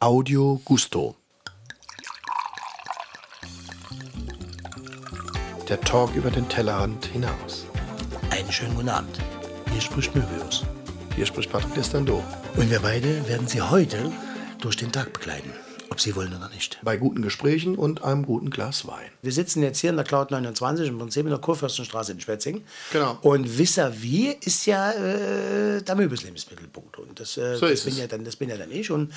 Audio Gusto. Der Talk über den Tellerrand hinaus. Einen schönen guten Abend. Hier spricht Möbius. Hier spricht Patrick Destando. Und wir beide werden Sie heute durch den Tag begleiten. Ob Sie wollen oder nicht. Bei guten Gesprächen und einem guten Glas Wein. Wir sitzen jetzt hier in der Cloud 29, im Prinzip in der Kurfürstenstraße in Schwetzing. Genau. Und vis-à-vis ist ja äh, der Möbelslebensmittelpunkt. Und das, äh, So das, bin es. ja dann, das bin ja dann ich. Und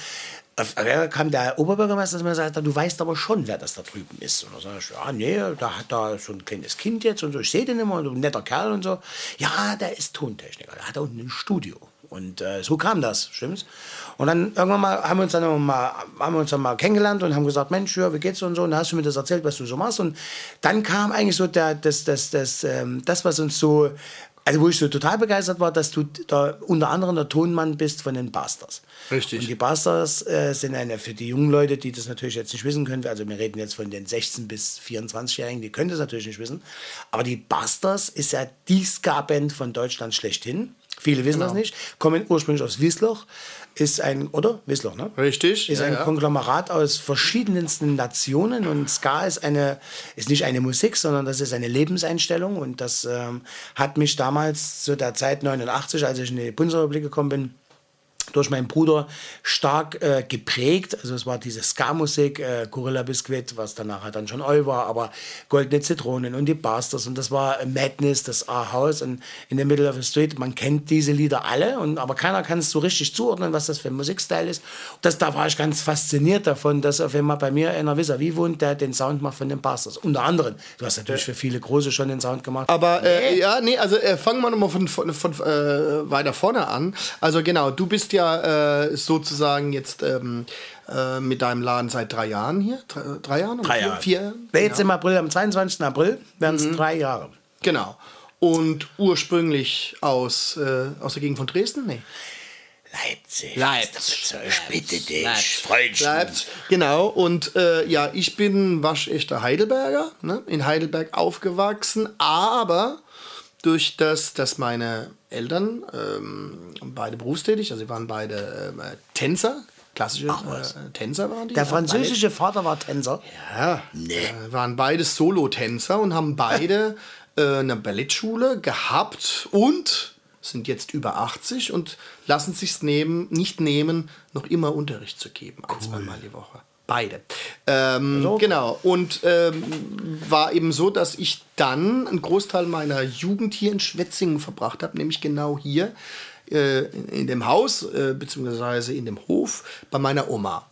auf einmal kam der Oberbürgermeister und gesagt, du weißt aber schon, wer das da drüben ist. Und da sage ich, ja, nee, da hat da so ein kleines Kind jetzt und so. Ich sehe den immer, so ein netter Kerl und so. Ja, der ist Tontechniker. Der hat da unten ein Studio. Und äh, so kam das, stimmt's? Und dann irgendwann mal haben wir uns dann mal, haben wir uns dann mal kennengelernt und haben gesagt, Mensch, ja, wie geht's und so. Und dann hast du mir das erzählt, was du so machst. Und dann kam eigentlich so der, das, das, das, ähm, das, was uns so, also wo ich so total begeistert war, dass du da unter anderem der Tonmann bist von den Basters. Richtig. Und die Basters äh, sind eine, für die jungen Leute, die das natürlich jetzt nicht wissen können, also wir reden jetzt von den 16- bis 24-Jährigen, die können das natürlich nicht wissen. Aber die Basters ist ja die Ska-Band von Deutschland schlechthin. Viele wissen das nicht. Kommen ursprünglich aus Wiesloch. Ist ein, oder? Wiesloch, ne? Richtig, Ist ja, ein ja. Konglomerat aus verschiedensten Nationen und Ska ist eine, ist nicht eine Musik, sondern das ist eine Lebenseinstellung und das ähm, hat mich damals zu der Zeit 89, als ich in die Bundesrepublik gekommen bin, durch meinen Bruder stark äh, geprägt. Also es war diese Ska-Musik, äh, Gorilla Biscuit, was danach halt dann schon Eu war, aber Goldene Zitronen und die Basters und das war äh, Madness, das A-House und in the Middle of the Street. Man kennt diese Lieder alle, und, aber keiner kann es so richtig zuordnen, was das für ein Musikstil ist. Das, da war ich ganz fasziniert davon, dass auf einmal bei mir einer vis-à-vis wohnt, der den Sound macht von den Basters. Unter anderem. Du hast natürlich für viele Große schon den Sound gemacht. Aber äh, ja, nee, also äh, fangen wir nochmal von, von, von äh, weiter vorne an. Also genau, du bist ja äh, sozusagen jetzt ähm, äh, mit deinem Laden seit drei Jahren hier. Drei, drei Jahren? drei vier, Jahre. Vier, Nee, Jetzt im April, am 22. April werden es drei Jahre. Genau. Und ursprünglich aus, äh, aus der Gegend von Dresden? Nee. Leipzig. Leipzig. Ich bitte dich, Leipzig. Freundchen. Leipzig. Genau, und äh, ja, ich bin waschechter Heidelberger, ne? in Heidelberg aufgewachsen, aber durch das, dass meine Eltern ähm, beide berufstätig, also sie waren beide ähm, äh, Tänzer, klassische äh, Tänzer waren die. Der französische Vater war Tänzer. ja, äh, waren beide Solo-Tänzer und haben beide äh, eine Ballettschule gehabt und sind jetzt über 80 und lassen sich nehmen, nicht nehmen, noch immer Unterricht zu geben, ein, zweimal die Woche. Beide. Ähm, Genau. Und ähm, war eben so, dass ich dann einen Großteil meiner Jugend hier in Schwetzingen verbracht habe, nämlich genau hier äh, in, dem Haus, äh, beziehungsweise in dem Hof bei meiner Oma.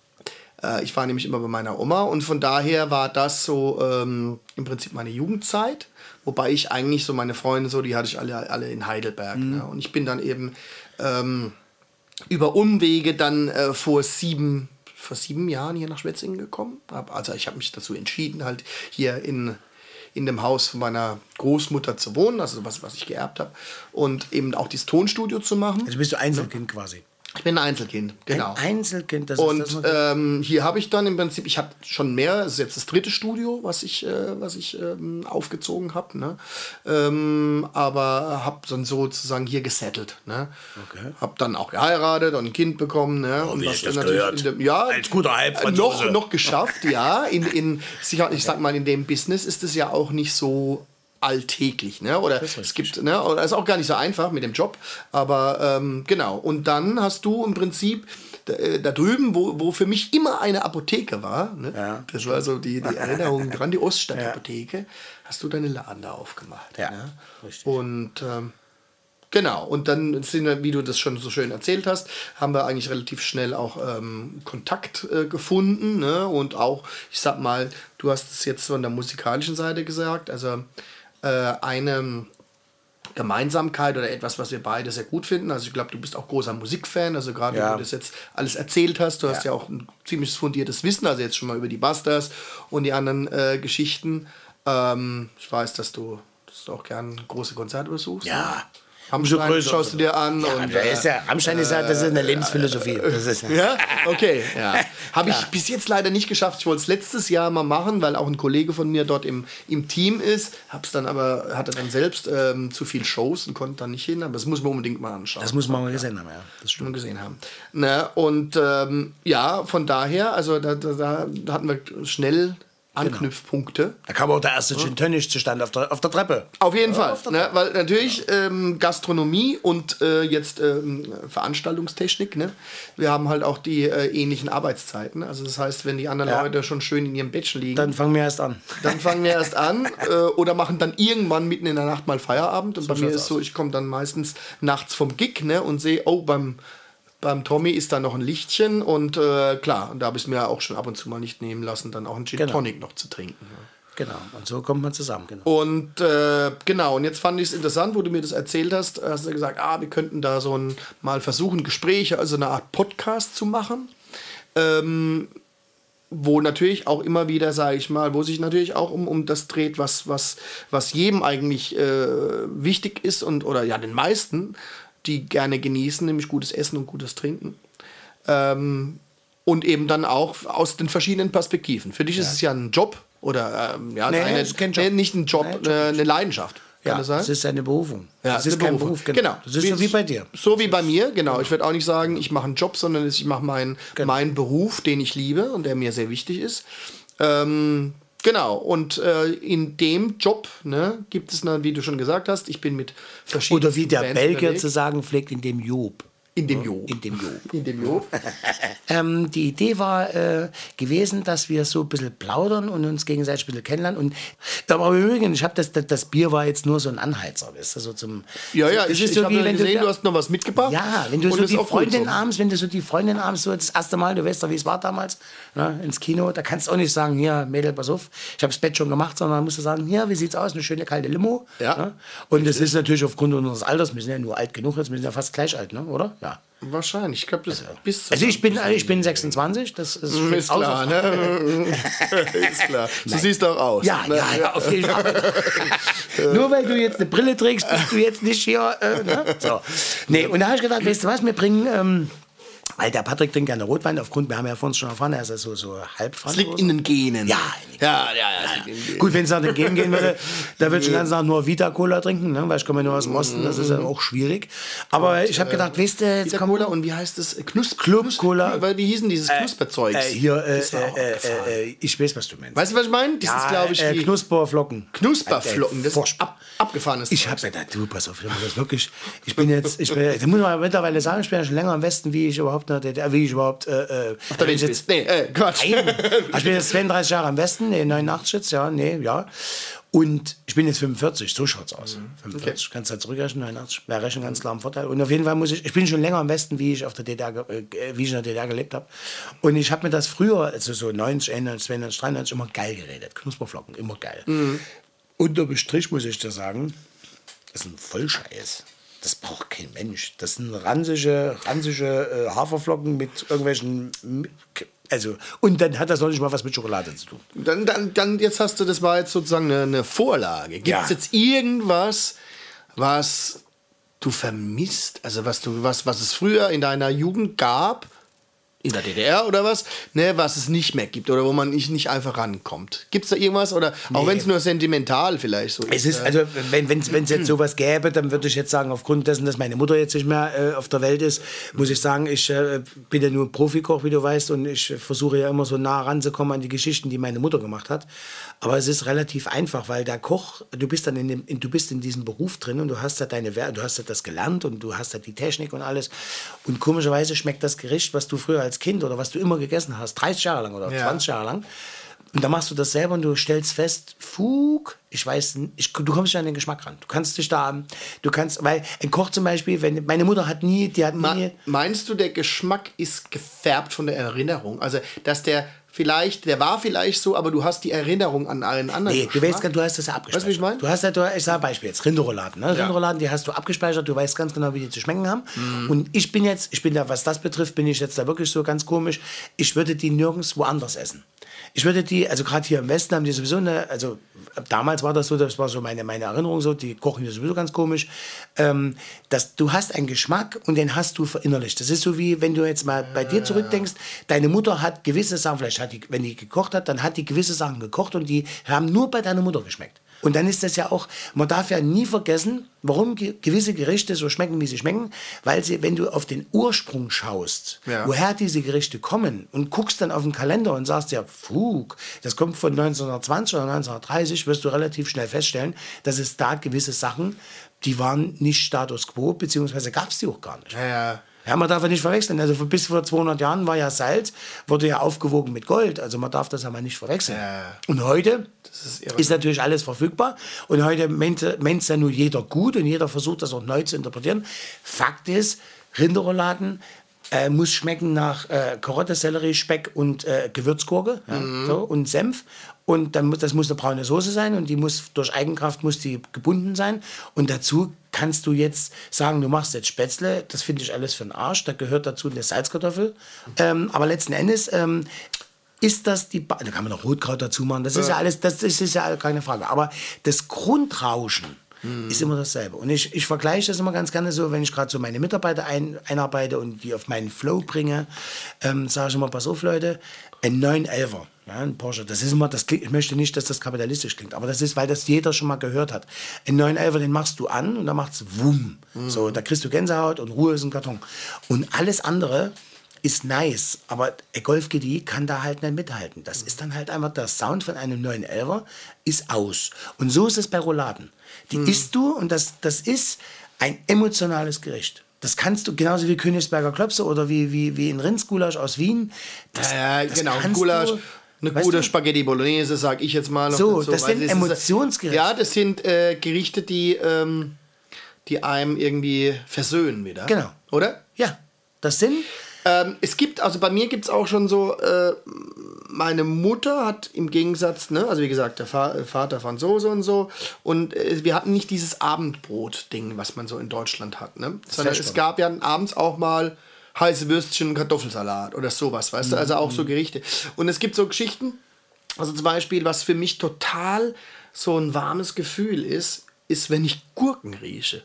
Äh, ich war nämlich immer bei meiner Oma und von daher war das so ähm, im Prinzip meine Jugendzeit. Wobei ich eigentlich so meine Freunde, so die hatte ich alle, alle in Heidelberg. Ne? Und ich bin dann eben ähm, über Umwege dann äh, vor sieben, vor sieben Jahren hier nach Schwetzingen gekommen. Also ich habe mich dazu entschieden, halt hier in, in dem Haus von meiner Großmutter zu wohnen, also was, was ich geerbt habe. Und eben auch dieses Tonstudio zu machen. Also bist du Einzelkind quasi. Ich bin ein Einzelkind, genau. Ein Einzelkind, das Und ist das. ähm, hier habe ich dann im Prinzip, ich habe schon mehr, das ist jetzt das dritte Studio, was ich, äh, was ich ähm, aufgezogen habe, ne? ähm, aber habe dann sozusagen hier gesettelt. Ne? Okay. Habe dann auch geheiratet und ein Kind bekommen. Ne? und was sich dann das natürlich dem, ja, Als guter äh, noch, Halbfranzose. noch geschafft, ja. In, in, sicher, ich sag mal, in dem Business ist es ja auch nicht so alltäglich, ne? Oder es gibt, ne? Oder ist auch gar nicht so einfach mit dem Job. Aber ähm, genau. Und dann hast du im Prinzip da, äh, drüben, wo, wo für mich immer eine Apotheke war, ne? Ja. das war so die, die Erinnerung dran, die Oststadtapotheke, hast du deine Laden da aufgemacht. Ja, ne? richtig. Und ähm, Genau, und dann sind wir, wie du das schon so schön erzählt hast, haben wir eigentlich relativ schnell auch ähm, Kontakt äh, gefunden. Ne? Und auch, ich sag mal, du hast es jetzt von der musikalischen Seite gesagt, also eine Gemeinsamkeit oder etwas, was wir beide sehr gut finden. Also ich glaube, du bist auch großer Musikfan, also gerade Ja. wenn du das jetzt alles erzählt hast, du hast Ja. ja auch ein ziemlich fundiertes Wissen, also jetzt schon mal über die Busters und die anderen äh, Geschichten. Ähm, ich weiß, dass du, dass du auch gern große Konzerte besuchst. Ja. umso Größer. schaust du dir an. Ja, und, äh, ist ja, Rammstein ist ja, das ist eine Lebensphilosophie. Das ist, Ja, okay. Ja. Habe ich bis jetzt leider nicht geschafft. Ich wollte es letztes Jahr mal machen, weil auch ein Kollege von mir dort im, im Team ist. Hab's dann aber, hatte dann selbst ähm, zu viel Shows und konnte dann nicht hin. Aber das muss man unbedingt mal anschauen. das muss man mal gesehen haben, ja. Das schon gesehen haben. Ne? Und ähm, ja, von daher, also da, da, da hatten wir schnell Anknüpfpunkte. Da kam auch der erste Gin Tonic zustande auf der, auf der Treppe. Auf jeden Fall, ne? weil natürlich ähm, Gastronomie und äh, jetzt ähm, Veranstaltungstechnik, ne? wir haben halt auch die äh, ähnlichen Arbeitszeiten. Also das heißt, wenn die anderen Ja. Leute schon schön in ihrem Bettchen liegen, Dann fangen wir erst an. dann fangen wir erst an äh, oder machen dann irgendwann mitten in der Nacht mal Feierabend. Und bei mir ist so, ich komme dann meistens nachts vom Gig ne, und sehe, oh, beim, beim Tommy ist da noch ein Lichtchen. Und äh, klar, und da habe ich es mir auch schon ab und zu mal nicht nehmen lassen, dann auch einen Gin Genau. Tonic noch zu trinken. Ja. Genau. Und so kommt man zusammen. Genau. Und äh, genau, und jetzt fand ich es interessant, wo du mir das erzählt hast, hast du gesagt, ah, wir könnten da so ein, mal versuchen, Gespräche, also eine Art Podcast zu machen. Ähm, wo natürlich auch immer wieder, sage ich mal, wo sich natürlich auch um, um das dreht, was, was, was jedem eigentlich äh, wichtig ist und oder ja den meisten, die gerne genießen, nämlich gutes Essen und gutes Trinken. Ähm, und eben dann auch aus den verschiedenen Perspektiven. Für dich ist es ja ein Job oder ähm, ja, Nee, eine, es ist Job. Nee, nicht ein Job, Nee, Job äh, eine Leidenschaft. Kann Ja, das sein? das ist eine Berufung. Ja, es ist eine kein Berufung. Beruf, genau. Das ist so wie bei dir. So wie bei mir, genau. Ich werde auch nicht sagen, ich mache einen Job, sondern ich mache meinen Genau. meinen Beruf, den ich liebe und der mir sehr wichtig ist. Ähm, genau. Und äh, in dem Job ne, gibt es, na, wie du schon gesagt hast, ich bin mit verschiedenen Oder wie der Bands Belgier unterwegs. zu sagen pflegt, in dem Job. In dem Job. In dem Job. In dem Job. Ähm, die Idee war äh, gewesen, dass wir so ein bisschen plaudern und uns gegenseitig ein bisschen kennenlernen. Und da war übrigens, ich habe das, das, das Bier war jetzt nur so ein Anheizer, weißt du, so zum. Ja, ja, ich, ist ich so habe wie ja wenn du gesehen, der- du hast noch was mitgebracht. Ja, wenn du so die Freundin so. abends, wenn du so die Freundin abends so das erste Mal, du weißt doch, wie es war damals, ne, ins Kino, da kannst du auch nicht sagen, hier, Mädel, pass auf, ich habe das Bett schon gemacht, sondern musst du sagen, hier, wie sieht's aus, eine schöne kalte Limo. Ja. Ne? Und das ist natürlich aufgrund unseres Alters, wir sind ja nur alt genug, jetzt wir sind ja fast gleich alt, ne? oder? Ja. Wahrscheinlich. Ich glaube, das bis Also ich bin, ich bin 26, das ist, Ist steht klar, ne? ist klar. Du siehst auch aus. Ja, ne? ja, ja, auf jeden Fall. Nur weil du jetzt eine Brille trägst, bist du jetzt nicht hier. Äh, ne? so. Nee, und da habe ich gedacht, weißt du was, wir bringen. Ähm, weil der Patrick trinkt gerne Rotwein aufgrund, wir haben ja vorhin schon erfahren, er ist ja so, so halb Das liegt in den Genen. Ja, den ja, ja, ja. den Genen. Gut, wenn es nach dem Gehen gehen würde, da würde ich den ganzen Tag nur Vita-Cola trinken, ne? weil ich komme ja nur aus dem Osten, das ist ja auch schwierig. Aber ich habe gedacht, weißt du, jetzt kommt Cola und wie heißt das? Knus Club Cola. Weil wie hießen dieses Knusperzeugs? äh, hier, äh, äh, abgefahren. äh, äh, ich weiß, was du meinst. Weißt du, was ich meine? Das ist, glaube ich, äh, Knusperflocken. Knusperflocken. Das ist ab, abgefahrenes Ich habe gedacht, du, pass auf, ich das wirklich. Ich bin jetzt, ich bin, da muss man mittlerweile sagen, ich bin ja schon länger im Westen, wie ich überhaupt noch, DDR, wie ich überhaupt. Äh, äh, Auf der Welt bist. Nee, äh, Quatsch. Nein. Ich bin jetzt 32 Jahre im Westen, nee, 89 jetzt, ja, nee, ja. Und ich bin jetzt 45, so schaut's aus. Mhm. 45, kannst du halt zurückrechnen, 89, wäre rechnen ganz klar im Vorteil. Und auf jeden Fall muss ich, ich bin schon länger im Westen, wie ich auf der DDR, äh, wie ich in der DDR gelebt habe. Und ich habe mir das früher, also so 90, 91, 92, 93, immer geil geredet. Knusperflocken, immer geil. Mhm. Unterm Strich muss ich dir sagen, ist ein Vollscheiß. Das braucht kein Mensch. Das sind ranzige, ranzige äh, Haferflocken mit irgendwelchen. Also, und dann hat das noch nicht mal was mit Schokolade zu tun. Dann, dann, dann, jetzt hast du, das war jetzt sozusagen eine, eine Vorlage. Gibt es Ja. jetzt irgendwas, was du vermisst? Also was du, was, was es früher in deiner Jugend gab, in der DDR oder was, ne, was es nicht mehr gibt oder wo man nicht, nicht einfach rankommt. Gibt es da irgendwas? Oder auch Nee. wenn es nur sentimental vielleicht so Es ist. ist, also, wenn es jetzt sowas gäbe, dann würde ich jetzt sagen, aufgrund dessen, dass meine Mutter jetzt nicht mehr äh, auf der Welt ist, muss ich sagen, ich äh, bin ja nur Profikoch, wie du weißt, und ich versuche ja immer so nah ranzukommen an die Geschichten, die meine Mutter gemacht hat. Aber es ist relativ einfach, weil der Koch, du bist dann in, dem, in, du bist in diesem Beruf drin und du hast ja deine, du hast ja das gelernt und du hast ja die Technik und alles. Und komischerweise schmeckt das Gericht, was du früher als Kind oder was du immer gegessen hast, 30 Jahre lang oder Ja. 20 Jahre lang, und dann machst du das selber und du stellst fest, Fug, ich weiß, ich, du kommst nicht an den Geschmack ran. Du kannst dich da, du kannst, weil ein Koch zum Beispiel, wenn meine Mutter hat nie, die hat nie, Ma- Meinst du, der Geschmack ist gefärbt von der Erinnerung? Also, dass der vielleicht, der war vielleicht so, aber du hast die Erinnerung an einen anderen. Nee, du weißt, du hast das ja abgespeichert. Weißt du, ich meine? Du hast ja, du, ich sage Beispiel jetzt, Rinderrouladen. Ne? Rinderrouladen, die hast du abgespeichert, du weißt ganz genau, wie die zu schmecken haben. Mhm. Und ich bin jetzt, ich bin da, was das betrifft, bin ich jetzt da wirklich so ganz komisch. Ich würde die nirgends woanders essen. Ich würde die, also gerade hier im Westen haben die sowieso eine, also damals war das so, das war so meine, meine Erinnerung so, die kochen hier sowieso ganz komisch. Ähm, dass du hast einen Geschmack und den hast du verinnerlicht. Das ist so wie, wenn du jetzt mal bei dir zurückdenkst, deine Mutter hat gewisse Sachen, vielleicht hat die, wenn die gekocht hat, dann hat die gewisse Sachen gekocht und die haben nur bei deiner Mutter geschmeckt. Und dann ist das ja auch, man darf ja nie vergessen, warum ge gewisse Gerichte so schmecken, wie sie schmecken, weil sie, wenn du auf den Ursprung schaust, Ja. woher diese Gerichte kommen und guckst dann auf den Kalender und sagst ja, Fug, das kommt von 1920 oder 1930, wirst du relativ schnell feststellen, dass es da gewisse Sachen, die waren nicht Status quo, beziehungsweise gab es die auch gar nicht. Ja, ja. Ja, man darf ja nicht verwechseln. Also bis vor 200 Jahren war ja Salz, wurde ja aufgewogen mit Gold. Also man darf das ja mal nicht verwechseln. Ja. Und heute ist ist, natürlich alles verfügbar. Und heute meint es ja nur jeder gut und jeder versucht das auch neu zu interpretieren. Fakt ist, Rinderrouladen äh, muss schmecken nach äh, Karotte, Sellerie, Speck und äh, Gewürzgurke ja, so, und Senf. Und dann muss, das muss eine braune Soße sein und die muss durch Eigenkraft muss die gebunden sein. Und dazu kannst du jetzt sagen, du machst jetzt Spätzle, das finde ich alles für den Arsch. Da gehört dazu eine Salzkartoffel. Ähm, aber letzten Endes ähm, ist das die, ba da kann man noch Rotkraut dazu machen. Das ist ja alles, das ist, ist ja keine Frage. Aber das Grundrauschen ist immer dasselbe. Und ich, ich vergleiche das immer ganz gerne so, wenn ich gerade so meine Mitarbeiter ein, einarbeite und die auf meinen Flow bringe, ähm, sage ich immer, pass auf Leute, ein 911er, ja, ein Porsche, das ist immer, das klingt, ich möchte nicht, dass das kapitalistisch klingt, aber das ist, weil das jeder schon mal gehört hat. Ein 911er, den machst du an und dann macht's wumm. So, da kriegst du Gänsehaut und Ruhe ist ein Karton. Und alles andere ist nice, aber ein Golf GTI kann da halt nicht mithalten. Das ist dann halt einfach, der Sound von einem 911er ist aus. Und so ist es bei Rouladen. Die isst du und das, das ist ein emotionales Gericht. Das kannst du genauso wie Königsberger Klopse oder wie, wie, wie ein Rindsgulasch aus Wien. Das, Ja, das genau, Gulasch. du- Eine weißt gute du? Spaghetti Bolognese, sag ich jetzt mal noch So, dazu, das sind ist- Emotionsgerichte. Ja, das sind äh, Gerichte, die, ähm, die einem irgendwie versöhnen wieder. Genau. Oder? Ja, das sind Ähm, es gibt, also bei mir gibt es auch schon so, äh, meine Mutter hat im Gegensatz, ne, also wie gesagt, der Fa äh, Vater so und so. Und äh, wir hatten nicht dieses Abendbrot-Ding, was man so in Deutschland hat, ne? Sondern es gab ja abends auch mal heiße Würstchen Kartoffelsalat oder sowas, weißt du? Also auch so Gerichte. Und es gibt so Geschichten, also zum Beispiel, was für mich total so ein warmes Gefühl ist, ist, wenn ich Gurken rieche.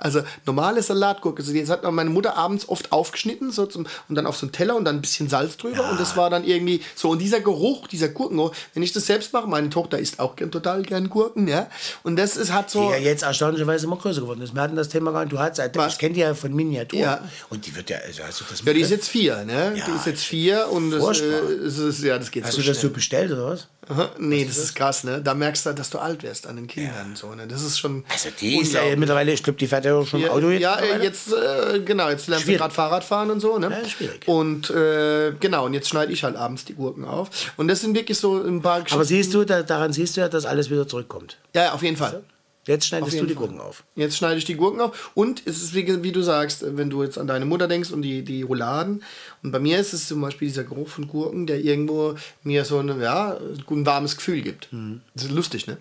Also normale Salatgurke. Also, das hat meine Mutter abends oft aufgeschnitten so zum, und dann auf so einen Teller und dann ein bisschen Salz drüber. Und das war dann irgendwie so. Und dieser Geruch, dieser Gurkengeruch, wenn ich das selbst mache, meine Tochter isst auch gern, total gern Gurken, ja. Und das ist hat so. die ja jetzt erstaunlicherweise immer größer geworden ist. Wir hatten das Thema gar nicht. Du hast, ich kenne die ja von Miniatur. Ja. Und die wird ja, also also das Ja, die ist jetzt vier, ne? Ja, die ist jetzt vier und das, äh, es ist, ja, das geht Hast so du das so bestellt oder was? Nee, das ist krass, ne? Da merkst du, dass du alt wirst an den Kindern. So, ne? Das ist schon. Also die ist ja mittlerweile, ich glaube, die fährt ja auch schon Ja, Auto jetzt. ja äh, jetzt, äh, genau, jetzt lernt sie gerade Fahrrad fahren und so, ne? Ja, schwierig. Und äh, genau, und jetzt schneide ich halt abends die Gurken auf. Und das sind wirklich so ein paar Aber Geschichten. siehst du, da, daran siehst du ja, dass alles wieder zurückkommt. Ja, ja, auf jeden Fall. Jetzt schneidest du die Fall. Gurken auf. Jetzt schneide ich die Gurken auf. Und es ist, wie, wie du sagst, wenn du jetzt an deine Mutter denkst und die, die Rouladen. Und bei mir ist es zum Beispiel dieser Geruch von Gurken, der irgendwo mir so eine, ja, ein warmes Gefühl gibt. Das ist lustig, ne?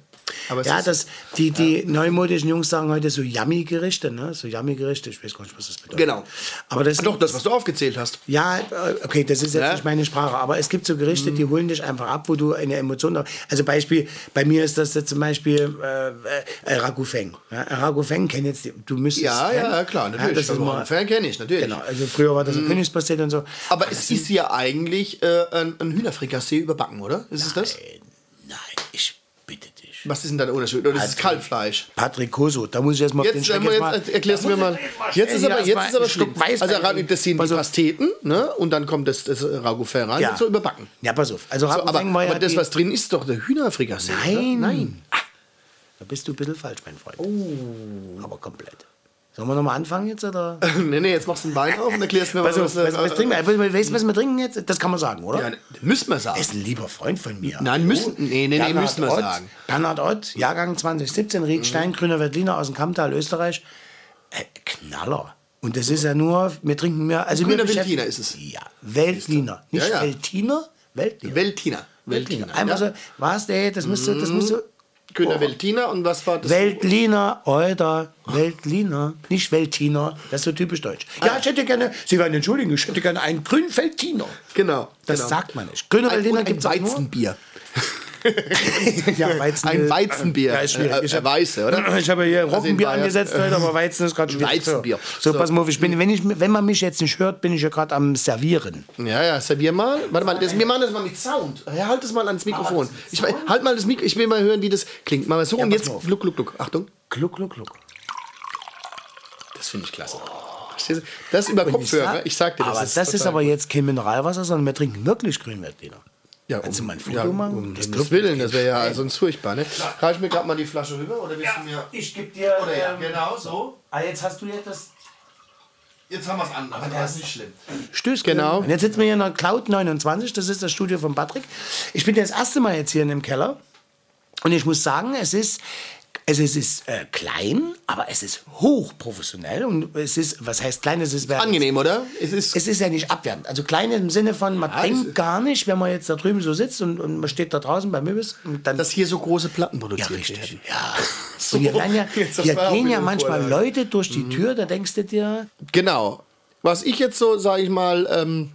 Aber Ja, ist, das, die, die neumodischen Jungs sagen heute so Yummy-Gerichte, ne? So Yummy-Gerichte, ich weiß gar nicht, was das bedeutet. Genau. Aber das, Doch, das, was du aufgezählt hast. Ja, äh, okay, das ist jetzt Ja. nicht meine Sprache, aber es gibt so Gerichte, Mhm. die holen dich einfach ab, wo du eine Emotion hast. Also Beispiel, bei mir ist das jetzt zum Beispiel äh, äh, Ragu Feng. Ja, Ragu Feng kennt jetzt, die- du müsstest Ja, kennen. ja, klar, natürlich. das ist Also, immer, Fan kenne ich, natürlich. genau, also früher war das ein Königspastete und so. Aber es ist ja eigentlich äh, ein, ein Hühnerfrikassee überbacken, oder? Ist es das? Äh, Nein, ich bitte dich. Was ist denn da der Unterschied? Oder ist es Also, Kalbfleisch? Patrick Koso, da muss ich jetzt mal auf den Jetzt, Schreck äh, jetzt mal... jetzt erklärst du mir mal. Jetzt ist aber, jetzt erstmal ist aber schlimm. Also Weißwein ra- das sind die. Pasteten, ne? Und dann kommt das, das Ragout rein Ja. und so überbacken. Ja, pass auf. Also So, Ragu aber aber das, was drin ist, ist doch der Hühnerfrikassee. Nein. Nein. Da bist du ein bisschen falsch, mein Freund. Aber komplett. Sollen wir nochmal anfangen jetzt, oder? nee, nee, jetzt machst du ein Bein auf und erklärst mir Pass mal, auf, was, was, trinken wir? Weißt du, was wir trinken jetzt? Das kann man sagen, oder? Ja, müssen wir sagen. ist ein lieber Freund von mir. Nein, müssen- nee, nee, nee, müssen wir sagen. Bernhard Ott, Jahrgang 2017, Riedstein, grüner Veltliner aus dem Kammtal, Österreich. Äh, Knaller. Und das ist ja nur, wir trinken mehr, also Grüner Veltliner ist es. Ja, Veltliner. Nicht Ja, ja. Veltliner, Weltliner. Weltiner. Weltliner. Einmal ja. so, was, ey, das musst du, das musst du. Günter Weltiner und was war das? Weltliner, Alter, Weltliner, nicht Weltiner, das ist so typisch deutsch. Ja, ich hätte gerne, Sie werden entschuldigen, ich hätte gerne einen grünen Veltliner. Genau. Das genau. sagt man nicht. Grüner Veltliner gibt es. Weizenbier. Ja, Weizen, Ein Weizenbier. Ja, ist schwierig. Äh, Ich äh, hab- weiße, oder? Ich habe hier Roggenbier angesetzt heute, aber Weizen ist gerade schwierig. Weizenbier. So, so, pass mal auf, ich bin, wenn, ich, wenn man mich jetzt nicht hört, bin ich ja gerade am Servieren. Ja, ja, servier mal. Warte mal, das, wir machen das mal mit Sound. Ja, halt es mal ans Mikrofon. Ich, halt mal das Mikro, ich will mal hören, wie das klingt. Mal so und pass jetzt gluck, gluck, gluck. Achtung. Gluck, gluck, gluck. Das finde ich klasse. Das über Kopfhörer. Ich sag dir, das aber ist das ist aber jetzt kein Mineralwasser, sondern wir trinken wirklich Grünweltliner. Ja, Kannst du mal ein Foto ja, machen? Um Das Luft- Willen, das wäre ja sonst furchtbar. Ne? Reiche ich mir gerade mal die Flasche rüber oder willst du mir. ich gebe dir. Oder ja, ähm, genau so. Ah, jetzt hast du jetzt das. Jetzt haben wir es an, aber das ist nicht schlimm. Stöß, Genau. Und jetzt sitzen wir hier in der Cloud 29, das ist das Studio von Patrick. Ich bin das erste Mal jetzt hier in dem Keller und ich muss sagen, es ist, also es ist äh, klein, aber es ist hochprofessionell und es ist, was heißt klein, es ist. Angenehm, oder? Es ist. Es ist ja nicht abwertend. Also klein im Sinne von, man es denkt gar nicht, wenn man jetzt da drüben so sitzt und, und man steht da draußen bei Möbis und dann dass hier so große Platten ja, produziert richtig. werden. Ja. Und hier, werden ja, Jetzt, das hier war auch gehen ja manchmal. Leute durch die Tür, da denkst du dir, Genau. Was ich jetzt so, sage ich mal, ähm,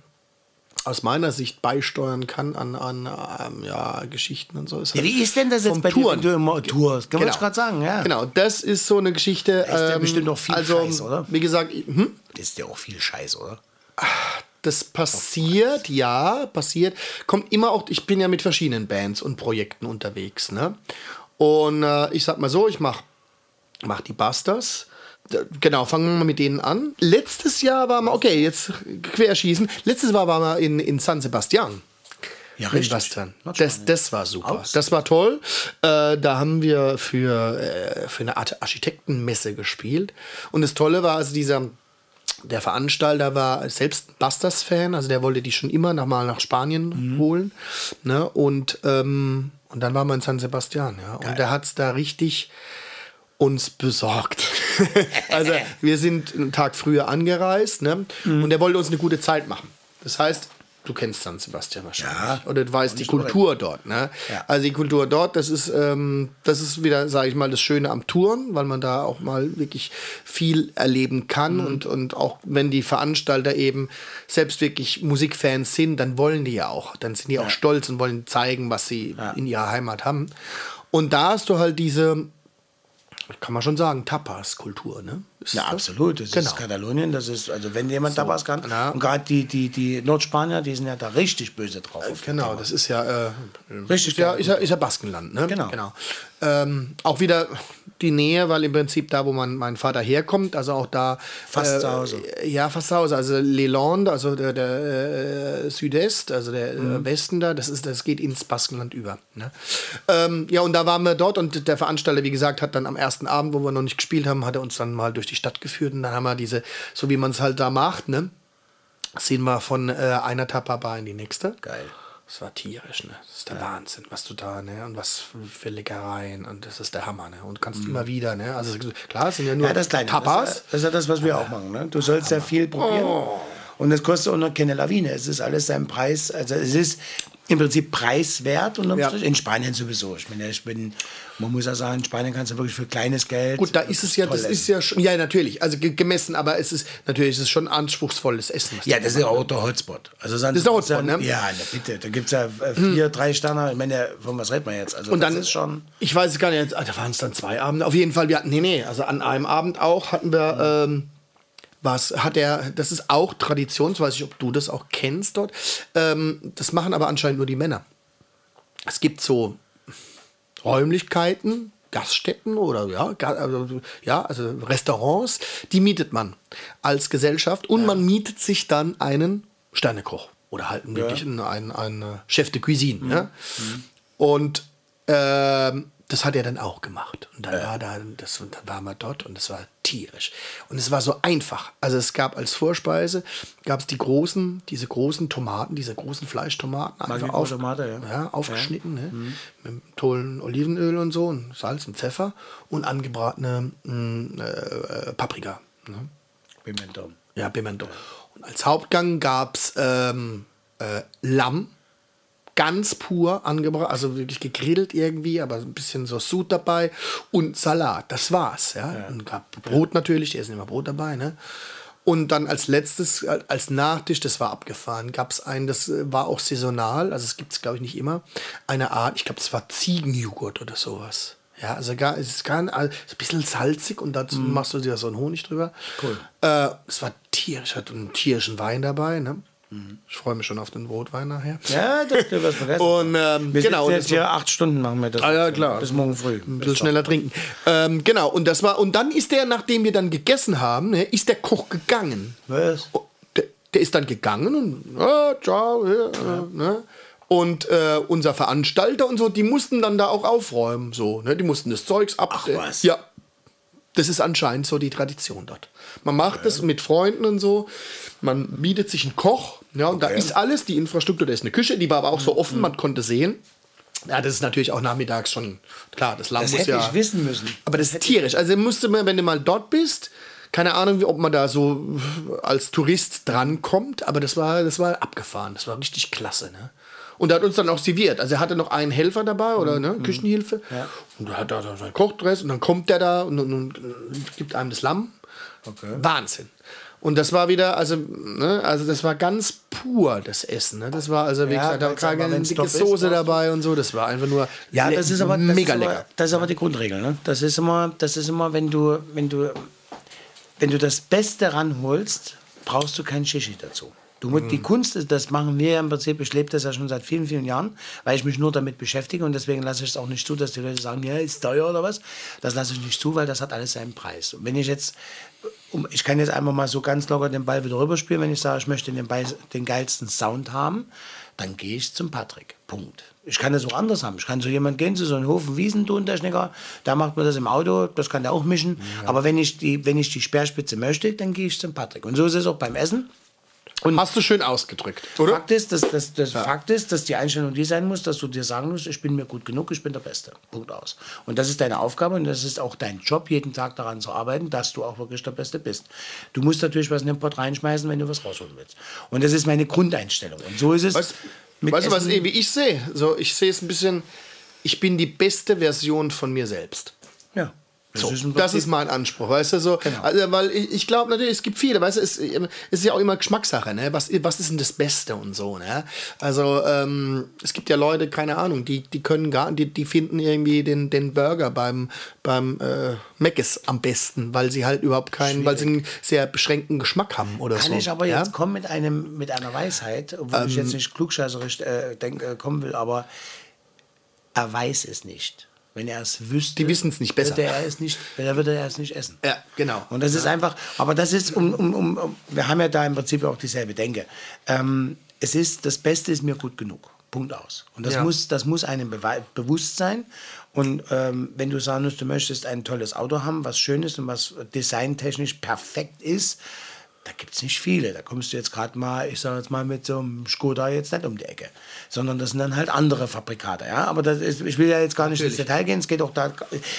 aus meiner Sicht beisteuern kann an, an ähm, ja, Geschichten und so. Ist ja, halt wie ist denn das jetzt bei dir, Touren. du immer tourst? Kann man Genau. gerade sagen, ja. Genau, das ist so eine Geschichte. ist ja ähm, bestimmt noch viel also, Scheiß, oder? Wie gesagt, hm? Das ist ja auch viel Scheiß, oder? Das passiert, ja, passiert. Kommt immer auch, ich bin ja mit verschiedenen Bands und Projekten unterwegs, ne? Und äh, ich sag mal so, ich mach, mach die Busters. Genau, fangen wir mal mit denen an. Letztes Jahr war mal, okay, jetzt querschießen. Letztes Jahr waren wir in, in San Sebastian. Ja, In Bastian. Das, das war super. Aus. Das war toll. Äh, da haben wir für, äh, für eine Art Architektenmesse gespielt. Und das Tolle war, also dieser, der Veranstalter war selbst Busters-Fan, also der wollte die schon immer noch mal nach Spanien holen. Ne? Und, ähm, und dann waren wir in San Sebastian, ja. Und der hat es da richtig uns besorgt. also wir sind einen Tag früher angereist, ne? Und er wollte uns eine gute Zeit machen. Das heißt, du kennst San Sebastian wahrscheinlich. Ja. Oder du weißt die. Kultur dort, ne? Ja. Also die Kultur dort, das ist, ähm, das ist wieder, sage ich mal, das Schöne am Touren, weil man da auch mal wirklich viel erleben kann Mhm. und, und auch wenn die Veranstalter eben selbst wirklich Musikfans sind, dann wollen die ja auch, dann sind die auch stolz und wollen zeigen, was sie in ihrer Heimat haben. Und da hast du halt diese, kann man schon sagen, Tapas-Kultur, ne? Ist Ja, absolut. Das Genau. ist Katalonien, das ist, also wenn jemand Tapas kann, na. und gerade die, die, die Nordspanier, die sind ja da richtig böse drauf. auf Genau, das ist ja, äh, Richtig ja, ist ja, ist ja Baskenland, ne? Genau. Ähm, auch wieder die Nähe, weil im Prinzip da, wo mein, mein Vater herkommt, also auch da. Fast zu Hause. Ja, fast zu Hause. Also Leland, also der, der äh, Südest, also der Mhm. äh, Westen da, das, ist, das geht ins Baskenland über. Ne? Ähm, ja, und da waren wir dort und der Veranstalter, wie gesagt, hat dann am ersten Abend, wo wir noch nicht gespielt haben, hat er uns dann mal durch die Stadt geführt und dann haben wir diese, so wie man es halt da macht, ne? Sind wir von äh, einer Tapa-Bar in die nächste. Geil. Das war tierisch, ne? Das ist der Wahnsinn, was du da, ne? Und was für Leckereien und das ist der Hammer, ne? Und kannst immer wieder, ne? Also klar, es sind ja nur Mhm. Ja, das Kleine. Tapas. Das, ist- das ist ja das, was wir auch machen. Ne? Du sollst ja viel probieren. Oh. Und das kostet auch noch keine Lawine. Es ist alles sein Preis. Also es ist im Prinzip preiswert unterm Ja. In Spanien sowieso. Ich meine, ich bin, man muss ja sagen, in Spanien kannst du wirklich für kleines Geld. Gut, da ist es ja, das toll ist ja schon, ja natürlich, also ge- gemessen, aber es ist natürlich ist es schon anspruchsvolles Essen. Ja, das ist ja auch der Hotspot. Also Das ist der Hotspot, ne? Ja, na bitte. Da gibt es ja äh, vier, drei Sterne. Ich meine, von was redet man jetzt? Also Und dann, ist schon. ich weiß es gar nicht, ah, da waren es dann zwei Abende. Auf jeden Fall, wir hatten, nee, nee, also an einem Abend auch hatten wir, ähm, was hat er, das ist auch Tradition, ich weiß nicht, ob du das auch kennst dort. Ähm, das machen aber anscheinend nur die Männer. Es gibt so Räumlichkeiten, Gaststätten oder ja, also, ja, also Restaurants, die mietet man als Gesellschaft und man mietet sich dann einen Sternekoch oder halt einen wirklichen einen, einen Chef de Cuisine. Ja? Und ähm, das hat er dann auch gemacht. Und dann war da, das, und dann waren wir dort und es war tierisch. Und es war so einfach. Also es gab als Vorspeise, gab es die großen, diese großen Tomaten, diese großen Fleischtomaten. einfach auf, Tomate, ja. aufgeschnitten, Ne? mit tollen Olivenöl und so, und Salz und Pfeffer und angebratene mh, äh, Paprika. Ne? Ganz pur angebracht, also wirklich gegrillt irgendwie, aber ein bisschen so Sud dabei und Salat. Das war's, ja. ja. Und gab Brot natürlich, die essen immer Brot dabei, ne? Und dann als letztes, als Nachtisch, das war abgefahren, gab es einen, das äh, war auch saisonal, also es gibt es, glaube ich, nicht immer, eine Art, ich glaube, das war Ziegenjoghurt oder sowas. Ja, also gar, es ist gar also ein bisschen salzig und dazu mm. machst du dir so einen Honig drüber. Cool. Äh, es war tierisch, hat einen tierischen Wein dabei, ne? Ich freue mich schon auf den Rotwein nachher. Ja, das wird was vergessen. Und ähm, wir genau, jetzt hier acht Stunden machen wir das. Ah, ja, klar. Bis morgen früh. Ein bisschen schneller trinken. Ähm, genau, und das war, und dann ist der, nachdem wir dann gegessen haben, ne, ist der Koch gegangen. Was? Oh, der, der ist dann gegangen und ah, ciao, ja, ja. Ne? Und äh, unser Veranstalter und so, die mussten dann da auch aufräumen. So, ne? Die mussten das Zeugs ab. Ach, was? Ja. Das ist anscheinend so die Tradition dort. Man macht okay. das mit Freunden und so. Man bietet sich einen Koch. Ja, und okay. da ist alles, die Infrastruktur, da ist eine Küche, die war aber auch so offen, man konnte sehen. Ja, das ist natürlich auch nachmittags schon klar. Das Lamm das muss hätte ja. ich wissen müssen. Aber das, das ist tierisch. Also musste man, wenn du mal dort bist, keine Ahnung, ob man da so als Tourist drankommt, aber das war, das war abgefahren. Das war richtig klasse. Ne? Und er hat uns dann auch serviert. Also er hatte noch einen Helfer dabei oder ne, mhm. Küchenhilfe. Ja. Und er hat da seinen Kochdress und dann kommt der da und, und, und, gibt einem das Lamm. Okay. Wahnsinn. Und das war wieder, also, ne, also das war ganz pur, das Essen. Ne? Das war also, wie ja, gesagt, da war keine dicke Soße dabei und so. Das war einfach nur ja, das ist aber, das mega ist aber, lecker. Das ist aber die Grundregel. Ne? Das ist immer, das ist immer, wenn du, wenn du, wenn du das Beste ranholst, brauchst du kein Shishi dazu. Du musst, mhm. Die Kunst, das machen wir ja im Prinzip, ich lebe das ja schon seit vielen, vielen Jahren, weil ich mich nur damit beschäftige und deswegen lasse ich es auch nicht zu, dass die Leute sagen, ja, ist teuer oder was. Das lasse ich nicht zu, weil das hat alles seinen Preis. Und wenn ich jetzt, ich kann jetzt einfach mal so ganz locker den Ball wieder rüberspielen, wenn ich sage, ich möchte den, Ball, den geilsten Sound haben, dann gehe ich zum Patrick. Punkt. Ich kann das auch anders haben. Ich kann zu jemand gehen, zu so einem Hofen Wiesentontechniker, da macht man das im Auto, das kann der auch mischen. Ja. Aber wenn ich, die, wenn ich die Speerspitze möchte, dann gehe ich zum Patrick. Und so ist es auch beim Essen. Und Hast du schön ausgedrückt, oder? Fakt ist, dass, dass, dass ja. Fakt ist, dass die Einstellung die sein muss, dass du dir sagen musst, ich bin mir gut genug, ich bin der Beste. Punkt aus. Und das ist deine Aufgabe und das ist auch dein Job, jeden Tag daran zu arbeiten, dass du auch wirklich der Beste bist. Du musst natürlich was in den Pott reinschmeißen, wenn du was rausholen willst. Und das ist meine Grundeinstellung. Und so ist es. Weißt, weißt du, was wie ich sehe? So, ich sehe es ein bisschen, ich bin die beste Version von mir selbst. So, das, ist, das ist mein Anspruch, weißt du so. Genau. Also, weil ich, ich glaube natürlich, es gibt viele, weißt du, es, es ist ja auch immer Geschmackssache, ne? Was, was ist denn das Beste und so, ne? Also, ähm, es gibt ja Leute, keine Ahnung, die, die können gar, die, die finden irgendwie den, den Burger beim, beim äh, Mc's am besten, weil sie halt überhaupt keinen, Schwierig. weil sie einen sehr beschränkten Geschmack haben oder Kann so. Kann ich aber ja? jetzt kommen mit einem, mit einer Weisheit, obwohl ähm, ich jetzt nicht klugscheißerisch äh, denk, äh, kommen will, aber er weiß es nicht. Wenn er es wüsste, die wissen es nicht besser. Würde er es nicht, dann würde er es nicht essen. Ja, genau. Und das ja. ist einfach, aber das ist, um, um, um, wir haben ja da im Prinzip auch dieselbe Denke. Ähm, es ist, das Beste ist mir gut genug. Punkt aus. Und das, ja. muss, das muss einem bewusst sein. Und ähm, wenn du sagen musst, du möchtest ein tolles Auto haben, was schön ist und was designtechnisch perfekt ist, da gibt es nicht viele. Da kommst du jetzt gerade mal, ich sage jetzt mal, mit so einem Skoda jetzt nicht um die Ecke. Sondern das sind dann halt andere Fabrikate. Ja? Aber das ist, ich will ja jetzt gar nicht Natürlich. ins Detail gehen. Es geht, auch da,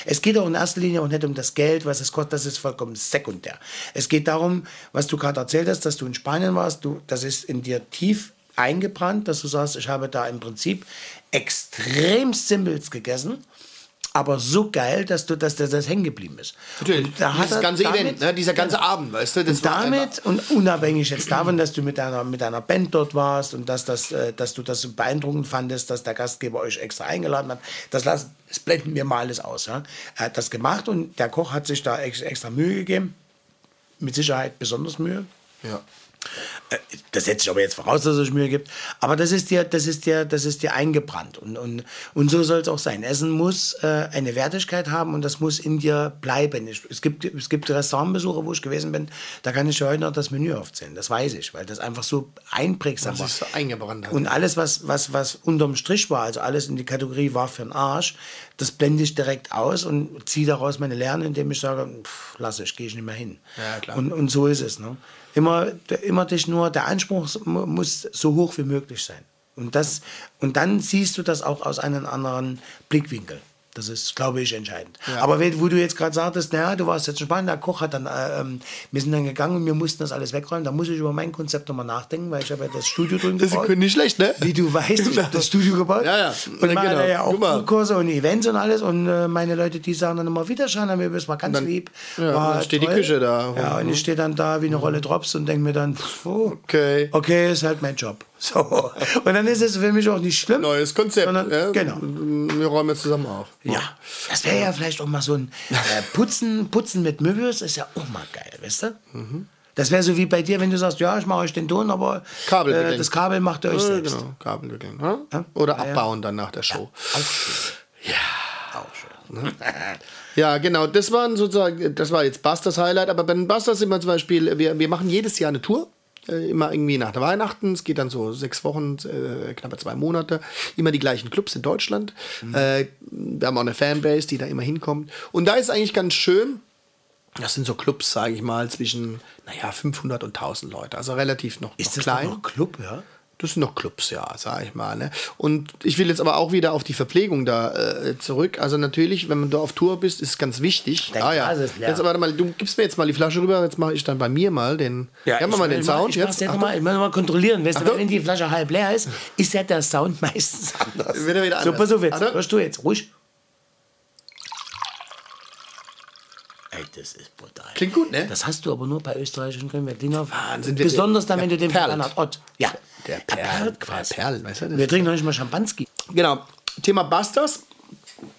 es geht auch in erster Linie auch nicht um das Geld, was es kostet. Das ist vollkommen sekundär. Es geht darum, was du gerade erzählt hast, dass du in Spanien warst. Du, das ist in dir tief eingebrannt, dass du sagst, ich habe da im Prinzip extrem Simples gegessen aber so geil, dass du, dass das, das hängen geblieben ist. Natürlich. Und da hat das ganze damit, Event, ne? dieser ganze genau, Abend, weißt du, das und damit und unabhängig jetzt davon, dass du mit deiner mit deiner Band dort warst und dass das, äh, dass du das beeindruckend fandest, dass der Gastgeber euch extra eingeladen hat, das lassen, das blenden wir mal alles aus. Ja? Er hat das gemacht und der Koch hat sich da extra Mühe gegeben, mit Sicherheit besonders Mühe. Ja. Äh, das setze ich aber jetzt voraus, dass es Mühe gibt. Aber das ist dir, das ist dir, das ist dir eingebrannt. Und, und, und so soll es auch sein. Essen muss äh, eine Wertigkeit haben und das muss in dir bleiben. Es gibt, es gibt Restaurantbesuche, wo ich gewesen bin, da kann ich heute noch das Menü aufzählen. Das weiß ich, weil das einfach so einprägsam war. So eingebrannt hat. Und alles, was, was, was unterm Strich war, also alles in die Kategorie war für den Arsch, das blende ich direkt aus und ziehe daraus meine Lernen, indem ich sage, pff, lass ich, gehe ich nicht mehr hin. Ja, klar. Und, und so ist es. Ne? Immer, immer dich nur, der Anspruch muss so hoch wie möglich sein. Und, das, und dann siehst du das auch aus einem anderen Blickwinkel. Das ist, glaube ich, entscheidend. Aber wenn- wo du jetzt gerade sagtest, naja, du warst jetzt in Spanien, der Koch hat dann, äh, ähm, wir sind dann gegangen und wir mussten das alles wegräumen. Da muss ich über mein Konzept nochmal nachdenken, weil ich habe ja das Studio drin Das gebaut. ist nicht schlecht, ne? Wie du weißt, ich habe das Studio gebaut. Ja, ja. Und Ja, mache genau. ja auch mal. Kurse und Events und alles. Und äh, meine Leute, die sagen dann immer wieder schauen, mir das war ganz dann- lieb. ja, war dann steht die toll. Küche da. Ja, und ich stehe dann da wie eine Rolle Drops und denke mir dann, pff, oh, Okay. okay, ist halt mein Job. So. Und dann ist es für mich auch nicht schlimm. Neues Konzept. Sondern- ja? genau. Wir räumen jetzt zusammen auf. Ja, das wäre ja vielleicht auch mal so ein äh, Putzen, Putzen mit Möbius ist ja auch mal geil, weißt du? Das wäre so wie bei dir, wenn du sagst, ja, ich mache euch den Ton, aber Kabel äh, das Kabel macht ihr euch Ja, selbst. genau, Kabel wickeln. Ja? Oder Ja, ja. abbauen dann nach der Show. Auch schön. Ja, auch schön. Ja, genau. Das waren sozusagen, das war jetzt Busters Highlight. Aber bei den Busters sind wir zum Beispiel, wir, wir machen jedes Jahr eine Tour. Äh, immer irgendwie nach Weihnachten. Es geht dann so sechs Wochen, äh, knappe zwei Monate. Immer die gleichen Clubs in Deutschland. Äh, wir haben auch eine Fanbase, die da immer hinkommt. Und da ist eigentlich ganz schön. Das sind so Clubs, sage ich mal, zwischen, naja, 500 und 1000 Leute. Also relativ noch, Ist noch das klein. noch Club, ja? Das sind noch Clubs, ja, sag ich mal. Ne? Und ich will jetzt aber auch wieder auf die Verpflegung da äh, zurück. Also natürlich, wenn man da auf Tour bist, ist ganz wichtig. Dein ah, ja. Ist leer. Jetzt aber mal, du gibst mir jetzt mal die Flasche rüber, jetzt mache ich dann bei mir mal den. Gib mal, mal den Sound Ich, jetzt. jetzt mal, ich muss mal kontrollieren. Weißt du, Achtung. wenn die Flasche halb leer ist, ist ja der Sound meistens anders. Er wieder So, anders. pass auf jetzt. Hörst du jetzt? Ruhig. Ey, das ist brutal. Klingt gut, ne? Das hast du aber nur bei österreichischen Köln-Berliner. Wahnsinn. Besonders dann, wenn du den perlt. Bernhard Ott. Ja, Der Er Perl, perlt der quasi. Perl, weißt du? Wir trinken noch nicht mal Champanski. Genau. Thema Busters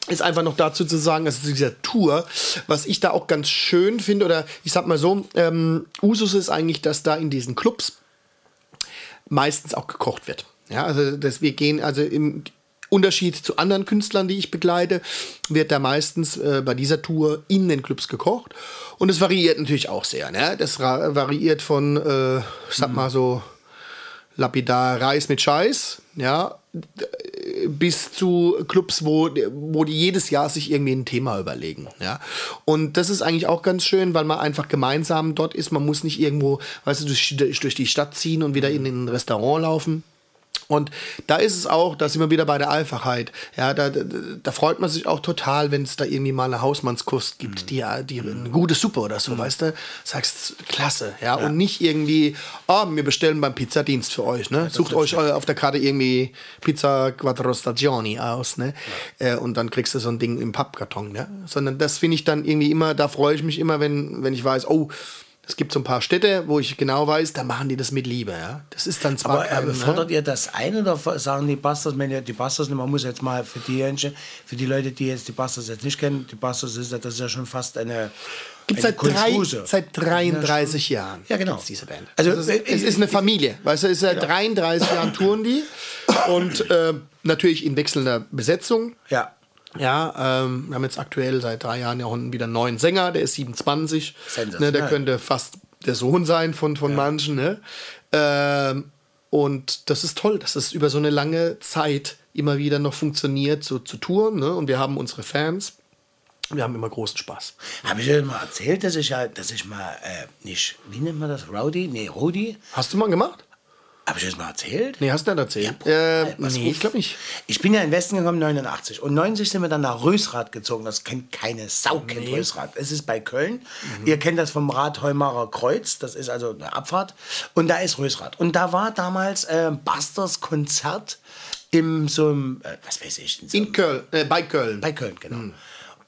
ist einfach noch dazu zu sagen, dass zu dieser Tour, was ich da auch ganz schön finde, oder ich sag mal so, ähm, Usus ist eigentlich, dass da in diesen Clubs meistens auch gekocht wird. Ja, also dass wir gehen, also im Unterschied zu anderen Künstlern, die ich begleite, wird da meistens äh, bei dieser Tour in den Clubs gekocht. Und es variiert natürlich auch sehr. Ne? Das variiert von, äh, ich sag mal so, lapidar Reis mit Scheiß, ja, bis zu Clubs, wo, wo die jedes Jahr sich irgendwie ein Thema überlegen. Ja? Und das ist eigentlich auch ganz schön, weil man einfach gemeinsam dort ist. Man muss nicht irgendwo, weißt du, durch, durch die Stadt ziehen und wieder in ein Restaurant laufen. Und da ist es auch, da sind wir wieder bei der Einfachheit. Ja, da, da, da freut man sich auch total, wenn es da irgendwie mal eine Hausmannskost gibt, die, die eine gute Suppe oder so, weißt du? Sagst, klasse, ja, und nicht irgendwie, oh, wir bestellen beim Pizzadienst für euch, ne? Sucht euch äh, auf der Karte irgendwie Pizza Quattro Stagioni aus, ne? Äh, und dann kriegst du so ein Ding im Pappkarton, ne? Sondern das finde ich dann irgendwie immer, da freue ich mich immer, wenn, wenn ich weiß, oh, es gibt so ein paar Städte, wo ich genau weiß, da machen die das mit Liebe, ja. Das ist dann zwar Aber kein, äh, ne? fordert ihr das ein oder sagen die Bastards, wenn ihr die Bastards, man muss jetzt mal für die, Menschen- für die Leute, die jetzt die Bastards jetzt nicht kennen, die Bastards ist, ja- das ist ja schon fast eine. Gibt seit, drei, seit 33 Jahren. Ja, genau. diese Band. Also, Also, es, äh, es ist eine Familie. Weißt du, es ist seit 33 Jahren touren die. Und äh, natürlich in wechselnder Besetzung. Ja. Ja, ähm, wir haben jetzt aktuell seit drei Jahren ja auch wieder einen neuen Sänger, der ist 27. Sensationell. Ne, der könnte fast der Sohn sein von, von manchen. Ne? Ähm, und das ist toll, dass es über so eine lange Zeit immer wieder noch funktioniert, so zu touren. Ne? Und wir haben unsere Fans. Wir haben immer großen Spaß. Habe ich dir mal erzählt, dass ich ja, dass ich mal äh, nicht, wie nennt man das? Rowdy? Nee, Rodi? Hast du mal gemacht? Habe ich das mal erzählt? Nee, hast du nicht erzählt? Ja, äh, pass nee, ich glaube nicht. Ich bin ja in den Westen gekommen 89 und 90 sind wir dann nach Rösrath gezogen. Das kennt keine Sau, kennt Rösrath. Es ist bei Köln. Ihr kennt das vom Rathheumarer Kreuz, das ist also eine Abfahrt. Und da ist Rösrath. Und da war damals äh, Busters Konzert im so einem, äh, was weiß ich, in so In Köln, äh, bei Köln. bei Köln, genau.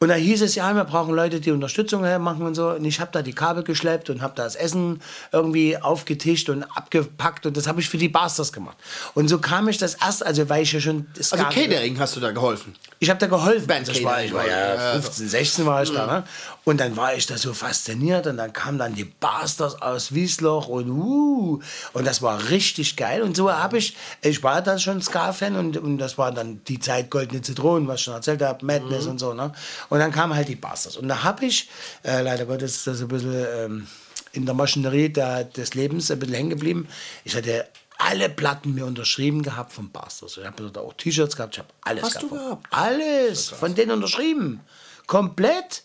Und da hieß es, ja, wir brauchen Leute, die Unterstützung machen und so. Und ich habe da die Kabel geschleppt und habe da das Essen irgendwie aufgetischt und abgepackt. Und das habe ich für die Basters gemacht. Und so kam ich das erst, also weil ich ja schon... das also Catering hast du da geholfen. ich habe da geholfen. Band ich, war, ich war ja Catering, 15, 16 war ich da. Ne? Und dann war ich da so fasziniert und dann kamen dann die Basters aus Wiesloch und uh, und das war richtig geil. Und so habe ich, ich war da schon Ska-Fan und, und das war dann die Zeit Goldene Zitronen, was ich schon erzählt habe, Madness und so. Ne? Und dann kamen halt die Basters. Und da habe ich, äh, leider Gottes ist das ein bisschen ähm, in der Maschinerie der, des Lebens ein bisschen hängen geblieben. Ich hatte alle Platten mir unterschrieben gehabt von Basters. Ich habe dort auch T-Shirts gehabt, ich habe alles Hast du gehabt. gehabt? Alles von denen unterschrieben. Komplett.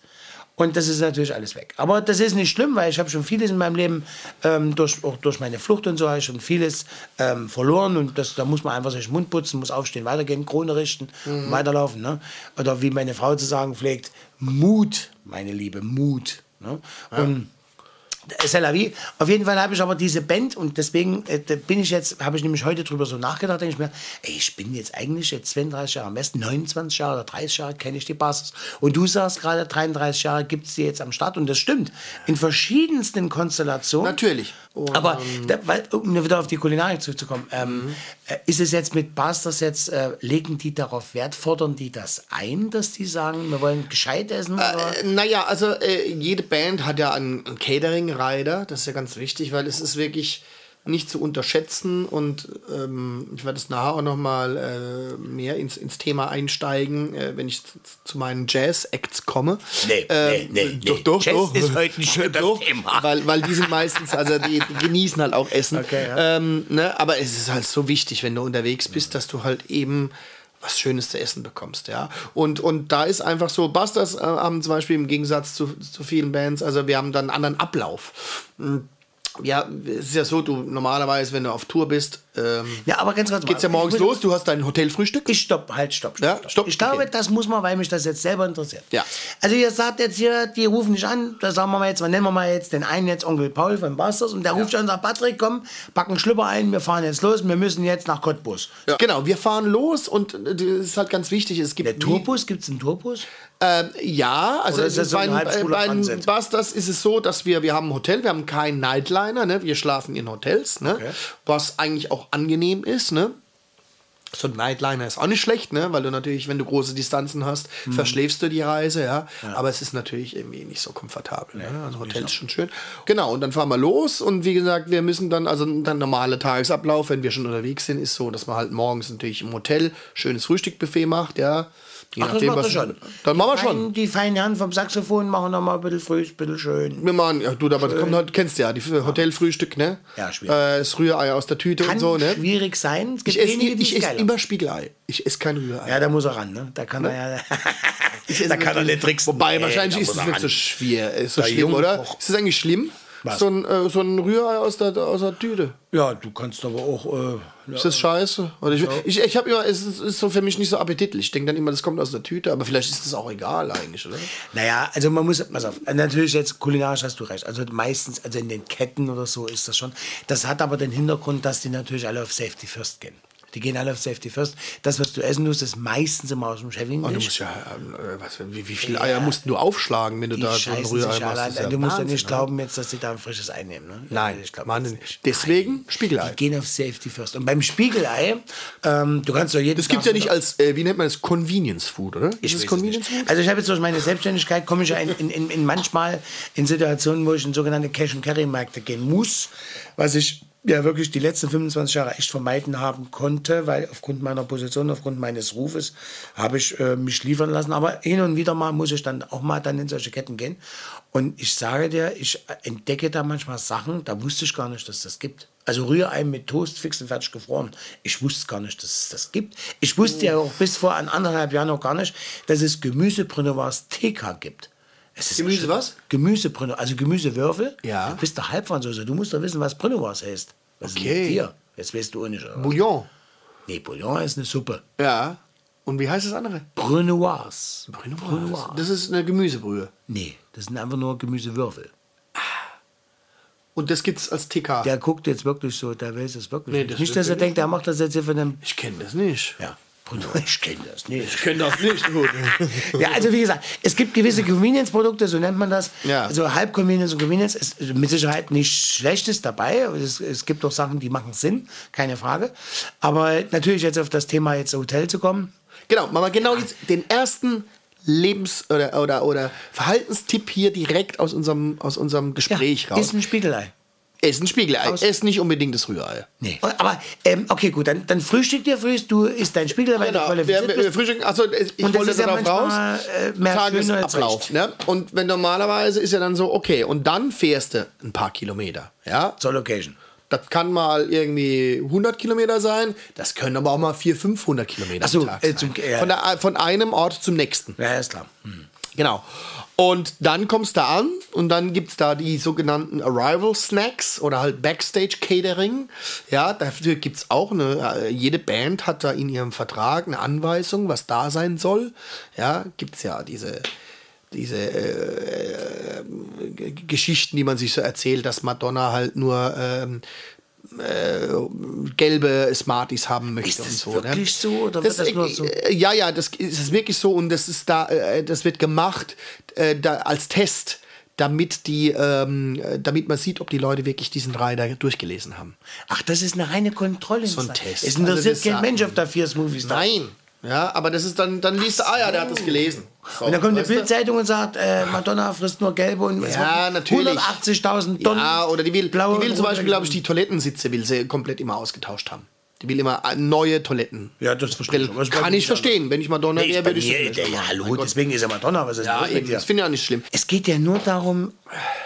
Und das ist natürlich alles weg. Aber das ist nicht schlimm, weil ich habe schon vieles in meinem Leben, ähm, durch, auch durch meine Flucht und so, habe ich schon vieles ähm, verloren. Und das, da muss man einfach sich den Mund putzen, muss aufstehen, weitergehen, Krone richten und weiterlaufen. Ne? Oder wie meine Frau zu sagen pflegt, Mut, meine Liebe, Mut. Ne? Und C'est la vie. Auf jeden Fall habe ich aber diese Band und deswegen äh, bin ich jetzt, habe ich nämlich heute drüber so nachgedacht, denke ich mir, ey, ich bin jetzt eigentlich jetzt 32 Jahre am besten, 29 Jahre oder 30 Jahre kenne ich die Basis. Und du sagst gerade 33 Jahre gibt es die jetzt am Start und das stimmt. In verschiedensten Konstellationen. Natürlich. Und, aber da, weil, um wieder auf die Kulinarik zurückzukommen, ähm, äh, ist es jetzt mit Bastas jetzt, äh, legen die darauf Wert, fordern die das ein, dass die sagen, wir wollen gescheit essen? Oder? Äh, naja, also äh, jede Band hat ja einen, einen Catering-Rider, das ist ja ganz wichtig, weil es ist wirklich nicht zu unterschätzen und ähm, ich werde es nachher auch nochmal äh, mehr ins, ins Thema einsteigen, äh, wenn ich zu, zu meinen Jazz-Acts komme. Nee, Ähm, nee, nee, Doch, nee. doch, Jazz doch. ist heute nicht das doch, Thema. Weil, weil die sind meistens, also die, die genießen halt auch Essen. Okay, ja. ähm, ne? Aber es ist halt so wichtig, wenn du unterwegs bist, dass du halt eben was Schönes zu essen bekommst, ja. Und, und da ist einfach so, Busters äh, haben zum Beispiel im Gegensatz zu, zu vielen Bands, also wir haben dann einen anderen Ablauf. Hm. Ja, es ist ja so, du normalerweise, wenn du auf Tour bist, ähm, Ja, aber ganz kurz. geht's ja mal. morgens Ich muss- los, du hast dein Hotelfrühstück. Ich stopp, halt, stopp, stopp. Ja, stopp. stopp, Ich glaube, okay. das muss man, weil mich das jetzt selber interessiert. Ja. Also ihr sagt jetzt hier, die rufen nicht an, da sagen wir mal jetzt, mal nennen wir mal jetzt den einen jetzt Onkel Paul von Basters und der ruft schon und sagt, Patrick, komm, packen Schlüpper ein, wir fahren jetzt los, wir müssen jetzt nach Cottbus. Ja. Genau, wir fahren los und äh, das ist halt ganz wichtig, es gibt Der Tourbus, gibt es einen Tourbus? Ähm, ja, also Oder ist das so bei, bei? Busters ist es so, dass wir, wir haben ein Hotel, wir haben keinen Nightliner, ne? wir schlafen in Hotels, ne? Okay. was eigentlich auch angenehm ist. Ne? So ein Nightliner ist auch nicht schlecht, ne? weil du natürlich, wenn du große Distanzen hast, Mhm. verschläfst du die Reise, ja? aber es ist natürlich irgendwie nicht so komfortabel. ne? Also Hotel ist schon schön. Genau, und dann fahren wir los und wie gesagt, wir müssen dann, also dann normale Tagesablauf, wenn wir schon unterwegs sind, ist so, dass man halt morgens natürlich im Hotel schönes Frühstückbuffet macht, ja. Je Ach, das macht er schon. Dann machen wir schon. Die feinen Herren vom Saxophon machen noch mal ein bisschen früh, ein bisschen schön. Wir machen, ja, du, aber das kommt halt, kennst du ja, die Hotelfrühstück, ne? Ja, schwierig. Äh, das Rührei aus der Tüte Kann und so, ne? schwierig sein. Es gibt Ich esse wenige, die ich es geil immer Spiegelei. Ich esse kein Rührei. Ja, da muss er ran, ne? Da kann er ja. da kann er nicht tricksen. Wobei, Nee, wahrscheinlich da ist muss es er nicht ran. so schwer. Ist so Der schlimm, oder? Ist das eigentlich schlimm? Was? So ein, äh, so ein Rührei aus der, aus der Tüte. Ja, du kannst aber auch. Äh, ja. Ist das scheiße? Oder ich ich, ich habe immer, es ist, ist so für mich nicht so appetitlich. Ich denke dann immer, das kommt aus der Tüte, aber vielleicht ist das auch egal eigentlich, oder? Naja, also man muss, pass auf, natürlich jetzt kulinarisch hast du recht. Also meistens, also in den Ketten oder so ist das schon. Das hat aber den Hintergrund, dass die natürlich alle auf Safety First gehen. Die gehen alle auf Safety First. Das, was du essen musst, ist meistens immer aus dem Cheving. Oh, du musst ja, äh, was, wie, wie viele Eier musst du aufschlagen, wenn du da so ein Rührei machst? ja Du musst ja Wahnsinn, nicht ne? glauben jetzt, dass sie da ein frisches Ei nehmen. Ne? Nein, ich glaube nicht. Deswegen Spiegelei. Die gehen auf Safety First. Und beim Spiegelei, ähm, du kannst doch jeden Das gibt es ja nicht als, äh, wie nennt man das, Convenience Food, oder? Ich ist es Convenience. Food? Also ich habe jetzt durch meine Selbstständigkeit komme ich ja in, in, in, in manchmal in Situationen, wo ich in sogenannte Cash and Carry Märkte gehen muss, was ich ja wirklich die letzten 25 Jahre echt vermeiden haben konnte, weil aufgrund meiner Position, aufgrund meines Rufes habe ich äh, mich liefern lassen. Aber hin und wieder mal muss ich dann auch mal dann in solche Ketten gehen. Und ich sage dir, ich entdecke da manchmal Sachen, da wusste ich gar nicht, dass das gibt. Also Rührei mit Toast, fix und fertig gefroren. Ich wusste gar nicht, dass es das gibt. Ich wusste ja auch bis vor an anderthalb Jahren noch gar nicht, dass es Gemüsebrünnevars TK gibt. Es ist Gemüse was? Gemüsebrünne, also Gemüsewürfel. Ja. Du bist der Halbfranzose. Du musst doch wissen, was Brünnevars heißt. Was ist Okay. mit dir? Jetzt weißt du auch nicht. Oder? Bouillon. Nee, Bouillon ist eine Suppe. Ja. Und wie heißt das andere? Brünnevars. Das ist eine Gemüsebrühe. Nee, das sind einfach nur Gemüsewürfel. Und das gibt's als TK. Der guckt jetzt wirklich so, der weiß es wirklich Nee, nicht. das Nicht, dass er denkt, er macht das jetzt hier von einem... Ich kenne das nicht. Ja, ich kenne das nicht. Ich kenne das nicht. Gut. Ja, also wie gesagt, es gibt gewisse Convenience-Produkte, so nennt man das. Ja. Also Halb-Convenience und Convenience ist mit Sicherheit nichts Schlechtes dabei. Es, es gibt auch Sachen, die machen Sinn, keine Frage. Aber natürlich jetzt auf das Thema jetzt Hotel zu kommen. Genau, machen wir genau jetzt den ersten Lebens- oder, oder, oder Verhaltenstipp hier direkt aus unserem, aus unserem Gespräch raus. Ist ein Spiegelei. Essen Spiegelei. Aus- Ess nicht unbedingt das Rührei. Nee. Aber, ähm, okay, gut, dann, dann frühstückt ihr frühst, du isst dein Spiegelei, weil du Genau. Qualifiziert wir, wir frühstücken, also ich Und wollte ist ja darauf raus. äh, mehr Tagesablauf. Ne? Und wenn normalerweise ist ja dann so, okay, und dann fährst du ein paar Kilometer. Ja? Zur Location. Das kann mal irgendwie 100 Kilometer sein, das können aber auch mal 400, 500 Kilometer Ach so, äh, sein. zum- ja. von, der, von einem Ort zum nächsten. Ja, ist klar. Hm. Genau. Und dann kommst du an und dann gibt es da die sogenannten Arrival Snacks oder halt Backstage Catering. Ja, dafür gibt es auch eine, äh, jede Band hat da in ihrem Vertrag eine Anweisung, was da sein soll. Ja, gibt es ja diese, diese äh, äh, Geschichten, die man sich so erzählt, dass Madonna halt nur ähm, äh, gelbe Smarties haben möchte Ist das und so. wirklich ne? so oder wird das nur so? äh, Ja, ja, das ist wirklich so und das ist da, äh, das wird gemacht äh, da, als Test, damit die, ähm, äh, damit man sieht, ob die Leute wirklich diesen Rider durchgelesen haben. Ach, das ist eine reine Kontrolle. So ein Test. Es interessiert Also das kein Mensch auf der Vier Movies. Nein. Ja, aber das ist dann, dann liest du, ah ja, der hat das gelesen. So, Und dann kommt die? Bildzeitung und sagt, äh, Madonna frisst nur gelbe und Ja, wird natürlich. 180.000 Tonnen. Ja, oder die will, die will zum Beispiel, glaube ich, die Toilettensitze will sie komplett immer ausgetauscht haben. Die will immer äh, neue Toiletten. Ja, das verstehe ich. Kann ich nicht verstehen. Wenn ich Madonna Nee, wäre, würde ich mir, das ja, hallo, deswegen ist er Madonna. Was ist Ja, eben, das finde ich auch nicht schlimm. Es geht ja nur darum,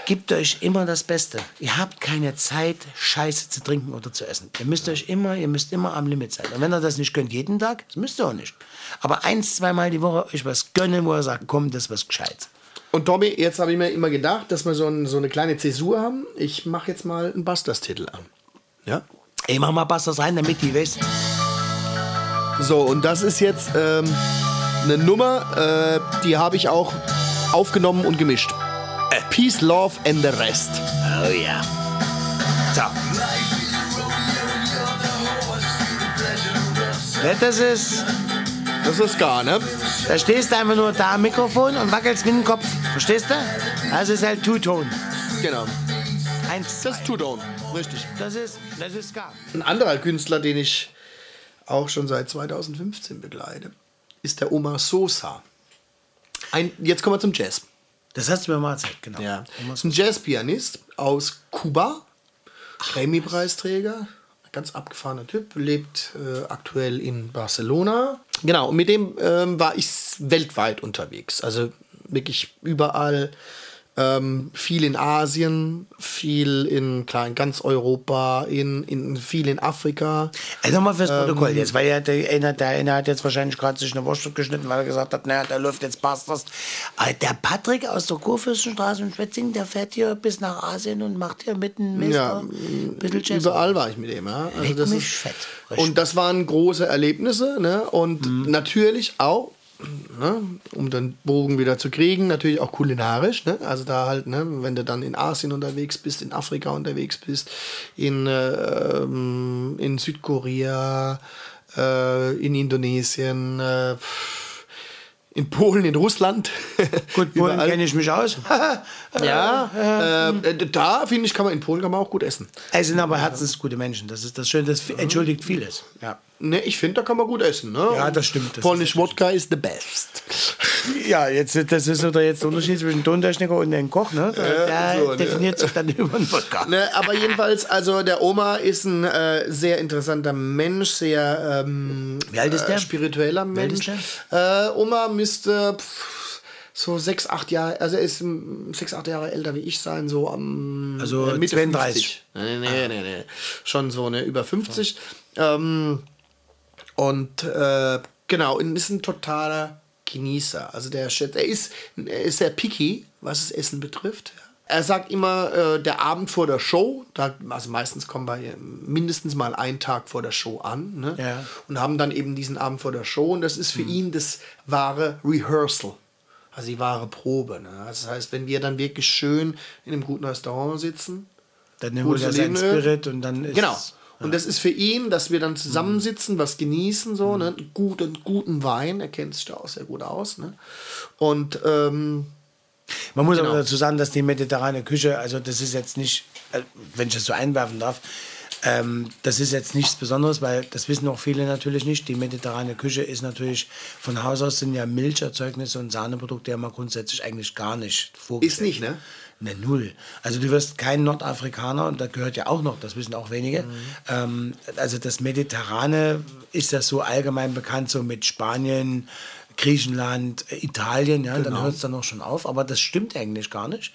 gebt euch immer das Beste. Ihr habt keine Zeit, Scheiße zu trinken oder zu essen. Ihr müsst euch immer, ihr müsst immer am Limit sein. Und wenn ihr das nicht könnt, jeden Tag, das müsst ihr auch nicht. Aber eins, zweimal die Woche euch was gönnen, wo ihr sagt, komm, das ist was Gescheites. Und Tommy, jetzt habe ich mir immer gedacht, dass wir so, ein, so eine kleine Zäsur haben. Ich mache jetzt mal einen Busters-Titel an. Ja? Ey, mach mal Bastas rein, damit die weißt. So, und das ist jetzt ähm, eine Nummer, äh, die habe ich auch aufgenommen und gemischt. Äh, Peace, Love and the Rest. Oh ja. So. Ja, das ist, Das ist gar, ne? da stehst du einfach nur da am Mikrofon und wackelst mit dem Kopf. Verstehst du? Also ist halt Two-Tone. Genau. Eins, Das ist Two-Tone. Richtig. das ist, das ist Ska. Ein anderer Künstler, den ich auch schon seit 2015 begleite, ist der Omar Sosa. Ein, jetzt kommen wir zum Jazz. Das hast du mir mal erzählt, genau. Ja. Ist ein Jazzpianist aus Kuba, Grammy-Preisträger, ganz abgefahrener Typ, lebt äh, aktuell in Barcelona. Genau, und mit dem ähm, war ich weltweit unterwegs. Also wirklich überall. Ähm, viel in Asien, viel in, klar, in ganz Europa, in, in, viel in Afrika. Also nochmal fürs Ähm, Protokoll jetzt, weil ja der eine, der eine hat jetzt wahrscheinlich gerade sich eine Wurst geschnitten, weil er gesagt hat, naja, da läuft jetzt Bastas. Aber der Patrick aus der Kurfürstenstraße in Schwetzingen, der fährt hier bis nach Asien und macht hier mit einem Meister Ja, ein bisschen Jazz. Überall war ich mit ihm, ja. Also Leck das mich ist, fett. Und das waren große Erlebnisse, ne? Und Mhm. natürlich auch, ne? um den Bogen wieder zu kriegen, natürlich auch kulinarisch, ne? Also da halt, ne, wenn du dann in Asien unterwegs bist, in Afrika unterwegs bist, in, äh, ähm, in Südkorea, äh, in Indonesien, äh, in Polen, in Russland. Gut, Polen kenne ich mich aus. Ja, äh, da finde ich, kann man in Polen kann man auch gut essen. Es sind aber herzensgute Menschen. Das ist das Schöne, das entschuldigt vieles. Ja. Ne, ich finde, da kann man gut essen. Ne? Ja, das stimmt, das Polnisch Wodka ist the best. Ja, jetzt, das ist oder jetzt der Unterschied zwischen Tontechniker und einem Koch, ne? Der, der so, ne? definiert sich dann über den Wodka. Ne, aber jedenfalls, also der Oma ist ein äh, sehr interessanter Mensch, sehr ähm, Wie alt ist der? Äh, spiritueller Mensch. ist Äh, Oma müsste pff, so sechs, acht Jahre, also er ist sechs, acht Jahre älter wie ich sein, so am Also äh, Mitte 32. 50. Nee, nee, nee, nee. Schon so ne, über 50. Ähm, und äh, genau, ist ein totaler Genießer. Also der schätzt, er ist, er ist sehr picky, was das Essen betrifft. Er sagt immer, äh, der Abend vor der Show, da, also meistens kommen wir mindestens mal einen Tag vor der Show an ne? Ja. und haben dann eben diesen Abend vor der Show und das ist für ihn das wahre Rehearsal. Also die wahre Probe. Ne? Das heißt, wenn wir dann wirklich schön in einem guten Restaurant sitzen, Dann er seinen Olivenöl. Spirit und dann ist Genau. Und das ist für ihn, dass wir dann zusammensitzen, was genießen, so, ne? Guten, guten Wein, er kennt sich da auch sehr gut aus, ne? Und ähm, Man muss Genau. aber dazu sagen, dass die mediterrane Küche, also das ist jetzt nicht, äh, wenn ich das so einwerfen darf, ähm, das ist jetzt nichts Besonderes, weil das wissen auch viele natürlich nicht. Die mediterrane Küche ist natürlich von Haus aus sind ja Milcherzeugnisse und Sahneprodukte ja mal grundsätzlich eigentlich gar nicht vorgesehen. Ist nicht, ne? Ne, null. Also du wirst kein Nordafrikaner, und da gehört ja auch noch, das wissen auch wenige. Ähm, also das Mediterrane ist ja so allgemein bekannt, so mit Spanien, Griechenland, äh, Italien, ja, dann hört es dann auch schon auf. Aber das stimmt eigentlich gar nicht,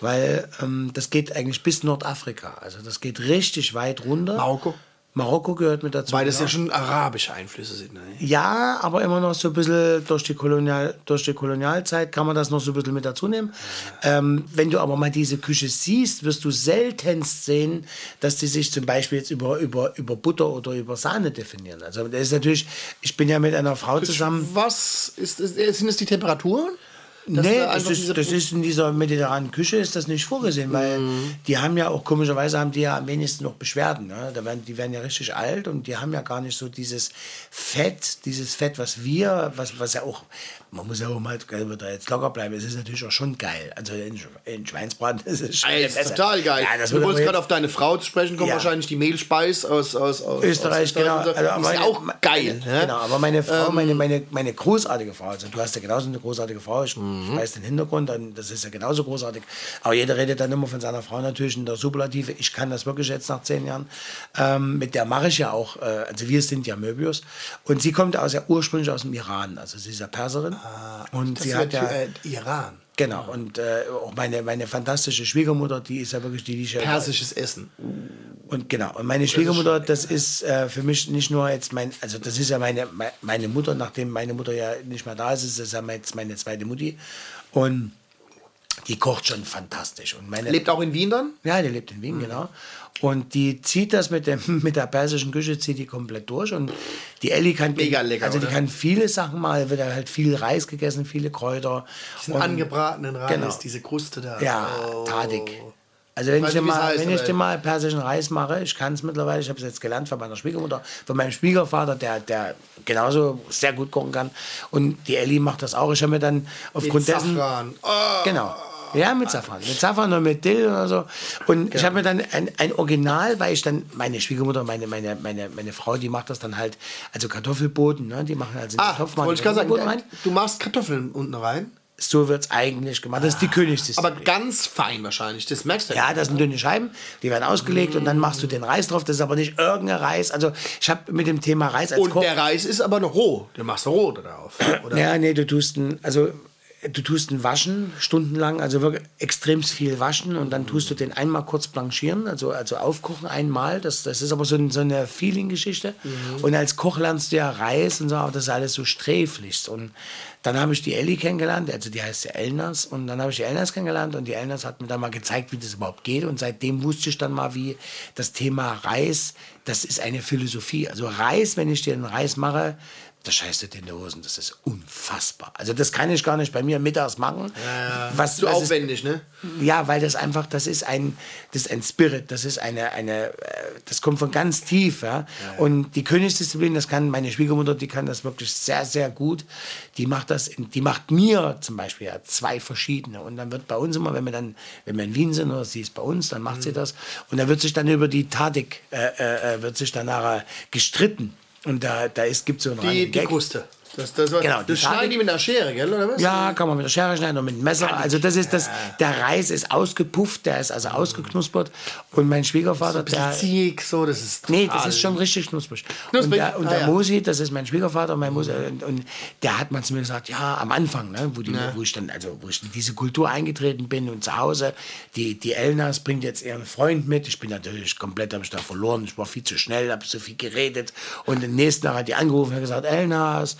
weil ähm, das geht eigentlich bis Nordafrika. Also das geht richtig weit runter. Marokko. Marokko gehört mit dazu. Weil das ja genau. schon arabische Einflüsse sind. Ne? Ja, aber immer noch so ein bisschen durch die, Kolonial, durch die Kolonialzeit kann man das noch so ein bisschen mit dazu nehmen. Ähm, wenn du aber mal diese Küche siehst, wirst du seltenst sehen, dass die sich zum Beispiel jetzt über, über, über Butter oder über Sahne definieren. Also das ist natürlich, ich bin ja mit einer Frau zusammen. Was ist, ist, sind es die Temperaturen? Dass Nee, da das ist, das ist in dieser mediterranen Küche ist das nicht vorgesehen, weil Mhm. die haben ja auch komischerweise haben die ja am wenigsten noch Beschwerden. Ne? Da werden, die werden ja richtig alt und die haben ja gar nicht so dieses Fett, dieses Fett, was wir, was, was ja auch, man muss ja auch mal da jetzt locker bleiben, es ist natürlich auch schon geil. Also in, in Schweinsbraten ist es schon Ey, ist total geil. Ja, du wolltest gerade auf deine Frau zu sprechen kommen, Ja. wahrscheinlich die Mehlspeis aus, aus, aus Österreich, aus genau. Also, ist meine- ja auch geil. Meine, ne? Genau, aber meine Frau, Ähm, meine, meine, meine großartige Frau, also du hast ja genauso eine großartige Frau, ich, Mhm. weiß den Hintergrund, dann, das ist ja genauso großartig. Aber jeder redet dann immer von seiner Frau natürlich in der Superlative. Ich kann das wirklich jetzt nach zehn Jahren. Ähm, mit der mache ich ja auch, äh, also wir sind ja Möbius. Und sie kommt aus ja ursprünglich aus dem Iran, also sie ist ja Perserin. Und Ah, das sie hat ja. äh, Iran. Genau, und äh, auch meine, meine fantastische Schwiegermutter, die ist ja wirklich die, die ja Persisches Essen. und genau, und meine Schwiegermutter, das ist äh, für mich nicht nur jetzt mein, also das ist ja meine, me- meine Mutter, nachdem meine Mutter ja nicht mehr da ist, ist das ja jetzt meine zweite Mutti. Und die kocht schon fantastisch. Und meine, Lebt auch in Wien dann? ja, die lebt in Wien, genau. Und die zieht das mit, dem, mit der persischen Küche, zieht die komplett durch. Und die Ellie kann, Mega lecker, also die oder? kann viele Sachen mal, wird halt viel Reis gegessen, viele Kräuter. Diesen Und- angebratenen Reis, Genau. diese Kruste da. ja, Oh. tadig. Also wenn ich, wie's mal, heißt, wenn ich dir mal persischen Reis mache, ich kann es mittlerweile, ich habe es jetzt gelernt von meiner Schwiegermutter, von meinem Schwiegervater, der, der genauso sehr gut kochen kann. Und die Ellie macht das auch. Ich habe mir dann aufgrund dessen... Safran. Oh. Genau. Ja, mit Safran. Mit Safran und mit Dill oder so. Und ich habe mir dann ein, ein Original, weil ich dann, meine Schwiegermutter, meine, meine, meine, meine Frau, die macht das dann halt, also Kartoffelboden, ne? die machen also Ah, Topf, wollte ich gerade sagen, Kartoffelboden rein. du machst Kartoffeln unten rein. So wird es eigentlich gemacht. Das ist die Königsdisziplin. Aber ganz fein wahrscheinlich, das merkst du Ja, das sind dünne Scheiben, die werden ausgelegt und dann machst du den Reis drauf. Das ist aber nicht irgendein Reis. Also ich habe mit dem Thema Reis als Und Koch... der Reis ist aber noch roh. Den machst du roh drauf. Oder? Ja, nee, du tust ihn, also du tust ihn waschen, stundenlang, also wirklich extrem viel waschen und dann tust du den einmal kurz blanchieren, also, also aufkochen einmal. Das, das ist aber so, ein, so eine Feeling-Geschichte. Und als Koch lernst du ja Reis und so, aber das ist alles so sträflichst. Und dann habe ich die Elli kennengelernt, also die heißt ja Elnas. Und dann habe ich die Elnas kennengelernt und die Elnas hat mir dann mal gezeigt, wie das überhaupt geht. Und seitdem wusste ich dann mal, wie das Thema Reis, das ist eine Philosophie. Also Reis, wenn ich dir einen Reis mache, da scheißt du in die Hosen. Das ist unfassbar. Also das kann ich gar nicht bei mir mittags machen. was, Zu was ist- aufwendig, ne? ja, weil das einfach, das ist ein, das ist ein Spirit, das ist eine, eine, äh, das kommt von ganz tief, ja. Und die Königsdisziplin, das kann meine Schwiegermutter, die kann das wirklich sehr, sehr gut. Die macht das, in, die macht mir zum Beispiel ja, zwei verschiedene. Und dann wird bei uns immer, wenn wir dann, wenn wir in Wien sind oder sie ist bei uns, dann macht Mhm. sie das. Und dann wird sich dann über die Tadik, äh, äh, äh, wird sich dann nachher gestritten. Und da, da ist, gibt so einen Die, die Gag. Kruste. Das, das, war, Genau, das schneiden die mit einer Schere, gell? Oder was? Ja, kann man mit der Schere schneiden und mit dem Messer. Also das ist das, der Reis ist ausgepufft, der ist also ausgeknuspert. Und mein Schwiegervater, Ein bisschen der... ziehig, so, das ist. Nee, das total- ist schon richtig knusprig. Knusprig? Und der, und Ah, der ja. Mosi, das ist mein Schwiegervater, mein Mosi, und, und der hat mal zu mir gesagt, ja, am Anfang, ne, wo, die, wo ich dann, also wo ich in diese Kultur eingetreten bin und zu Hause, die, die Elnas bringt jetzt ihren Freund mit. Ich bin natürlich komplett, habe ich da verloren. Ich war viel zu schnell, habe so viel geredet. Und den nächsten Tag hat die angerufen und gesagt, Elnas,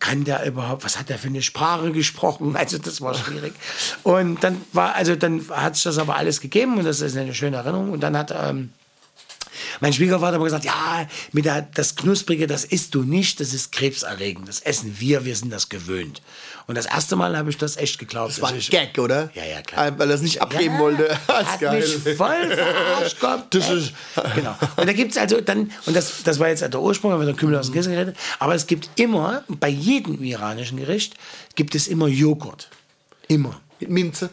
kann der überhaupt, was hat der für eine Sprache gesprochen? Also das war schwierig. Und dann war, also dann hat sich das aber alles gegeben und das ist eine schöne Erinnerung. Und dann hat ähm, mein Schwiegervater hat gesagt, ja, mit der, das Knusprige, das isst du nicht, das ist krebserregend. Das essen wir, wir sind das gewöhnt. Und das erste Mal habe ich das echt geglaubt. Das war Also ein ich- Gag, oder? Ja, ja, klar. Weil er es nicht abgeben ja, wollte. Das hat geil. mich voll verarscht. ist- genau. Und da gibt es also dann, und das, das war jetzt der Ursprung, haben wir den Kümmel aus dem Kissen geredet, aber es gibt immer, bei jedem iranischen Gericht, gibt es immer Joghurt. Immer. Mit Minze.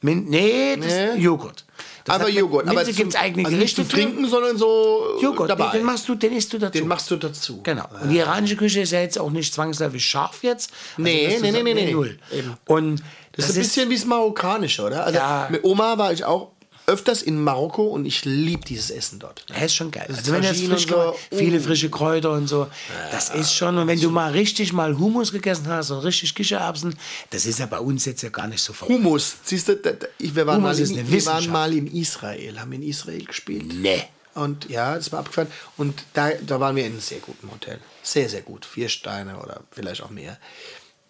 Min nee, das Nee. ist Joghurt. Das mit Joghurt. Minze aber gibt es eigene also nicht zum Trinken, sondern so Joghurt, dabei. Den, machst du, den isst du dazu. Den machst du dazu. Genau. Und die iranische Küche ist ja jetzt auch nicht zwangsläufig scharf jetzt. Also Nee, nee, nee, nee, nee. Null. Eben. Und Das, ist ein bisschen wie das Marokkanische, oder? Also Ja. mit Oma war ich auch öfters in Marokko und ich liebe dieses Essen dort. Ja, ist schon geil. Das Also wenn Tagine frisch so, gemacht, viele uh. frische Kräuter und so, das ist schon. Und wenn du mal richtig mal Hummus gegessen hast und richtig Kichererbsen, das ist ja bei uns jetzt ja gar nicht so verrückt. Hummus, siehst du, wir, waren Hummus mal in, wir waren mal in Israel, haben in Israel gespielt. Nee. Und ja, das war abgefahren. Und da, da waren wir in einem sehr guten Hotel. Sehr, sehr gut. Vier Steine oder vielleicht auch mehr.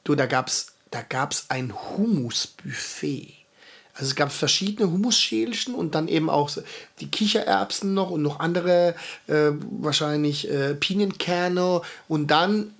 Du, da gab es da gab's ein Hummusbuffet. Also es gab verschiedene Humusschälchen und dann eben auch die Kichererbsen noch und noch andere äh, wahrscheinlich äh, Pinienkerne und dann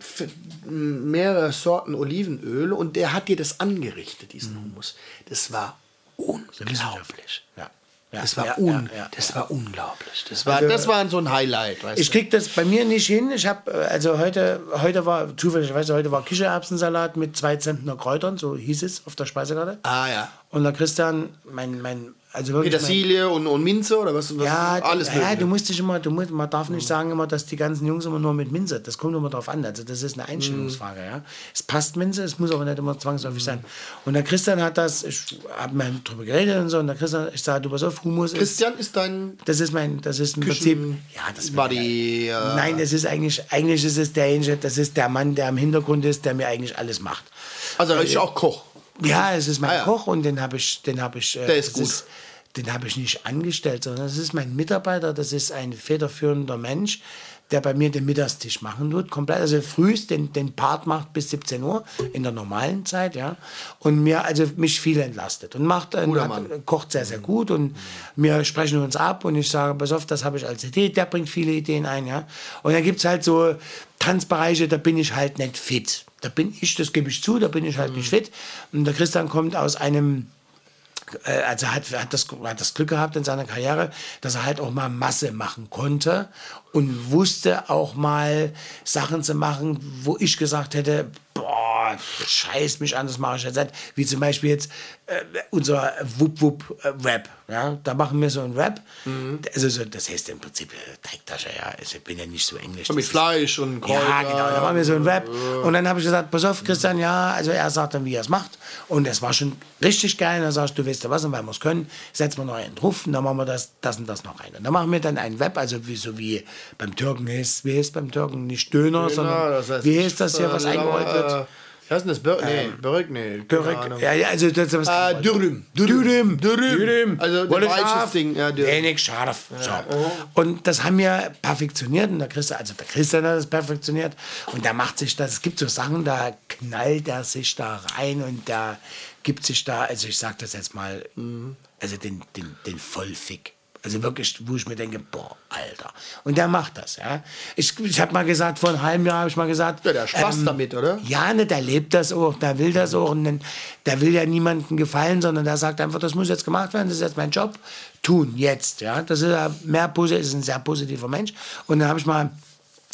mehrere Sorten Olivenöl und der hat dir das angerichtet, diesen Hummus. Das war unglaublich. Ja. Ja, Das war, ja, un ja, das war unglaublich. Das war, das war so ein Highlight. Ich krieg das bei mir nicht hin. Ich habe also heute heute war zufälligerweise heute war Kichererbsensalat mit zwei Zentner Kräutern, so hieß es auf der Speisekarte. Ah ja. Und der Christian, mein mein also Petersilie und, und Minze oder was? was ja, alles ja, mögliche. du musst dich immer, du musst, man darf nicht sagen immer, dass die ganzen Jungs immer nur mit Minze, das kommt immer drauf an, also das ist eine Einstellungsfrage, ja. Es passt Minze, es muss aber nicht immer zwangsläufig sein. Und der Christian hat das, ich habe mal drüber geredet und so, und der Christian, ich sage, du pass auf, Humus ist, Christian ist dein das ist mein, das ist im Küchen- Prinzip, ja, das Buddy. Äh, Nein, das ist eigentlich, eigentlich ist es derjenige, das ist der Mann, der im Hintergrund ist, der mir eigentlich alles macht. also er ist auch Koch. Ja, es ist mein Ah, ja. Koch und den habe ich, den habe ich, äh, Der ist gut. Den habe ich nicht angestellt, sondern das ist mein Mitarbeiter, das ist ein federführender Mensch, der bei mir den Mittagstisch machen tut, komplett, also frühst den, den Part macht bis 17 Uhr in der normalen Zeit, ja, und mir, also mich viel entlastet und macht, äh, hat, Mann. kocht sehr, sehr gut und wir sprechen uns ab und ich sage, pass auf, das habe ich als Idee, der bringt viele Ideen ein, ja, und dann gibt es halt so Tanzbereiche, da bin ich halt nicht fit. Da bin ich, das gebe ich zu, da bin ich halt nicht fit. Und der Christian kommt aus einem äh, also hat, hat, das, hat das Glück gehabt in seiner Karriere, dass er halt auch mal Masse machen konnte und wusste auch mal Sachen zu machen, wo ich gesagt hätte, boah, scheiß mich an, das mache ich jetzt nicht. Wie zum Beispiel jetzt äh, unser Wupp Wupp äh, Rap. Ja? Da machen wir so ein Rap. Also so, das heißt im Prinzip äh, Teigtasche, ja. Also ich bin ja nicht so englisch. Mit Das Fleisch und Kräuter. ja, genau, da machen wir so ein Rap. Und dann habe ich gesagt, pass auf, Christian, ja, also er sagt dann, wie er es macht. Und es war schon richtig geil. Und dann sagst du, weißt du was, und weil wir es können, setzen wir noch einen drauf und dann machen wir das, das und das noch rein. Und dann machen wir dann ein Web, also wie, so wie beim Türken ist, wie heißt beim Türken nicht Döner, sondern das heißt, wie heißt das hier, was äh, eingerollt wird? Heißt denn das? Bör nee, Börek? Nee. Börek. Ja, ja, also das was Äh, Dürüm. Dürüm. Dürüm. Also ein Wolle scharf. Ding. Ja, Dürüm. Wenig scharf. So. Und das haben wir perfektioniert. Und der Christian, also der Christian hat das perfektioniert. Und der macht sich das. Es gibt so Sachen, da knallt er sich da rein und da gibt sich da, also ich sag das jetzt mal, also den, den, den Vollfick. Also wirklich, wo ich mir denke, boah, Alter. Und der macht das, ja. Ich, ich habe mal gesagt, vor einem halben Jahr habe ich mal gesagt. Ja, der hat Spaß damit, oder? Ja, ne, der lebt das auch, der will das auch. Und der will ja niemandem gefallen, sondern der sagt einfach, das muss jetzt gemacht werden, das ist jetzt mein Job. Tun, jetzt. Ja? Das ist, ja mehr, ist ein sehr positiver Mensch. Und dann habe ich mal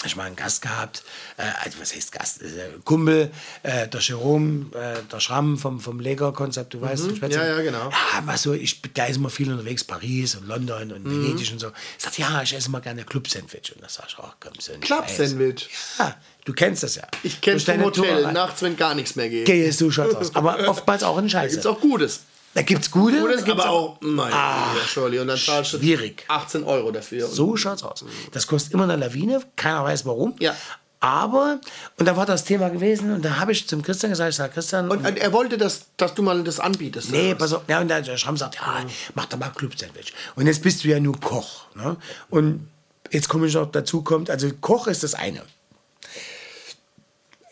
ich mal einen Gast gehabt, äh, also was heißt Gast, äh, Kumpel, äh, der Jerome, äh, der Schramm vom, vom Lega-Konzept, du weißt, mhm. Ja, ja, genau. Ja, was so, ich, da ist immer viel unterwegs, Paris und London und Mhm. Venedig und so. Ich sag, ja, ich esse immer gerne Club-Sandwich. Und da sag ich, oh, komm, so ein Club-Sandwich? Ja, du kennst das ja. Ich kenne Durch vom Hotel, Tour- nachts, wenn gar nichts mehr geht. Gehst du schon aus. Aber oftmals auch in Da Scheiße. gibt es auch Gutes. Da gibt's gute, Gutes, gibt's aber auch, mein Ah. Und dann zahlst du schwierig. 18 Euro dafür. Und So schaut's aus. Das kostet immer eine Lawine, keiner weiß warum. Ja. Aber, und da war das Thema gewesen, und da habe ich zum Christian gesagt, ich sage, Christian, Und er wollte, dass, dass du mal das anbietest. Nee, pass auf. Ja, und der Schramm sagt, ja, mach doch mal Club-Sandwich. Und jetzt bist du ja nur Koch. Ne? Und jetzt komme ich noch dazu, kommt, also Koch ist das eine.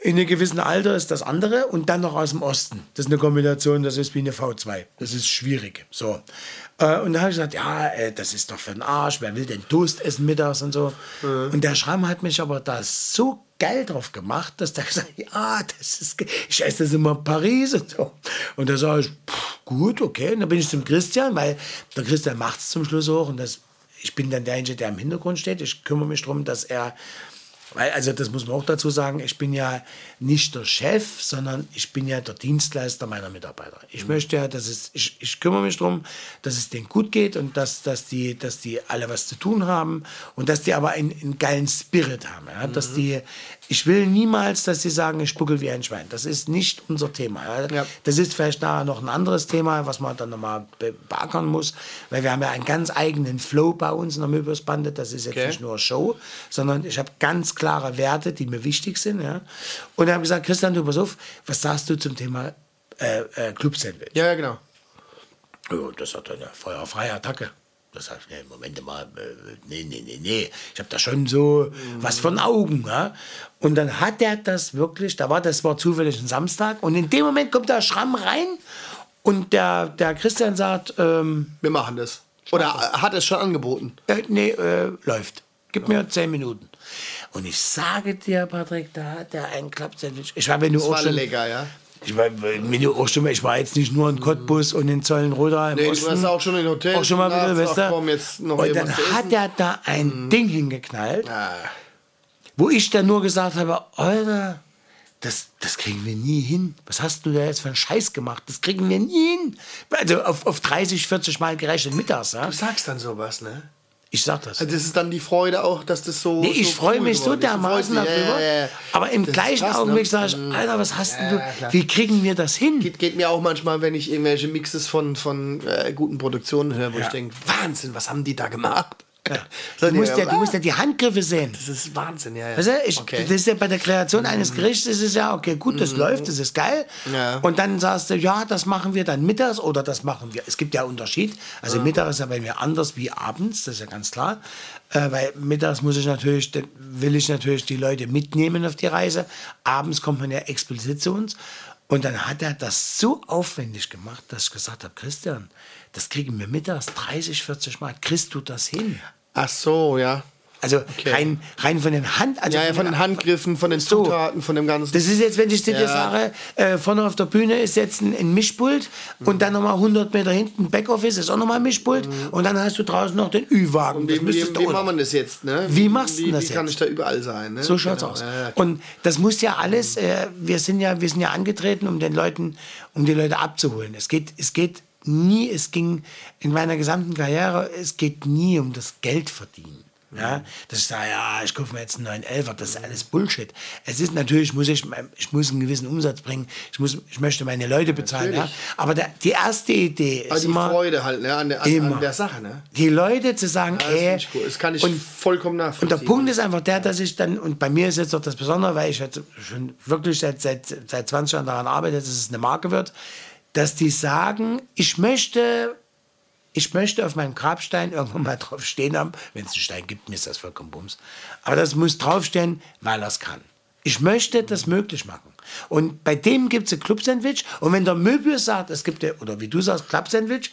In einem gewissen Alter ist das andere und dann noch aus dem Osten. Das ist eine Kombination, das ist wie eine V2. Das ist schwierig. So. Äh, Und da habe ich gesagt, ja, äh, das ist doch für den Arsch. Wer will denn Toast essen mittags und so. Und der Schramm hat mich aber da so geil drauf gemacht, dass der gesagt hat, ja, das ist, ich esse das immer in Paris und so. Und da sage ich, pff, gut, okay. Und dann bin ich zum Christian, weil der Christian macht es zum Schluss auch. Und das, ich bin dann derjenige, der im Hintergrund steht. Ich kümmere mich darum, dass er weil, also das muss man auch dazu sagen, ich bin ja nicht der Chef, sondern ich bin ja der Dienstleister meiner Mitarbeiter. Ich möchte ja, dass es, ich, ich kümmere mich darum, dass es denen gut geht und dass, dass, die, dass die alle was zu tun haben und dass die aber einen, einen geilen Spirit haben. Ja? Dass die, ich will niemals, dass sie sagen, ich spuckel wie ein Schwein. Das ist nicht unser Thema. Ja? Ja. Das ist vielleicht nachher noch ein anderes Thema, was man dann nochmal be beackern muss, weil wir haben ja einen ganz eigenen Flow bei uns in der Möbiusbande. Das ist jetzt Okay. nicht nur Show, sondern ich habe ganz klare Werte, die mir wichtig sind. Ja? Und ich habe gesagt, Christian, du pass auf, was sagst du zum Thema äh, äh, Club-Sandwich? Ja, ja, genau. Ja, das hat eine feuerfreie Attacke. Da sag ich, nee, Moment mal, äh, nee, nee, nee, nee. Ich habe da schon so was von Augen. Ja? Und dann hat er das wirklich, da war das war zufällig ein Samstag und in dem Moment kommt der Schramm rein und der, der Christian sagt, ähm, Wir machen das. Oder hat es schon angeboten? äh, nee, äh, läuft. Gib mir zehn Minuten. Und ich sage dir, Patrick, da hat er einen Klappsandwich. Ich war, wenn du Das auch schon, lecker, ja. Ich war, du auch schon, ich war jetzt nicht nur in Cottbus und in Zollenroda im Nee, du Osten. warst auch schon in Hotels. auch schon mal wieder, weißt gesagt, du? komm, jetzt noch und dann hat er da ein Ding hingeknallt, Ah, wo ich dann nur gesagt habe, Alter, das, das kriegen wir nie hin. Was hast du da jetzt für einen Scheiß gemacht? Das kriegen wir nie hin. Also auf, auf 30, 40 Mal gerechnet mittags. Ja? du sagst dann sowas, ne? Ich sag das. Also das ist dann die Freude auch, dass das so. Nee, ich so freue cool mich so dermaßen darüber. Ja, ja. Aber im Das gleichen krass, ne? Augenblick sage ich, Alter, was hast Ja, du? klar. Wie kriegen wir das hin? Geht, geht mir auch manchmal, wenn ich irgendwelche Mixes von, von äh, guten Produktionen höre, wo ich denke, Wahnsinn, was haben die da gemacht? Du musst, ja, du musst ja die Handgriffe sehen. Das ist Wahnsinn, ja. ja. Weißt du, ich, okay. Mhm. Das ist ja bei der Kreation eines Gerichts ist es ja, okay, gut, das läuft, das ist geil. Ja. Und dann sagst du, ja, das machen wir dann mittags oder das machen wir. Es gibt ja Unterschied. Also Mittag ist ja bei mir anders wie abends, das ist ja ganz klar. Äh, weil mittags muss ich natürlich, will ich natürlich die Leute mitnehmen auf die Reise. Abends kommt man ja explizit zu uns. Und dann hat er das so aufwendig gemacht, dass ich gesagt habe, Christian, das kriegen wir mittags 30, 40 Mal. Kriegst du das hin? Ach so, ja. Also Okay. rein, rein von den Hand, also Ja, ja, von den Handgriffen, von den So. Zutaten, von dem Ganzen. Das ist jetzt, wenn ich dir Ja. sage, äh, vorne auf der Bühne ist jetzt ein, ein Mischpult und dann nochmal 100 Meter hinten Backoffice, ist auch nochmal ein Mischpult und dann hast du draußen noch den Ü-Wagen. Und wie, wie, wie noch. wir das jetzt, ne? Wie machst du das Wie kann jetzt? ich da überall sein, ne? So schaut's Genau, aus. Ja, und das muss ja alles, äh, wir sind ja, wir sind ja angetreten, um den Leuten, um die Leute abzuholen. Es geht, es geht nie, es ging in meiner gesamten Karriere, es geht nie um das Geld verdienen. Ja, dass ich sage, ja, ich kaufe mir jetzt einen neuen Elfer, das ist alles Bullshit. Es ist natürlich, muss ich, ich muss einen gewissen Umsatz bringen, ich, muss, ich möchte meine Leute bezahlen. Ja? Aber der, die erste Idee ist Aber die immer, Freude halt, ne? An der, an, an der Sache, ne? die Leute zu sagen, Ja, das, ey, gut. das kann ich und vollkommen nachvollziehen. und der Punkt ist einfach der, dass ich dann, und bei mir ist jetzt auch das Besondere, weil ich jetzt schon wirklich seit, seit, seit 20 Jahren daran arbeite, dass es eine Marke wird, dass die sagen, ich möchte, ich möchte auf meinem Grabstein irgendwann mal drauf stehen haben, wenn es einen Stein gibt, mir ist das vollkommen bums. Aber das muss draufstehen, weil er es kann. Ich möchte das möglich machen. Und bei dem gibt es ein Club-Sandwich. Und wenn der Möbius sagt, es gibt, ja- oder wie du sagst, Club-Sandwich,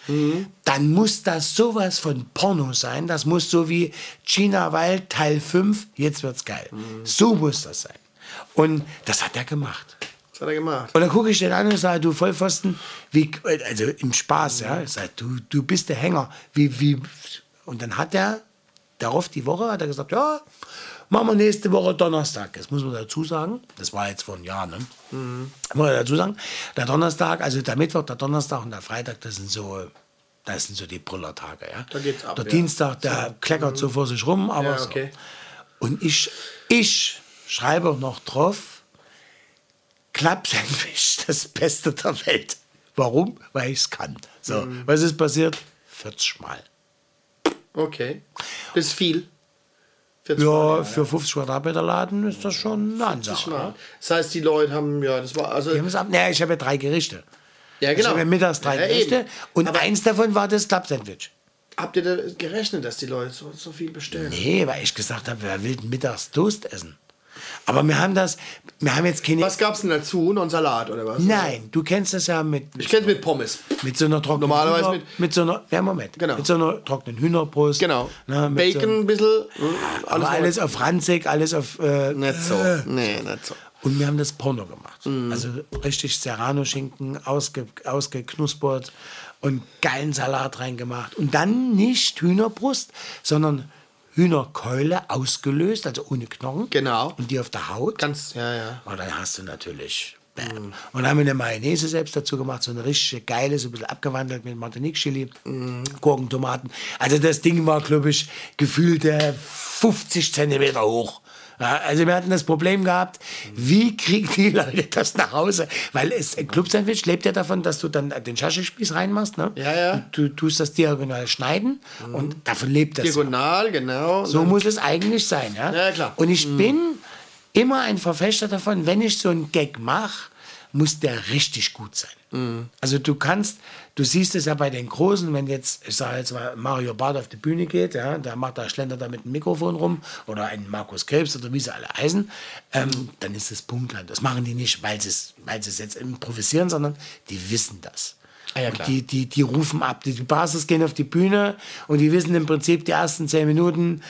dann muss das sowas von Porno sein. Das muss so wie China Wild Teil 5, jetzt wird's geil. So muss das sein. Und das hat er gemacht. Was hat er gemacht? Und dann gucke ich den an und sage, du Vollpfosten, wie, also im Spaß, ja. Ich sage, du, du bist der Hänger. Wie, wie, und dann hat er, darauf die Woche, hat er gesagt, ja, machen wir nächste Woche Donnerstag. Das muss man dazu sagen. Das war jetzt vor einem Jahr, ne? Muss man dazu sagen. Der Donnerstag, also der Mittwoch, der Donnerstag und der Freitag, das sind so, das sind so die Brüllertage, ja. Da geht's ab, Der ja. Dienstag, der kleckert so vor sich rum, aber Ja, so. okay. Und ich, ich schreibe noch drauf, Klappsandwich, das Beste der Welt. Warum? Weil ich es kann. So, Mhm. was ist passiert? 40 Mal. Okay. Das ist viel. 40 Ja, Mal, für 50 Quadratmeter Laden ist das schon eine 40 Ansage. Mal. ne? Das heißt, die Leute haben, ja, das war, also, ab- Naja, ich habe ja drei Gerichte. ja, Ich genau. habe ja mittags drei Ja, Gerichte eben. und Aber eins davon war das Klappsandwich. Habt ihr da gerechnet, dass die Leute so, so viel bestellen? Nee, weil ich gesagt habe, wer will mittags Toast essen? Aber wir haben das, wir haben jetzt keine. Was gab's denn dazu? Noch ein Salat oder was? Nein, du kennst das ja mit, Ich kenn's mit Pommes. mit so einer trockenen Normalerweise Hühner, mit- mit so einer ja Moment Genau. mit so einer trockenen Hühnerbrust Genau. ne, mit Bacon so, ein bisschen. aber alles auf ranzig alles auf äh, Nicht so. Nee, nicht so. und wir haben das Porno gemacht Mhm. also richtig Serrano Schinken ausge, ausgeknuspert und geilen Salat reingemacht und dann nicht Hühnerbrust sondern Hühnerkeule ausgelöst also ohne Knochen Genau. und die auf der Haut Ganz, ja, ja. Und dann hast du natürlich. Bam. Und dann haben wir eine Mayonnaise selbst dazu gemacht, so eine richtige geile, so ein bisschen abgewandelt mit Martinique-Chili, Gurken, Tomaten. Also das Ding war, glaube ich, gefühlte 50 Zentimeter hoch. Ja, also wir hatten das Problem gehabt, wie kriegen die Leute das nach Hause? Weil es ein Club-Sandwich lebt ja davon, dass du dann den Schaschespieß reinmachst. Ne? Ja, ja. Du tust das diagonal schneiden und davon lebt das. ja. Diagonal, genau. So muss es eigentlich sein. Ja, Ja, klar. Und ich bin immer ein Verfechter davon, wenn ich so einen Gag mache, muss der richtig gut sein. Also du kannst, du siehst es ja bei den Großen, wenn jetzt, ich sage jetzt mal, Mario Barth auf die Bühne geht, ja, der macht da, schlendert da mit dem Mikrofon rum oder ein Markus Krebs oder wie sie alle heißen, ähm, dann ist das Punktland. Das machen die nicht, weil sie es weil es jetzt improvisieren, sondern die wissen das. Ah ja, die, die, die rufen ab. Die, die Basis gehen auf die Bühne und die wissen im Prinzip die ersten zehn Minuten,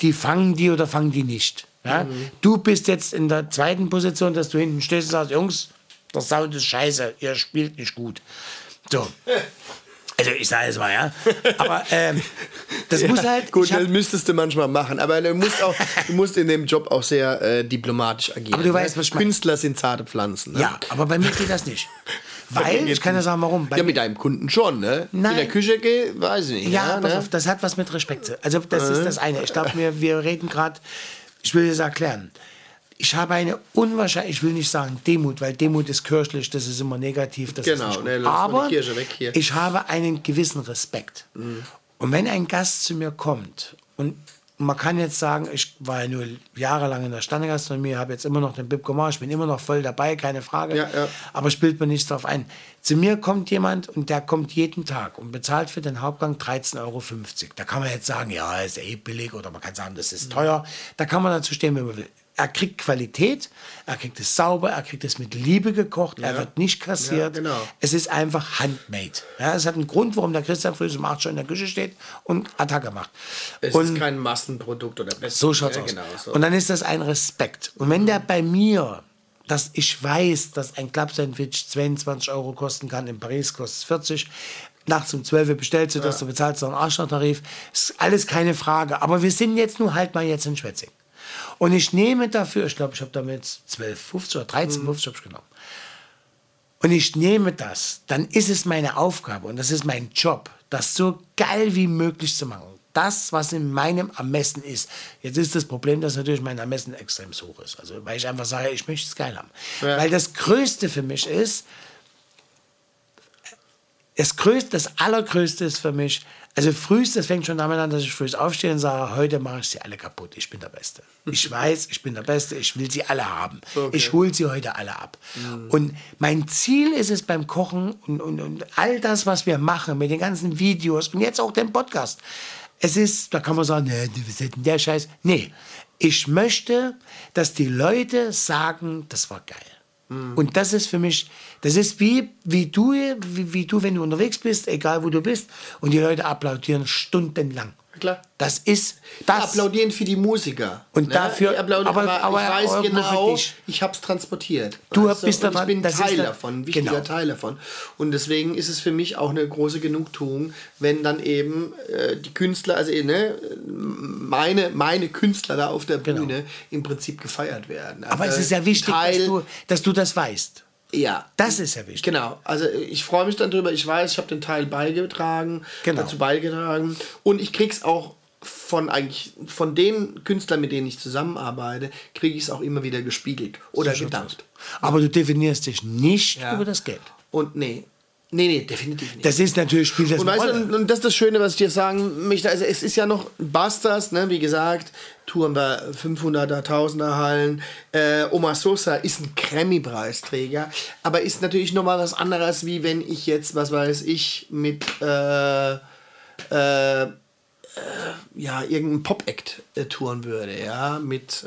die fangen die oder fangen die nicht. Ja? Mhm. Du bist jetzt in der zweiten Position, dass du hinten stehst und sagst, Jungs, der Sound ist scheiße, ihr spielt nicht gut. So. Also ich sage es mal, ja. Aber ähm, das muss halt. Gut, hab, das müsstest du manchmal machen, aber du musst, auch, du musst in dem Job auch sehr äh, diplomatisch agieren. Aber du ne? weißt, was ich. Künstler sind zarte Pflanzen. Ne? ja, aber bei mir geht das nicht. Weil, ich kann ja sagen, warum. Bei Ja, mit deinem Kunden schon, ne? Nein. In der Küche gehe, weiß ich nicht. Ja, Ja, pass ne? auf, das hat was mit Respekt zu Also das ist das eine. Ich glaube, wir, wir reden gerade, ich will das erklären. Ich habe eine unwahrscheinlich, ich will nicht sagen Demut, weil Demut ist kirchlich, das ist immer negativ. Das Genau, ist ne, Aber Kirche weg hier. ich habe einen gewissen Respekt. Und wenn ein Gast zu mir kommt und man kann jetzt sagen, ich war ja nur jahrelang in der Standegastronomie, habe jetzt immer noch den Bib gemacht, ich bin immer noch voll dabei, keine Frage. Ja, ja. Aber spielt mir nichts drauf ein. Zu mir kommt jemand und der kommt jeden Tag und bezahlt für den Hauptgang 13,50 Euro. Da kann man jetzt sagen, ja, ist eh billig oder man kann sagen, das ist teuer. Da kann man dazu stehen, wie man will. Er kriegt Qualität, er kriegt es sauber, er kriegt es mit Liebe gekocht, er wird nicht kassiert. Ja, genau. Es ist einfach handmade. Ja, es hat einen Grund, warum der Christian früh um 8 schon in der Küche steht und Attacke macht. Es und ist kein Massenprodukt oder Best so schaut's ja, aus. Genau, so. Und dann ist das ein Respekt. Und wenn der bei mir, dass ich weiß, dass ein Club-Sandwich 22 Euro kosten kann, in Paris kostet es 40, nachts um 12 Uhr bestellst du das, du bezahlst noch einen Arschlochtarif, ist alles keine Frage. Aber wir sind jetzt nur halt mal jetzt in Schwetzing. Und ich nehme dafür, ich glaube, ich habe damit 12,50 oder 13,50 habe ich genommen. Und ich nehme das, dann ist es meine Aufgabe und das ist mein Job, das so geil wie möglich zu machen. Das, was in meinem Ermessen ist. Jetzt ist das Problem, dass natürlich mein Ermessen extrem hoch ist. Also, weil ich einfach sage, ich möchte es geil haben. Ja. Weil das Größte für mich ist, das Größte, das Allergrößte ist für mich, also frühst, das fängt schon damit an, dass ich frühst aufstehe und sage, heute mache ich sie alle kaputt, ich bin der Beste. Ich weiß, ich bin der Beste, ich will sie alle haben. Ich hole sie heute alle ab. Und mein Ziel ist es beim Kochen und, und, und all das, was wir machen, mit den ganzen Videos und jetzt auch den Podcast, es ist, da kann man sagen, nee, was ist denn der Scheiß? Nee, ich möchte, dass die Leute sagen, das war geil. Und das ist für mich, das ist wie, wie, du, wie, wie du, wenn du unterwegs bist, egal wo du bist, und die Leute applaudieren stundenlang. Klar. Das ist Die das. applaudieren für die Musiker. Und dafür- Die applaudieren, aber- aber, aber ich weiß genau, dich. ich habe es transportiert. Du Weißt bist daran- Ich bin das ist Teil davon, ein wichtiger genau. Teil davon. Und deswegen ist es für mich auch eine große Genugtuung, wenn dann eben äh, die Künstler, also äh, ne, meine, meine Künstler da auf der Bühne im Prinzip gefeiert werden. Genau. aber Also es ist ja wichtig, Teil, dass, du, dass du das weißt. Ja, Das ist ja wichtig. Genau, also ich freue mich dann drüber. Ich weiß, ich habe den Teil beigetragen, Genau. dazu beigetragen und ich krieg's auch von eigentlich von den Künstlern, mit denen ich zusammenarbeite, kriege ich es auch immer wieder gespiegelt oder gedankt. Aber du definierst dich nicht Ja. über das Geld. Und nee, nee, nee, definitiv nicht. Das ist natürlich, spielt das und, weißt und, und das ist das Schöne, was ich dir sagen möchte. Also, es ist ja noch Busters, ne? wie gesagt, touren wir 500er, 1000er Hallen. Äh, Oma Sosa ist ein Grammy-Preisträger, aber ist natürlich nochmal was anderes, wie wenn ich jetzt, was weiß ich, mit äh, äh, äh, ja, irgendeinem Pop-Act äh, touren würde, ja, mit.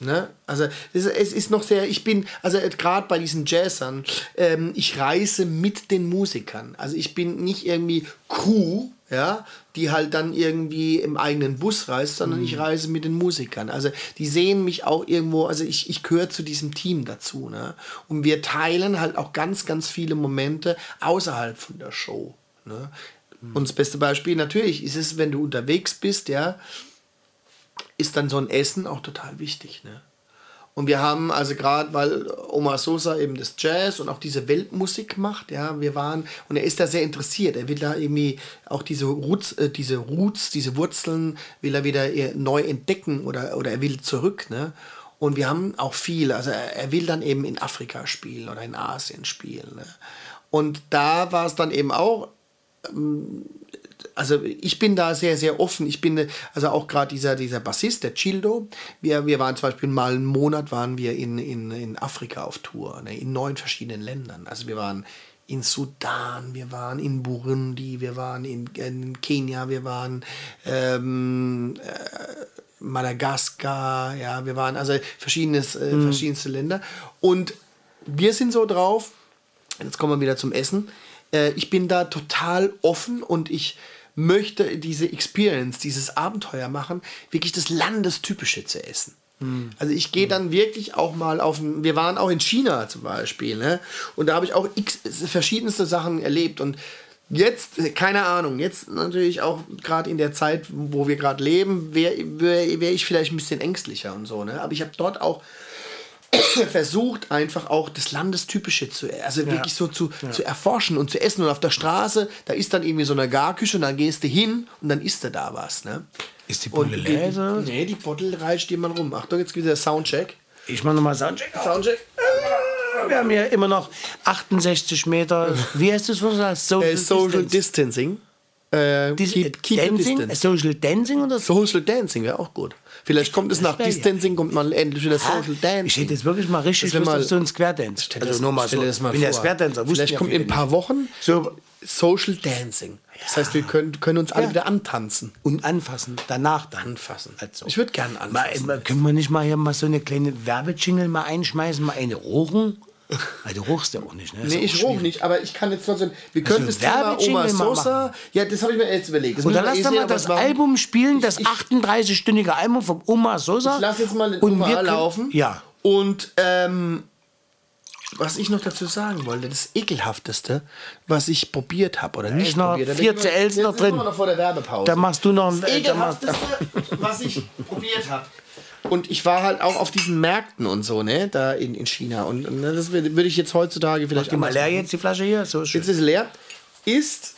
Ne? Also es, ist noch sehr, ich bin, also gerade bei diesen Jazzern, ähm, ich reise mit den Musikern. Also ich bin nicht irgendwie Crew, ja, die halt dann irgendwie im eigenen Bus reist, sondern ich reise mit den Musikern. Also die sehen mich auch irgendwo, also ich, ich gehöre zu diesem Team dazu. Ne? Und wir teilen halt auch ganz, ganz viele Momente außerhalb von der Show. Ne? Und das beste Beispiel natürlich ist es, wenn du unterwegs bist, ja, ist dann so ein Essen auch total wichtig. Ne? Und wir haben also gerade, weil Omar Sosa eben das Jazz und auch diese Weltmusik macht, ja, wir waren, und er ist da sehr interessiert, er will da irgendwie auch diese Roots, äh, diese Roots, diese Wurzeln, will er wieder eher neu entdecken oder, oder er will zurück, ne? Und wir haben auch viel, also er, er will dann eben in Afrika spielen oder in Asien spielen, ne? Und da war es dann eben auch, also ich bin da sehr, sehr offen. Ich bin, also auch gerade dieser, dieser Bassist, der Childo, wir, wir waren zum Beispiel mal einen Monat waren wir in, in, in Afrika auf Tour, ne, in neun verschiedenen Ländern. Also wir waren in Sudan, wir waren in Burundi, wir waren in, in Kenia, wir waren ähm, äh, Madagaskar, ja, wir waren also verschiedenes, äh, Mhm. verschiedenste Länder. Und wir sind so drauf, jetzt kommen wir wieder zum Essen. Äh, ich bin da total offen und ich möchte diese Experience, dieses Abenteuer machen, wirklich das Landestypische zu essen. Also ich gehe dann wirklich auch mal auf, wir waren auch in China zum Beispiel, ne? und da habe ich auch x verschiedenste Sachen erlebt und jetzt, keine Ahnung, jetzt natürlich auch gerade in der Zeit, wo wir gerade leben, wäre wär, wär ich vielleicht ein bisschen ängstlicher und so, ne? aber ich habe dort auch versucht, einfach auch das Landestypische zu, also wirklich so zu, zu erforschen und zu essen. Und auf der Straße, da ist dann irgendwie so eine Garküche und dann gehst du hin und dann isst du da was. Ne? Ist die Pulle die, leer? nee, die Bottle reicht jemand rum. Achtung, jetzt gibt es Soundcheck. Ich mache nochmal Soundcheck. Soundcheck. Wir haben hier immer noch 68 Meter. Wie heißt das? Social, Äh, Social Distance. Distancing. Äh, keep, keep Dancing? distance. Social Dancing oder so? Social Dancing wäre auch gut. Vielleicht kommt es nach ja. Distancing, kommt mal endlich wieder Social Dancing. Ich hätte jetzt wirklich mal richtig Lust mal- auf so einen Square Dance. Stell dir das- Also nur mal so. das mal bin ja vor. Square Dancer. Vielleicht ja kommt in ein paar Wochen So. Social Dancing. Das heißt, wir können, können uns alle wieder antanzen. Und anfassen, danach dann. Anfassen. Also. Ich würde gerne anfassen. Mal, mal, können wir nicht mal hier mal so eine kleine Werbejingle mal einschmeißen, mal eine rochen? Weil du rochst ja auch nicht, ne? Ist Nee, ich schwierig. nicht, aber ich kann jetzt trotzdem. Wir Also können das Thema Oma Sosa. Ja, das habe ich mir jetzt überlegt. Das müssen wir lass eh doch mal das. Album spielen, das Ich- 38-stündige Album vom Oma Sosa. Ich lasse jetzt mal den Und Oma können- laufen. Ja. Und ähm, was ich noch dazu sagen wollte, das ekelhafteste, was ich probiert habe oder nicht noch probiert habe. vier CLs noch drin. Noch vor der Werbepause. Da machst du noch ein- das ekelhafteste, was ich probiert habe. Und ich war halt auch auf diesen Märkten und so, ne, da in, in China. Und, und das würde ich jetzt heutzutage vielleicht Die mal leer machen. jetzt, die Flasche hier. So schön. Jetzt ist leer. Ist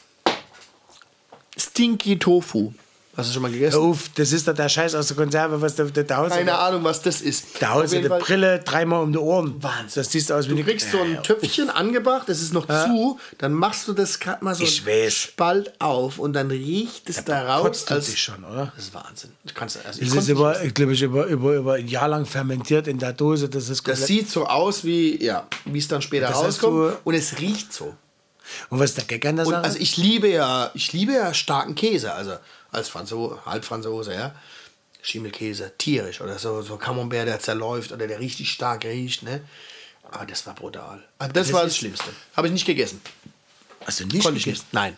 Stinky Tofu. Hast du schon mal gegessen? Uff, das ist doch der Scheiß aus der Konserve, was der, der, der Haus Keine Ahnung, was das ist. Da Auf haust du Fall- Brille dreimal um die Ohren. Wahnsinn. Das siehst aus wie Du kriegst so ein Töpfchen angebracht, das ist noch zu, dann machst du das gerade mal so Ich weiß. Spalt auf und dann riecht es da raus. du dich schon, oder? Das ist Wahnsinn. Du kannst, also ich Das ist nicht über, ich glaube, ich über, über, über ein Jahr lang fermentiert in der Dose. Das ist das sieht so aus wie, ja, wie es dann später Das rauskommt du- und es riecht so. Und was ist der Gag an der Sache? also ich liebe ja, ich liebe ja starken Käse, also als Franzose, Halbfranzose, ja. Schimmelkäse, tierisch oder so, so Camembert, der zerläuft oder der richtig stark riecht, ne? Aber das war brutal. Also das, Das war das Schlimmste. Habe ich nicht gegessen. also nicht Konnte ich gegessen. nicht. Nein.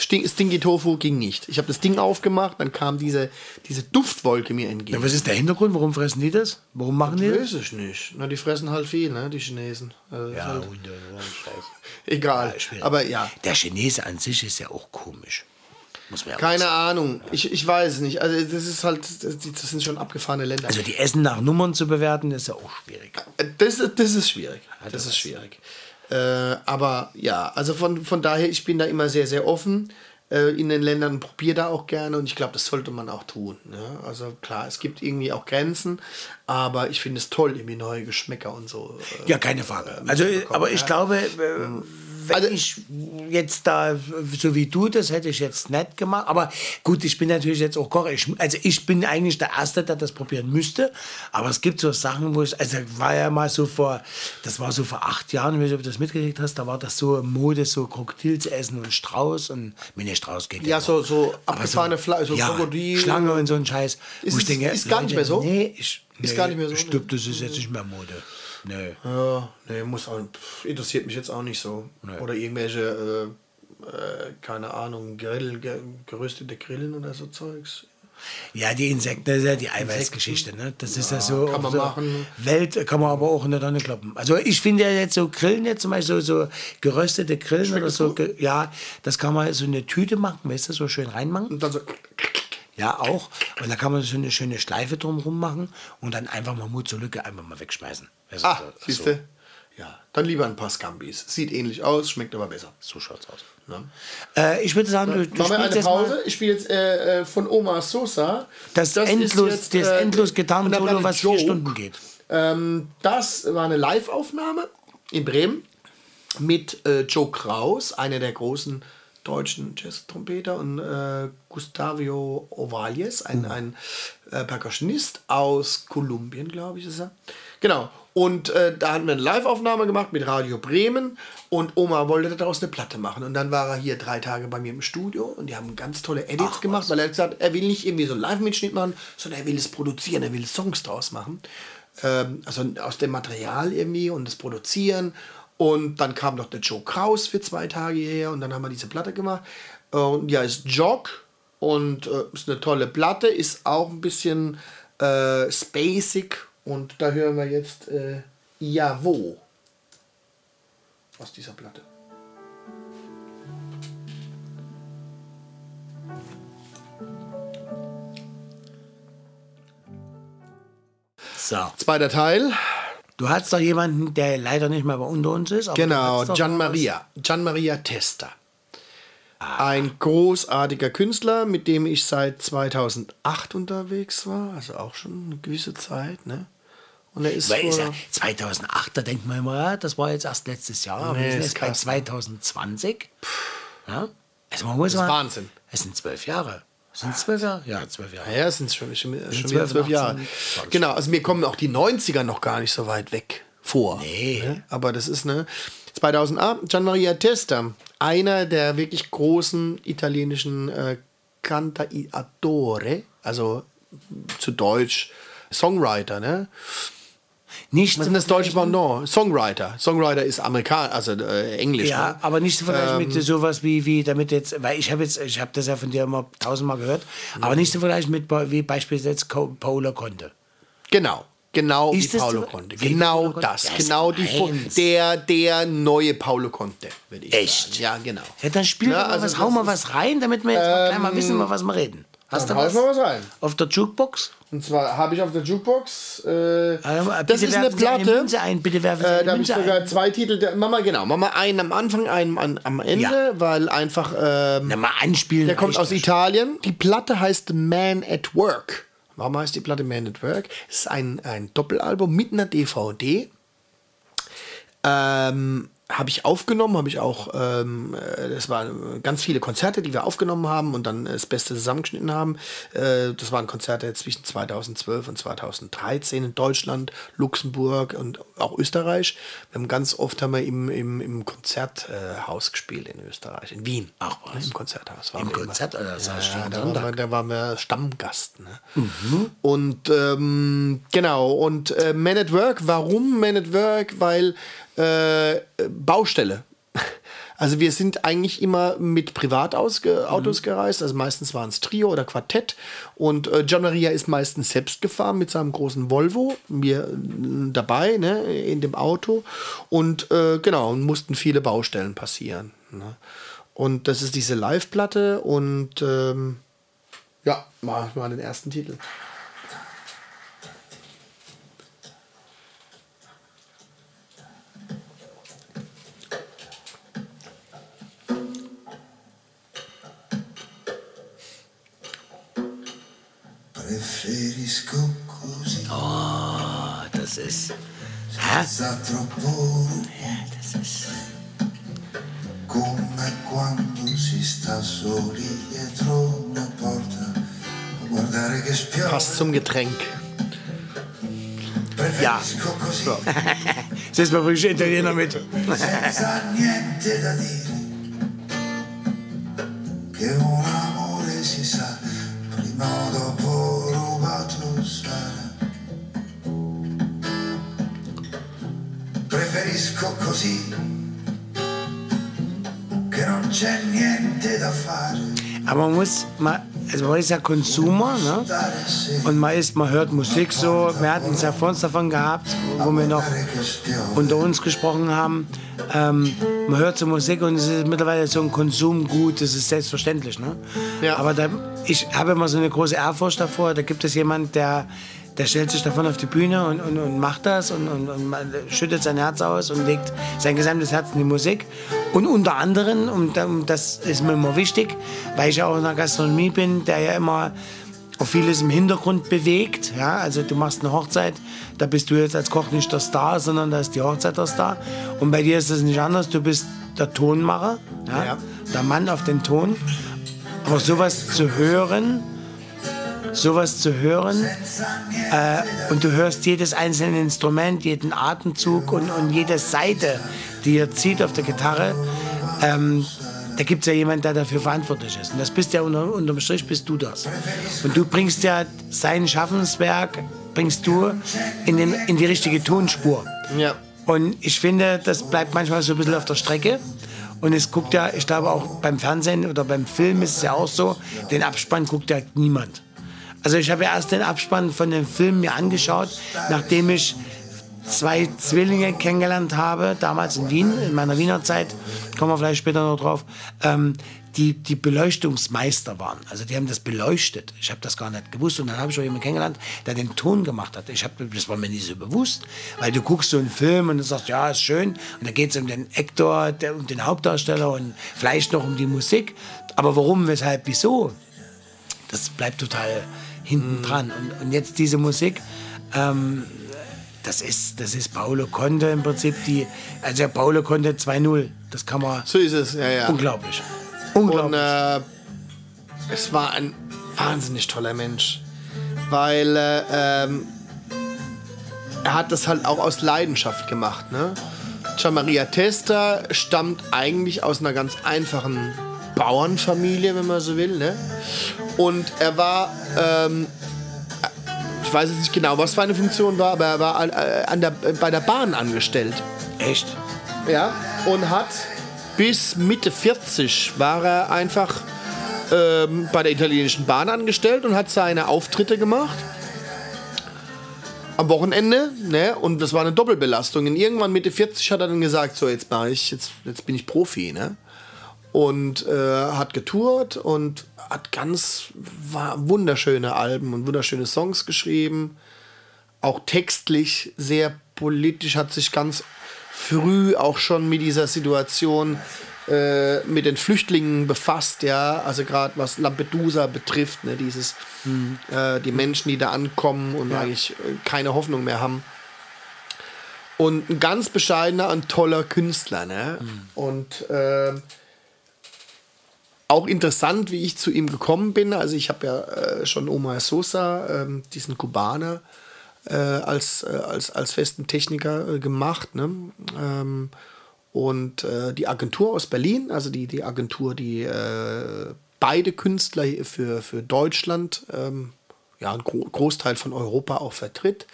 Sting, Stinky Tofu ging nicht. Ich habe das Ding aufgemacht, dann kam diese, diese Duftwolke mir entgegen. Ja, was ist der Hintergrund? Warum fressen die das? Warum machen die das? Weiß ich nicht. Na, die fressen halt viel, ne, die Chinesen. Also ist halt Hunde, ja, egal. schwierig. Aber ja, Der Chinese an sich ist ja auch komisch. Muss man ja keine Ahnung. Ich, ich weiß es nicht. Also das ist halt, das, das sind schon abgefahrene Länder. Also die Essen nach Nummern zu bewerten, ist ja auch schwierig. Das, das ist schwierig. Das ist schwierig. Äh, aber ja, also von, von daher, ich bin da immer sehr, sehr offen äh, in den Ländern, probiere da auch gerne und ich glaube, das sollte man auch tun. Ne? Also klar, es gibt irgendwie auch Grenzen, aber ich finde es toll, irgendwie neue Geschmäcker und so. Äh, Ja, keine Frage. Also, aber ich glaube, äh, wenn Also- ich jetzt da, so wie du, das hätte ich jetzt nicht gemacht. Aber gut, ich bin natürlich jetzt auch Koch. Ich, also ich bin eigentlich der Erste, der das probieren müsste. Aber es gibt so Sachen, wo ich, also war ja mal so vor, das war so vor acht Jahren, ich weiß nicht, ob du das mitgekriegt hast, da war das so Mode, so Krokodil zu essen und Strauß und, nee, Strauß geht Ja, so- so abgefahrene Fleisch, so ja, Krokodil. Schlange und so ein Scheiß. Ist es- denke, ist gar nicht mehr so? Nee, ich, Ist nee, gar nicht mehr so, Ich ne? das ist jetzt nicht mehr Mode. Nee. Ja, nee, muss auch, pff, interessiert mich jetzt auch nicht so. Oder irgendwelche, äh, äh, keine Ahnung, Grill, ge, geröstete Grillen oder so Zeugs. Ja, die Insekten, das ist ja die Eiweißgeschichte, ne? Das ist ja so. kann man so machen. Welt kann man aber auch in der Tonne kloppen. Also ich finde ja jetzt so Grillen jetzt zum Beispiel so, so geröstete Grillen oder so, ja, das kann man so eine Tüte machen, weißt du, so schön reinmachen. Und dann so, Ja, auch. Und da kann man so eine schöne Schleife drumherum machen und dann einfach mal Mut zur Lücke einfach mal wegschmeißen. Du, ah, so- siehst du? Ja, dann lieber ein paar Scambis. Sieht ähnlich aus, schmeckt aber besser. So schaut's aus. Ne? Äh, ich würde sagen, du, du Machen wir eine Pause. Ich spiele jetzt äh, äh, von Oma Sosa. das, ist endlos, jetzt, das äh, endlos von getan der Solo, Platte was vier Joke. Stunden geht. Ähm, das war eine Live-Aufnahme in Bremen mit äh, Joe Kraus, einer der großen deutschen Jazz-Trompeter und äh, Gustavio Ovalies, ein, ein äh, Percussionist aus Kolumbien, glaube ich, ist er. Genau. Und äh, da hatten wir eine Live-Aufnahme gemacht mit Radio Bremen und Oma wollte daraus eine Platte machen. Und dann war er hier drei Tage bei mir im Studio und die haben ganz tolle Edits Ach, gemacht, was. weil er hat gesagt, er will nicht irgendwie so einen Live-Mitschnitt machen, sondern er will es produzieren, er will Songs draus machen. Ähm, also aus dem Material irgendwie und das Produzieren. Und dann kam noch der Joe Kraus für zwei Tage hierher und dann haben wir diese Platte gemacht. Und ja, ist Jog und äh, ist eine tolle Platte, ist auch ein bisschen äh, spacig und da hören wir jetzt äh, Ja wo aus dieser Platte. So. Zweiter Teil, Du hast doch jemanden, der leider nicht mehr bei unter uns ist. genau, Gian. Maria, Gian Maria Testa. Ein großartiger Künstler, mit dem ich seit 2008 unterwegs war, also auch schon eine gewisse Zeit, ne? Und er ist Weil ist ja vor, 2008, da denkt man immer, das war jetzt erst letztes Jahr, aber Nee, wir sind ist jetzt bei krass, ne? 2020. Ja? Also man muss Das ist mal, Wahnsinn. Es sind zwölf Jahre. Sind es zwölf Jahre? Ja, zwölf Jahre. Ja, es sind schon, schon, schon zwölf wieder zwölf Jahre. 18, glaub ich. Genau, also mir kommen auch die 90er noch gar nicht so weit weg vor. Nee. Ne? Aber das ist, ne, 2008, Gian Maria Testa, einer der wirklich großen italienischen äh, Cantautori, also zu Deutsch Songwriter, ne? Nicht ist das deutsche Pendant? Songwriter. Songwriter ist Amerikan, also äh, Englisch. Ja, ne? aber nicht zu vergleichen mit sowas wie, wie damit jetzt, weil ich habe jetzt, ich habe das ja von dir immer tausendmal gehört, aber nicht zu vergleichen mit wie beispielsweise Paolo Conte. Genau. Genau Ist wie so? Conte. Genau Paolo das. Das Genau die der, der neue Paulo Conte, würde ich Echt? sagen. Ja, genau. Ja, dann spiel Ja, doch mal also was, hau mal was rein, damit wir jetzt mal gleich mal wissen, über was wir reden. Hast du Dann hau was? mal was rein. Auf der Jukebox? Und zwar habe ich auf der Jukebox. Äh, Also, das ist eine werfen Sie Platte. Münze ein, bitte werfen Sie Äh, eine da habe ich sogar ein. zwei Titel. Der, mach mal genau. Mach mal einen am Anfang, einen am, am Ende, Ja. weil einfach. Ähm, Na, mal anspielen. der kommt aus. Italien. Die Platte heißt Man at Work. Warum heißt die Platte Man at Work? Es ist ein, ein Doppelalbum mit einer DVD. Ähm, habe ich aufgenommen, habe ich auch, ähm, äh, das waren ganz viele Konzerte, die wir aufgenommen haben und dann das Beste zusammengeschnitten haben. Äh, das waren Konzerte zwischen 2012 und 2013 in Deutschland, Luxemburg und auch Österreich. Wir haben ganz oft haben wir im, im, im Konzerthaus gespielt in Österreich, in Wien. Ach was. Im Konzerthaus. waren Im wir immer. Konzert oder das heißt Ja, jeden da, waren wir, da waren wir Stammgast. Ne? Mhm. Und ähm, genau, und äh, Man at Work, warum Man at Work? Weil äh, Baustelle. Also wir sind eigentlich immer mit Privatautos Mhm. gereist, also meistens waren es Trio oder Quartett und äh, Gian Maria ist meistens selbst gefahren mit seinem großen Volvo, wir äh, dabei ne, in dem Auto und äh, genau, und mussten viele Baustellen passieren. Ne? Und das ist diese Live-Platte und ähm, ja, mach ich mal den ersten Titel. Ah, das ist. Hä? rumore, Das ist. come quando si sta soli dietro una porta a guardare che spiove. Passt zum Getränk. Preferisco così, Setz mal wirklich Italiener mit. senza niente da dire. Che un amore si sa, prima o dopo Preferisco così, che non c'è niente da fare. Aber man muss mal, also man ist ja Konsumer, ne? Und man ist, man hört Musik so. Wir hatten es ja vor uns davon gehabt, wo wir noch unter uns gesprochen haben. Ähm, man hört so Musik und es ist mittlerweile so ein Konsumgut, das ist selbstverständlich. Ne? Ja. Aber da, ich habe immer so eine große Ehrfurcht davor. Da gibt es jemand, der, der stellt sich davon auf die Bühne und, und, und macht das und, und, und schüttet sein Herz aus und legt sein gesamtes Herz in die Musik. Und unter anderem, und da- und das ist mir immer wichtig, weil ich ja auch in der Gastronomie bin, der ja immer auch vieles im Hintergrund bewegt. Ja, also du machst eine Hochzeit, da bist du jetzt als Koch nicht der Star, sondern da ist die Hochzeit der Star. Und bei dir ist das nicht anders. Du bist der Tonmacher, ja, Ja. der Mann auf den Ton. Aber sowas zu hören, sowas zu hören äh, und du hörst jedes einzelne Instrument, jeden Atemzug und, und jede Seite, die er zieht auf der Gitarre, ähm, da gibt es ja jemanden, der dafür verantwortlich ist. Und das bist ja unter, unterm Strich bist du das. Und du bringst ja sein Schaffenswerk, bringst du in, den, in die richtige Tonspur. Ja. Und ich finde, das bleibt manchmal so ein bisschen auf der Strecke. Und es guckt ja, ich glaube auch beim Fernsehen oder beim Film ist es ja auch so, den Abspann guckt ja niemand. Also ich habe erst den Abspann von dem Film mir angeschaut, nachdem ich zwei Zwillinge kennengelernt habe, damals in Wien, in meiner Wiener Zeit, kommen wir vielleicht später noch drauf, ähm, die, die Beleuchtungsmeister waren. Also die haben das beleuchtet. Ich habe das gar nicht gewusst. Und dann habe ich auch jemanden kennengelernt, der den Ton gemacht hat. Ich hab, das war mir nicht so bewusst, weil du guckst so einen Film und du sagst, ja, ist schön. Und da geht es um den Actor, der, um den Hauptdarsteller und vielleicht noch um die Musik. Aber warum, weshalb, wieso? Das bleibt total hinten dran. Und, und jetzt diese Musik, ähm, das ist, das ist Paolo Conte im Prinzip die, also Paolo Conte 2-0, das kann man, So ist es, ja, ja. unglaublich. Und Unglaublich. äh, es war ein wahnsinnig toller Mensch. Weil äh, ähm, er hat das halt auch aus Leidenschaft gemacht. Ne? Gian Maria Testa stammt eigentlich aus einer ganz einfachen Bauernfamilie, wenn man so will. Ne? Und er war, ähm, ich weiß jetzt nicht genau, was für eine Funktion war, aber er war äh, an der, bei der Bahn angestellt. Echt? Ja, und hat bis Mitte 40 war er einfach ähm, bei der italienischen Bahn angestellt und hat seine Auftritte gemacht. Am Wochenende, ne? Und das war eine Doppelbelastung. Und irgendwann Mitte 40 hat er dann gesagt, so jetzt mache ich, jetzt, jetzt bin ich Profi, ne? Und äh, hat getourt und hat ganz wunderschöne Alben und wunderschöne Songs geschrieben. Auch textlich sehr politisch, hat sich ganz früh auch schon mit dieser Situation äh, mit den Flüchtlingen befasst, ja, also gerade was Lampedusa betrifft, ne, dieses, äh, die Menschen, die da ankommen und eigentlich äh, keine Hoffnung mehr haben. Und ein ganz bescheidener und toller Künstler, ne? Und ähm, auch interessant, wie ich zu ihm gekommen bin. Also ich habe ja äh, schon Omar Sosa, ähm, diesen Kubaner, äh, als, äh, als, als festen Techniker äh, gemacht. Ne? Ähm, und äh, die Agentur aus Berlin, also die, die Agentur, die äh, beide Künstler für, für Deutschland, ähm, ja, einen Gro Großteil von Europa auch vertritt,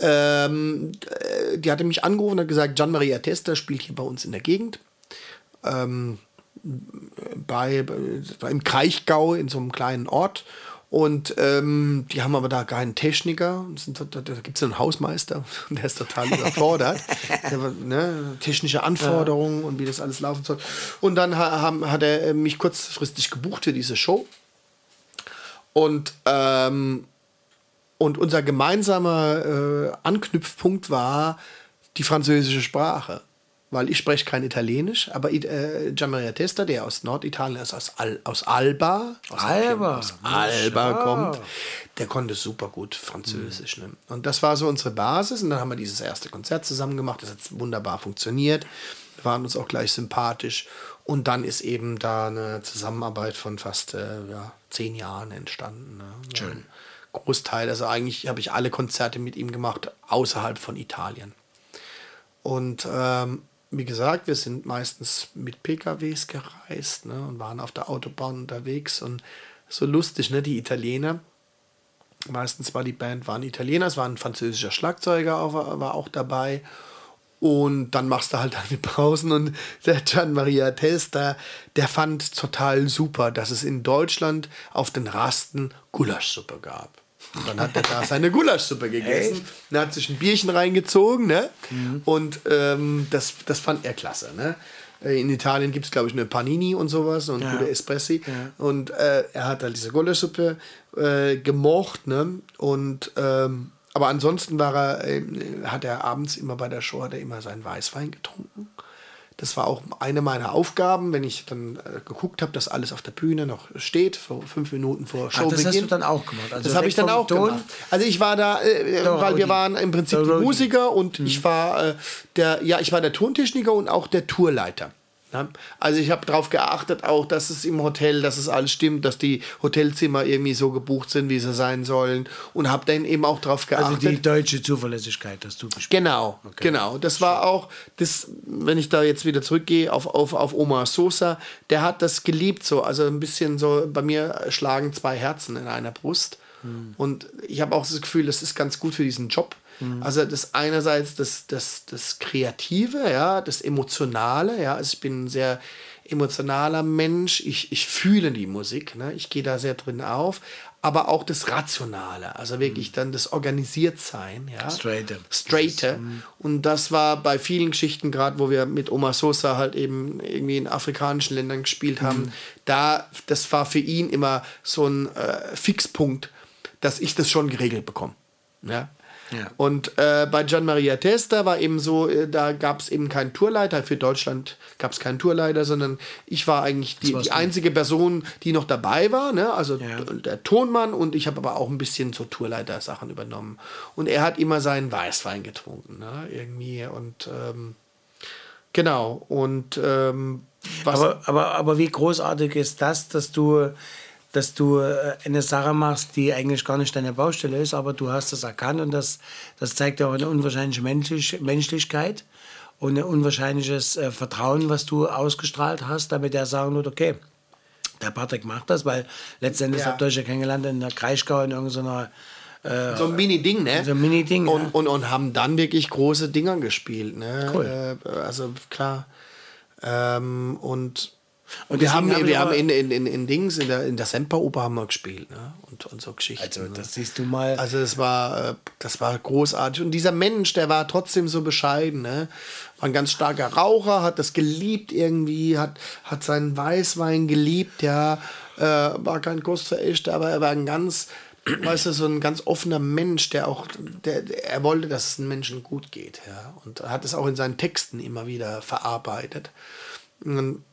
ähm, äh, die hatte mich angerufen und hat gesagt, Gian Maria Testa spielt hier bei uns in der Gegend. Ähm, bei, bei im Kraichgau in so einem kleinen Ort. Und ähm, die haben aber da keinen Techniker. Da da gibt es einen Hausmeister, der ist total überfordert. Der, ne, technische Anforderungen und wie das alles laufen soll. Und dann ha, haben, hat er mich kurzfristig gebucht für diese Show. Und, ähm, und unser gemeinsamer äh, Anknüpfpunkt war die französische Sprache. Weil ich spreche kein Italienisch, aber äh, Gianmaria Testa, der aus Norditalien ist, aus, Al aus Alba, aus Alba. aus Alba Schau. kommt, der konnte super gut Französisch. Ne? Und das war so unsere Basis. Und dann haben wir dieses erste Konzert zusammen gemacht. Das hat wunderbar funktioniert. Wir waren uns auch gleich sympathisch. Und dann ist eben da eine Zusammenarbeit von fast äh, ja, zehn Jahren entstanden. Ne? Schön. Großteil, also eigentlich habe ich alle Konzerte mit ihm gemacht, außerhalb von Italien. Und ähm, wie gesagt, wir sind meistens mit PKWs gereist ne, und waren auf der Autobahn unterwegs. Und so lustig, ne, die Italiener. Meistens war die Band waren Italiener, es war ein französischer Schlagzeuger auch, war auch dabei. Und dann machst du halt deine Pausen und der Gian Maria Testa, der fand total super, dass es in Deutschland auf den Rasten Gulaschsuppe gab. Und dann hat er da seine Gulaschsuppe gegessen, und hat sich ein Bierchen reingezogen, ne? Und ähm, das, das fand er klasse, ne? Äh, In Italien gibt es, glaube ich, eine Panini und sowas und gute Espressi. Und äh, er hat halt diese Gulaschsuppe äh, gemocht, ne? Und ähm, aber ansonsten war er, äh, hat er abends immer bei der Show hat er immer seinen Weißwein getrunken. Das war auch eine meiner Aufgaben, wenn ich dann äh, geguckt habe, dass alles auf der Bühne noch steht, vor fünf Minuten vor Ach, Showbeginn. das hast du dann auch gemacht. Also das habe ich dann auch Ton. gemacht. Also ich war da, äh, Der weil wir waren im Prinzip Roadie. Musiker und ich war äh, der, ja, ich war der Tontechniker und auch der Tourleiter. Also ich habe darauf geachtet auch, dass es im Hotel, dass es alles stimmt, dass die Hotelzimmer irgendwie so gebucht sind, wie sie sein sollen und habe dann eben auch darauf geachtet. Also die deutsche Zuverlässigkeit, dass du gespielt Genau, genau. Das war auch, das, wenn ich da jetzt wieder zurückgehe auf, auf, auf Omar Sosa, der hat das geliebt so. Also ein bisschen so, bei mir schlagen zwei Herzen in einer Brust. Und ich habe auch das Gefühl, das ist ganz gut für diesen Job. Also das einerseits das, das, das Kreative, ja, das Emotionale, ja. Also ich bin ein sehr emotionaler Mensch. Ich, ich fühle die Musik, ne? ich gehe da sehr drin auf. Aber auch das Rationale, also wirklich dann das Organisiertsein, ja. Straighte. Straighte. Und das war bei vielen Geschichten, gerade wo wir mit Oma Sosa halt eben irgendwie in afrikanischen Ländern gespielt haben, da, das war für ihn immer so ein äh, Fixpunkt, dass ich das schon geregelt bekomme. Ja. Ja. Und äh, bei Gian Maria Testa war eben so, äh, da gab es eben keinen Tourleiter. Für Deutschland gab es keinen Tourleiter, sondern ich war eigentlich die, die einzige Person, die noch dabei war. Ne? Also Ja. der Tonmann und ich habe aber auch ein bisschen so Tourleiter-Sachen übernommen. Und er hat immer seinen Weißwein getrunken, ne? irgendwie. Und ähm, genau. Und ähm, was. Aber, aber, aber wie großartig ist das, dass du, dass du äh, eine Sache machst, die eigentlich gar nicht deine Baustelle ist, aber du hast das erkannt und das, das zeigt ja auch eine unwahrscheinliche Menschlich, Menschlichkeit und ein unwahrscheinliches äh, Vertrauen, was du ausgestrahlt hast, damit er sagen wird, okay, der Patrick macht das, weil letztendlich Ja. habt ihr euch ja kennengelernt in der Kreischgau in irgendeiner so ein Mini-Ding, ne? so ein Mini-Ding, Und, ja. und, und haben dann wirklich große Dinger gespielt, ne? Cool. Äh, also klar. Ähm, und Und wir haben, hab ich wir haben in, in, in, in Dings, in der, in der Semperoper haben wir gespielt, ne? Und, und so Geschichten. Also, ne? das siehst du mal. Also es war, äh, das war großartig. Und dieser Mensch, der war trotzdem so bescheiden. Ne? War ein ganz starker Raucher, hat das geliebt irgendwie, hat, hat seinen Weißwein geliebt, ja. Äh, war kein Kostverächter, aber er war ein ganz, weißt du, so ein ganz offener Mensch, der auch, der, der, er wollte, dass es den Menschen gut geht, ja. Und hat es auch in seinen Texten immer wieder verarbeitet. Und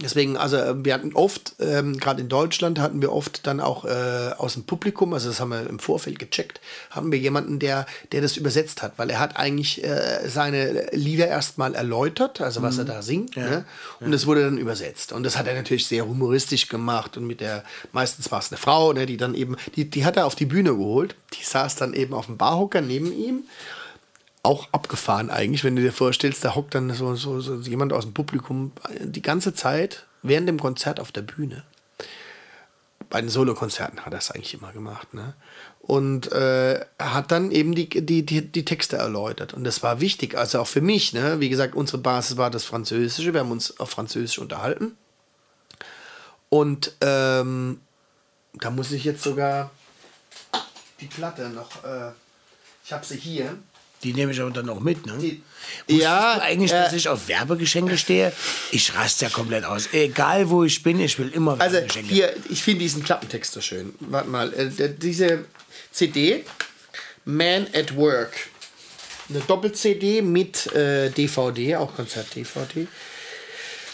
Deswegen, also äh, wir hatten oft, ähm, gerade in Deutschland hatten wir oft dann auch äh, aus dem Publikum, also das haben wir im Vorfeld gecheckt, haben wir jemanden, der, der das übersetzt hat, weil er hat eigentlich äh, seine Lieder erstmal erläutert, also was er da singt, ne? und das wurde dann übersetzt. Und das hat er natürlich sehr humoristisch gemacht und mit der, meistens war es eine Frau, ne, die dann eben, die, die hat er auf die Bühne geholt, die saß dann eben auf dem Barhocker neben ihm auch abgefahren eigentlich, wenn du dir vorstellst, da hockt dann so, so, so jemand aus dem Publikum die ganze Zeit während dem Konzert auf der Bühne. Bei den Solokonzerten hat er das eigentlich immer gemacht. Ne? Und äh, hat dann eben die, die, die, die Texte erläutert. Und das war wichtig, also auch für mich. Ne? Wie gesagt, unsere Basis war das Französische. Wir haben uns auf Französisch unterhalten. Und ähm, da muss ich jetzt sogar die Platte noch. Äh, ich habe sie hier. Die nehme ich aber dann auch mit, ne? Die- Ja, eigentlich, äh, dass ich auf Werbegeschenke stehe? Ich raste ja komplett aus. Egal wo ich bin, ich will immer Also Werbegeschenke. hier, ich finde diesen Klappentext so schön. Warte mal, äh, diese CD, Man at Work. Eine Doppel-CD mit äh, DVD, auch Konzert-DVD.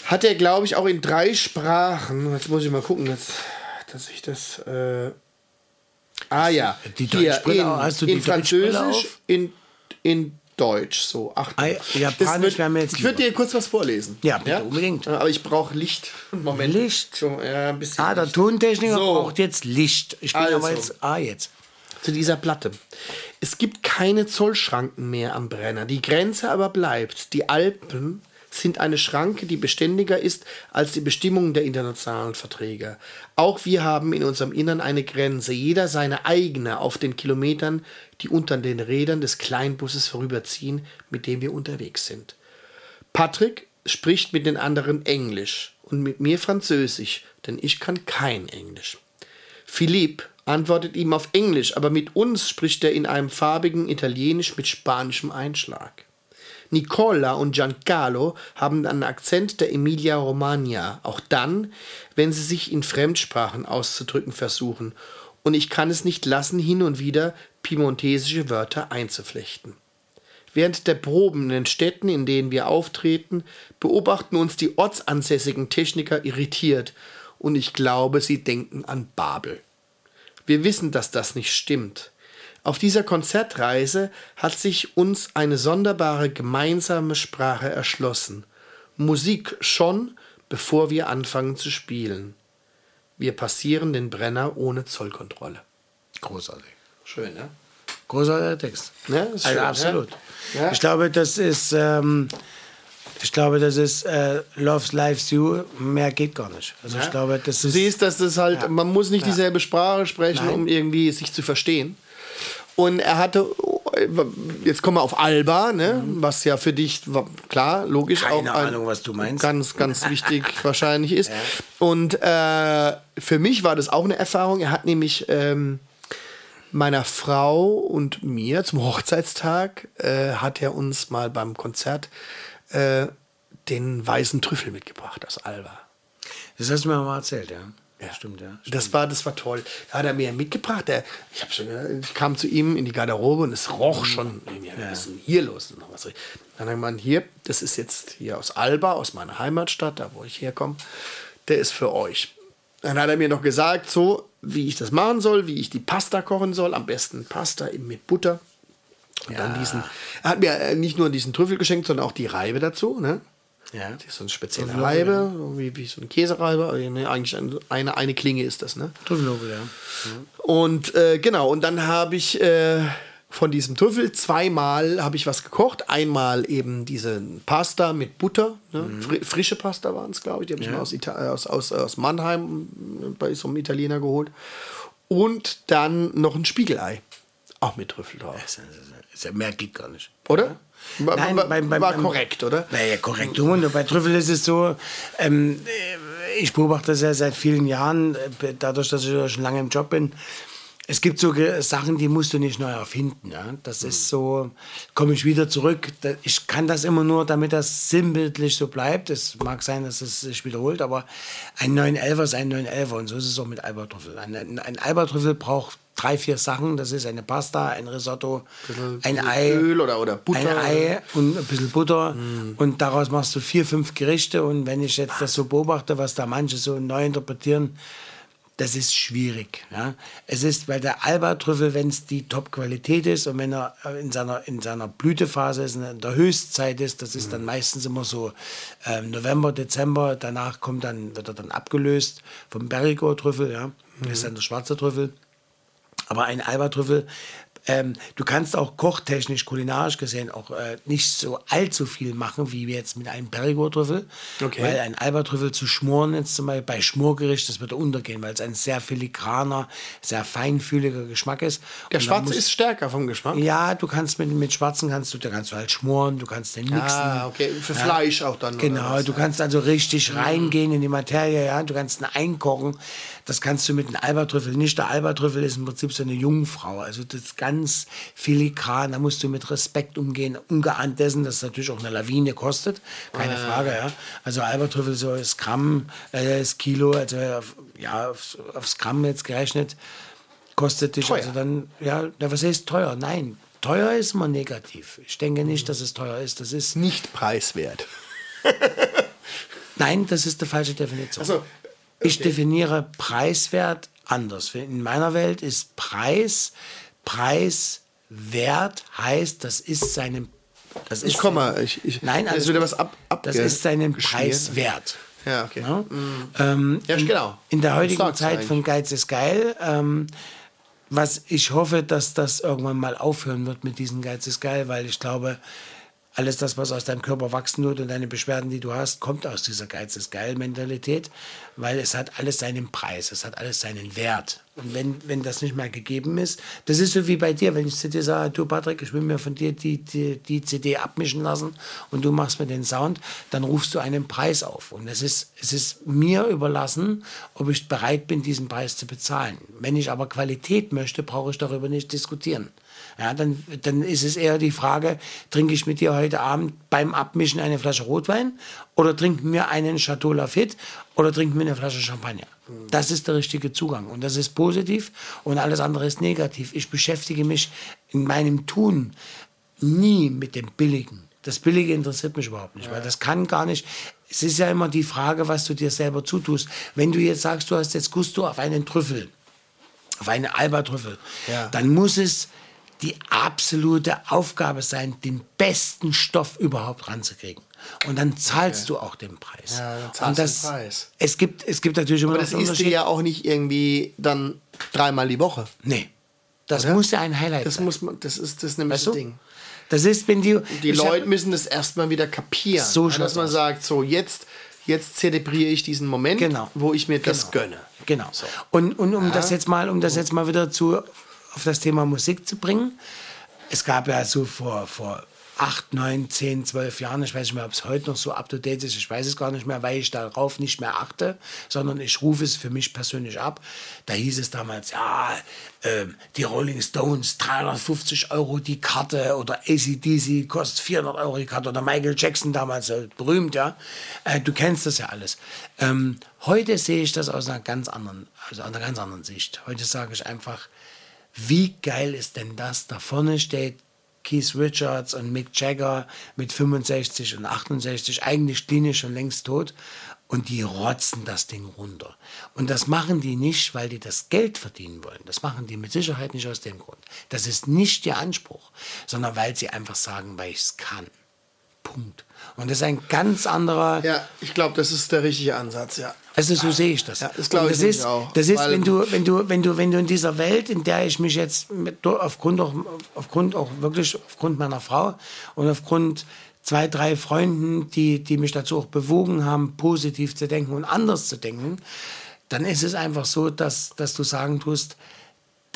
Hat er, glaube ich, auch in drei Sprachen. Jetzt muss ich mal gucken, dass, dass ich das. Äh, ah ja. Die Hier, in, hast du in Französisch, auf? in, in Deutsch. So, Achtung. Japanisch wäre mir jetzt Ich würde dir kurz was vorlesen. Ja, bitte, unbedingt. Aber ich brauche Licht. Moment. Licht? So, ja, ein bisschen ah, der. Tontechniker So. braucht jetzt Licht. Ich bin Also. aber jetzt. Ah, jetzt. zu dieser Platte. Es gibt keine Zollschranken mehr am Brenner. Die Grenze aber bleibt. Die Alpen sind eine Schranke, die beständiger ist als die Bestimmungen der internationalen Verträge. Auch wir haben in unserem Innern eine Grenze, jeder seine eigene auf den Kilometern, die unter den Rädern des Kleinbusses vorüberziehen, mit dem wir unterwegs sind. Patrick spricht mit den anderen Englisch und mit mir Französisch, denn ich kann kein Englisch. Philipp antwortet ihm auf Englisch, aber mit uns spricht er in einem farbigen Italienisch mit spanischem Einschlag. Nicola und Giancarlo haben einen Akzent der Emilia-Romagna, auch dann, wenn sie sich in Fremdsprachen auszudrücken versuchen. Und ich kann es nicht lassen, hin und wieder piemontesische Wörter einzuflechten. Während der Proben in den Städten, in denen wir auftreten, beobachten uns die ortsansässigen Techniker irritiert und ich glaube, sie denken an Babel. Wir wissen, dass das nicht stimmt. Auf dieser Konzertreise hat sich uns eine sonderbare gemeinsame Sprache erschlossen. Musik schon, bevor wir anfangen zu spielen. Wir passieren den Brenner ohne Zollkontrolle. Großartig. Schön, ne? Großartiger Text. Ja, ist also schön, absolut. ja. Ja. Ich glaube, das ist, ähm, ich glaube, das ist äh, Love's Lives You. Mehr geht gar nicht. Also ich glaube, das Du ist siehst, dass das halt, Ja. man muss nicht Ja. dieselbe Sprache sprechen, Nein. um irgendwie sich zu verstehen. Und er hatte, jetzt kommen wir auf Alba, ne? was ja für dich, klar, logisch Mhm. Keine auch ein, Ahnung, was du meinst. ganz, ganz wichtig wahrscheinlich ist. Und äh, für mich war das auch eine Erfahrung. Er hat nämlich ähm, meiner Frau und mir zum Hochzeitstag, äh, hat er uns mal beim Konzert äh, den weißen Trüffel mitgebracht aus Alba. das hast du mir mal erzählt, ja. Ja. Stimmt, ja. Das war, das war toll. Da hat er mir mitgebracht. Der, ich, hab schon, ich kam zu ihm in die Garderobe und es roch schon. irgendwie, Was ist denn hier los? Und was. Dann hat er gemeint, hier, das ist jetzt hier aus Alba, aus meiner Heimatstadt, da wo ich herkomme. Der ist für euch. Dann hat er mir noch gesagt, so wie ich das machen soll, wie ich die Pasta kochen soll. Am besten Pasta eben mit Butter. Und dann diesen. Er hat mir äh, nicht nur diesen Trüffel geschenkt, sondern auch die Reibe dazu. Ne? Ja. Das ist so eine spezielle Trüffelhobel, Reibe, so wie, wie so eine Käsereibe. aber ne, Eigentlich ein- eine, eine Klinge ist das. Ne? Trüffelhobel, ja. Und äh, genau, und dann habe ich äh, von diesem Trüffel zweimal habe ich was gekocht. Einmal eben diese Pasta mit Butter, ne? Fri frische Pasta waren es, glaube ich. Die habe ich mal aus, Ita äh, aus, aus, aus Mannheim bei so einem Italiener geholt. Und dann noch ein Spiegelei. Auch mit Trüffel drauf. Das ist- das ist- Mehr geht gar nicht. Oder? War, Nein, war, beim- beim- war korrekt, oder? Naja, korrekt. Und bei Trüffel ist es so, ähm, äh, ich beobachte das ja seit vielen Jahren, äh, dadurch, dass ich ja schon lange im Job bin. Es gibt so Sachen, die musst du nicht neu erfinden. Ja? Das ist so, komme ich wieder zurück. Ich kann das immer nur, damit das sinnbildlich so bleibt. Es mag sein, dass es sich wiederholt, aber ein 911er ist ein 911er und so ist es auch mit Albertrüffel. Ein, ein, ein Albertrüffel braucht drei, vier Sachen. Das ist eine Pasta, ein Risotto, ein Ei, Öl oder, oder Butter. ein Ei und ein bisschen Butter und daraus machst du vier, fünf Gerichte und wenn ich jetzt das so beobachte, was da manche so neu interpretieren, das ist schwierig. Ja? Es ist, weil der Alba-Trüffel, wenn es die Top-Qualität ist und wenn er äh, in seiner, in seiner Blütephase ist, in der Höchstzeit ist, das ist dann meistens immer so ähm, November, Dezember, danach kommt dann, wird er dann abgelöst vom Perigord-Trüffel, ja? das ist dann der schwarze Trüffel. Aber ein Alba-Trüffel, ähm, du kannst auch kochtechnisch, kulinarisch gesehen auch äh, nicht so allzu viel machen, wie wir jetzt mit einem Perigord-Trüffel. Okay. Weil ein Alba-Trüffel zu schmoren jetzt zum Beispiel bei Schmorgericht, das würde untergehen, weil es ein sehr filigraner, sehr feinfühliger Geschmack ist. Der Schwarze ist stärker vom Geschmack. ja, du kannst mit, mit Schwarzen kannst du, da kannst du halt schmoren, du kannst den mixen. Ah, okay. Für Fleisch auch dann. Genau, du kannst also richtig reingehen in die Materie, ja, du kannst ihn einkochen. Das kannst du mit einem Albatrüffel nicht. Der Albatrüffel ist im Prinzip so eine Jungfrau, also das ist ganz filigran, da musst du mit Respekt umgehen, ungeahnt dessen, dass es natürlich auch eine Lawine kostet, keine Frage, ja. Also Albatrüffel so das Gramm, äh, das Kilo, also ja, aufs, aufs Gramm jetzt gerechnet, kostet dich Teuer. also dann, ja, na, was heißt teuer? Nein, teuer ist immer negativ. Ich denke nicht, dass es teuer ist, das ist Nicht preiswert. Nein, das ist die falsche Definition. Ach Ich definiere preiswert anders. In meiner Welt ist Preis, preiswert heißt, das ist seinem. Das ist Ich komme mal. Ich, ich, Nein, wieder gut. was ab, ab Das ist seinem. Preis wert. Ja, okay. Ja? Ähm, Ja, genau. in der heutigen Zeit eigentlich. von Geiz ist geil. Ähm, was ich hoffe, dass das irgendwann mal aufhören wird mit diesem Geiz ist geil, weil ich glaube, alles das, was aus deinem Körper wachsen wird und deine Beschwerden, die du hast, kommt aus dieser Geiz ist geil Mentalität, weil es hat alles seinen Preis, es hat alles seinen Wert. Und wenn, wenn das nicht mehr gegeben ist, das ist so wie bei dir, wenn ich zu dir sage, du Patrick, ich will mir von dir die, die, die CD abmischen lassen und du machst mir den Sound, dann rufst du einen Preis auf. Und es ist, es ist mir überlassen, ob ich bereit bin, diesen Preis zu bezahlen. Wenn ich aber Qualität möchte, brauche ich darüber nicht diskutieren. Ja, dann, dann ist es eher die Frage, trinke ich mit dir heute Abend beim Abmischen eine Flasche Rotwein oder trinken wir einen Chateau Lafite oder trinken wir eine Flasche Champagner. Das ist der richtige Zugang und das ist positiv und alles andere ist negativ. Ich beschäftige mich in meinem Tun nie mit dem Billigen. Das Billige interessiert mich überhaupt nicht, weil das kann gar nicht. Es ist ja immer die Frage, was du dir selber zutust. Wenn du jetzt sagst, du hast jetzt Gusto auf einen Trüffel, auf einen Albatrüffel, Ja. dann muss es die absolute Aufgabe sein, den besten Stoff überhaupt ranzukriegen. Und dann zahlst du auch den Preis. Ja, dann zahlst das, den Preis. Es gibt, es gibt natürlich immer Aber das du Unterschied. ja auch nicht irgendwie dann dreimal die Woche. Nee. Das Oder? muss ja ein Highlight Das sein. muss man, das ist das ist nämlich weißt das du? Ding. Das ist, wenn die. Die ich hab- Leute müssen das erstmal wieder kapieren. So ja, dass man aus. sagt, so jetzt, jetzt zelebriere ich diesen Moment, Genau. wo ich mir das Genau. gönne. Genau. Und, und um das jetzt mal, um das jetzt mal wieder zu, auf das Thema Musik zu bringen. Es gab ja so vor, vor acht, neun, zehn, zwölf Jahren, ich weiß nicht mehr, ob es heute noch so up to date ist, ich weiß es gar nicht mehr, weil ich darauf nicht mehr achte, sondern ich rufe es für mich persönlich ab. Da hieß es damals, ja, ähm, die Rolling Stones, 350 Euro die Karte oder ACDC kostet 400 Euro die Karte oder Michael Jackson damals, äh, berühmt, ja. Äh, du kennst das ja alles. Ähm, heute sehe ich das aus einer ganz anderen, also aus einer ganz anderen Sicht. Heute sage ich einfach, wie geil ist denn das? Da vorne steht Keith Richards und Mick Jagger mit 65 und 68, eigentlich klinisch schon längst tot. Und die rotzen das Ding runter. Und das machen die nicht, weil die das Geld verdienen wollen. Das machen die mit Sicherheit nicht aus dem Grund. Das ist nicht ihr Anspruch, sondern weil sie einfach sagen, weil ich es kann. Punkt. Und das ist ein ganz anderer. Ja, ich glaube, das ist der richtige Ansatz, ja. Also so sehe ich das. Ja, das glaube ich ist, auch, Das ist, wenn du, wenn du, wenn du, wenn du in dieser Welt, in der ich mich jetzt mit, aufgrund auch, aufgrund auch wirklich aufgrund meiner Frau und aufgrund zwei, drei Freunden, die, die mich dazu auch bewogen haben, positiv zu denken und anders zu denken, dann ist es einfach so, dass, dass du sagen tust,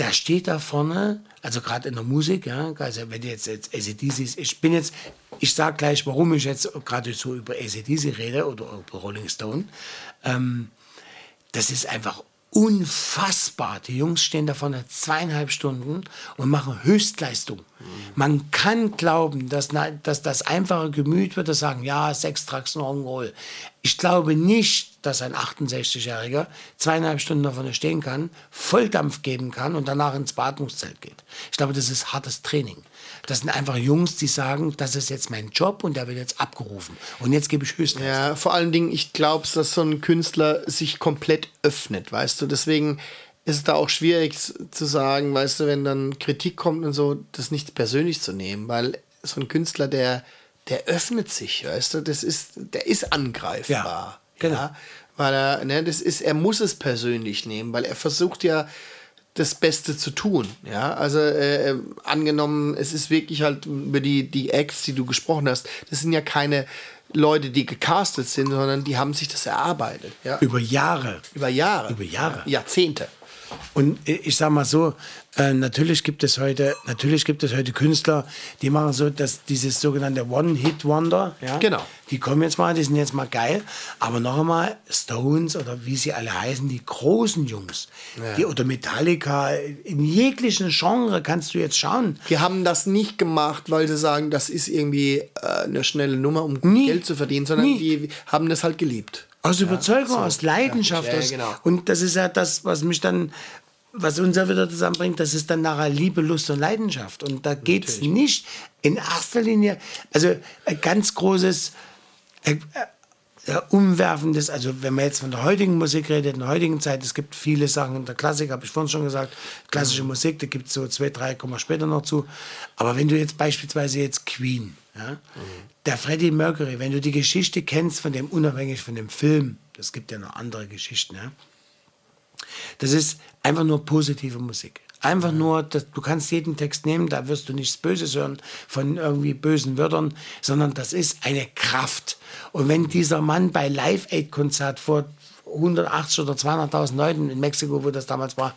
da steht da vorne, also gerade in der Musik, ja, also wenn jetzt, jetzt ACDC, ich bin jetzt, ich sag gleich, warum ich jetzt gerade so über ACDC rede oder über Rolling Stone, ähm, das ist einfach unfassbar. Die Jungs stehen da vorne zweieinhalb Stunden und machen Höchstleistung. Man kann glauben, dass, dass das einfache Gemüt würde sagen, ja, sechs Tracks Rock'n'Roll. Ich glaube nicht, dass ein 68-Jähriger zweieinhalb Stunden da vorne stehen kann, Volldampf geben kann und danach ins Beatmungszelt geht. Ich glaube, das ist hartes Training. Das sind einfach Jungs, die sagen, das ist jetzt mein Job und der wird jetzt abgerufen. Und jetzt gebe ich Höchstleistung. Ja, vor allen Dingen, ich glaube, dass so ein Künstler sich komplett öffnet, weißt du. Deswegen ist es da auch schwierig zu sagen, weißt du, wenn dann Kritik kommt und so, das nicht persönlich zu nehmen, weil so ein Künstler, der, der öffnet sich, weißt du, das ist, der ist angreifbar. Ja, genau. Ja, weil er, ne, das ist, er muss es persönlich nehmen, weil er versucht ja, das Beste zu tun. Ja, also äh, äh, angenommen, es ist wirklich halt über die, die Acts, die du gesprochen hast, das sind ja keine Leute, die gecastet sind, sondern die haben sich das erarbeitet. Ja? Über Jahre. Über Jahre. Über Jahre. Ja, Jahrzehnte. Und ich sag mal so, äh, natürlich gibt es heute, natürlich gibt es heute Künstler, die machen so, dass dieses sogenannte One-Hit-Wonder, ja, Genau. die kommen jetzt mal, die sind jetzt mal geil, aber noch einmal Stones oder wie sie alle heißen, die großen Jungs, die oder Metallica, in jeglichen Genre kannst du jetzt schauen. Die haben das nicht gemacht, weil sie sagen, das ist irgendwie äh, eine schnelle Nummer, um Nie. Geld zu verdienen, sondern Nie. die haben das halt geliebt. Aus Überzeugung, aus Leidenschaft. Ja, ja, genau. Und das ist ja das, was mich dann, was uns ja wieder zusammenbringt, das ist dann nachher Liebe, Lust und Leidenschaft. Und da geht es nicht in erster Linie, also ein ganz großes, äh, äh, umwerfendes, also wenn man jetzt von der heutigen Musik redet, in der heutigen Zeit, es gibt viele Sachen in der Klassik, habe ich vorhin schon gesagt, klassische Musik, da gibt es so zwei, drei, kommen wir später noch zu. Aber wenn du jetzt beispielsweise jetzt Queen, ja, der Freddie Mercury, wenn du die Geschichte kennst von dem, unabhängig von dem Film, es gibt ja noch andere Geschichten, ja, das ist einfach nur positive Musik. Einfach nur, dass, du kannst jeden Text nehmen, da wirst du nichts Böses hören von irgendwie bösen Wörtern, sondern das ist eine Kraft. Und wenn dieser Mann bei Live Aid Konzert vor 180 oder 200.000 Leuten in Mexiko, wo das damals war,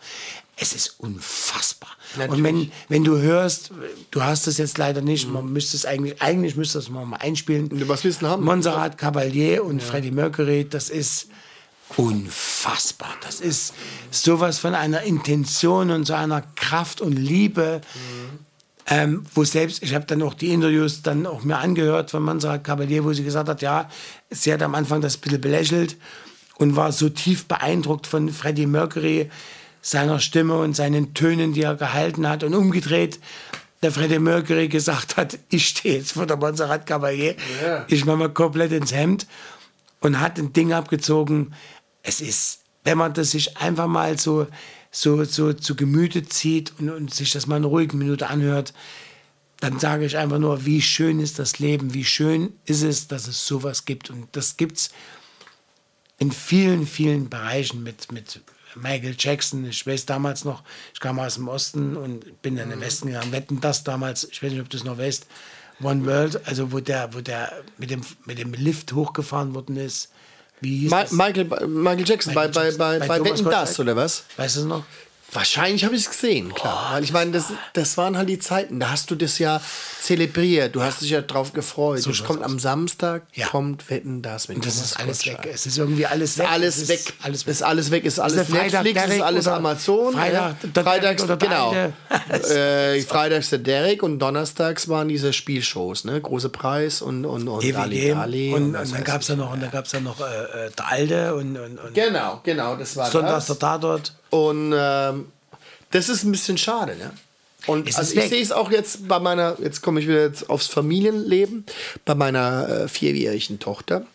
es ist unfassbar. Und wenn, wenn du hörst, du hast es jetzt leider nicht, man müsste es eigentlich, eigentlich müsste es mal einspielen. Was willst du haben? Montserrat Caballé und Freddie Mercury, das ist unfassbar. Das ist sowas von einer Intention und so einer Kraft und Liebe. Ähm, wo selbst, ich habe dann auch die Interviews dann auch mir angehört von Montserrat Caballé, wo sie gesagt hat, ja, sie hat am Anfang das ein bisschen belächelt und war so tief beeindruckt von Freddie Mercury, seiner Stimme und seinen Tönen, die er gehalten hat und umgedreht der Freddie Mercury gesagt hat, ich stehe jetzt vor der Montserrat Caballé, ich mache mal komplett ins Hemd und hat ein Ding abgezogen. Es ist, wenn man das sich einfach mal so, so, so zu Gemüte zieht und, und sich das mal eine ruhige Minute anhört, dann sage ich einfach nur, wie schön ist das Leben, wie schön ist es, dass es sowas gibt. Und das gibt es in vielen, vielen Bereichen mit, mit Michael Jackson. Ich weiß damals noch, ich kam aus dem Osten und bin dann in den Westen gegangen. Wetten das damals, ich weiß nicht, ob du es noch weißt, One World, also wo der, wo der mit dem, mit dem Lift hochgefahren worden ist. Wie hieß Ma das? Michael, Michael Jackson Michael bei, bei, bei, Bei bei Wetten das, oder was? Weißt du es noch? Wahrscheinlich habe ich es gesehen, klar. Weil ich meine, das, das waren halt die Zeiten. Da hast du das ja zelebriert. Du hast dich ja drauf gefreut. So kommt aus. am Samstag, Ja. kommt Wetten das mit Und das ist alles weg. Es ist irgendwie alles weg. Alles weg. ist Alles weg. Ist alles weg. Ist alles Freitag Netflix, ist Derek alles oder Amazon. Freitag ja. Freitags, oder der genau. äh, Freitags der Derek und donnerstags waren diese Spielshows, ne? Große Preis und, und, und Ali EWG. Dali Und, und, was dann weiß gab es ich. ja noch, und dann gab's ja noch äh, äh, der Alte und, und, und Genau, genau, das war Sonntags der. Tatort. Und ähm, das ist ein bisschen schade, ne? Und Es also ich sehe es auch jetzt bei meiner, jetzt komme ich wieder jetzt aufs Familienleben, bei meiner äh, vierjährigen Tochter.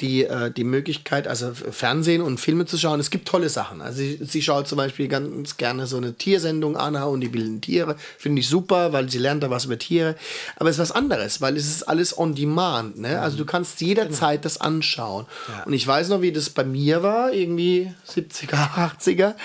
Die, äh, die Möglichkeit, also Fernsehen und Filme zu schauen. Es gibt tolle Sachen. Also sie, sie schaut zum Beispiel ganz gerne so eine Tiersendung Anna und die wilden Tiere. Finde ich super, weil sie lernt da was über Tiere. Aber es ist was anderes, weil es ist alles on demand. Ne? Also du kannst jederzeit das anschauen. Und ich weiß noch, wie das bei mir war, irgendwie 70er, 80er.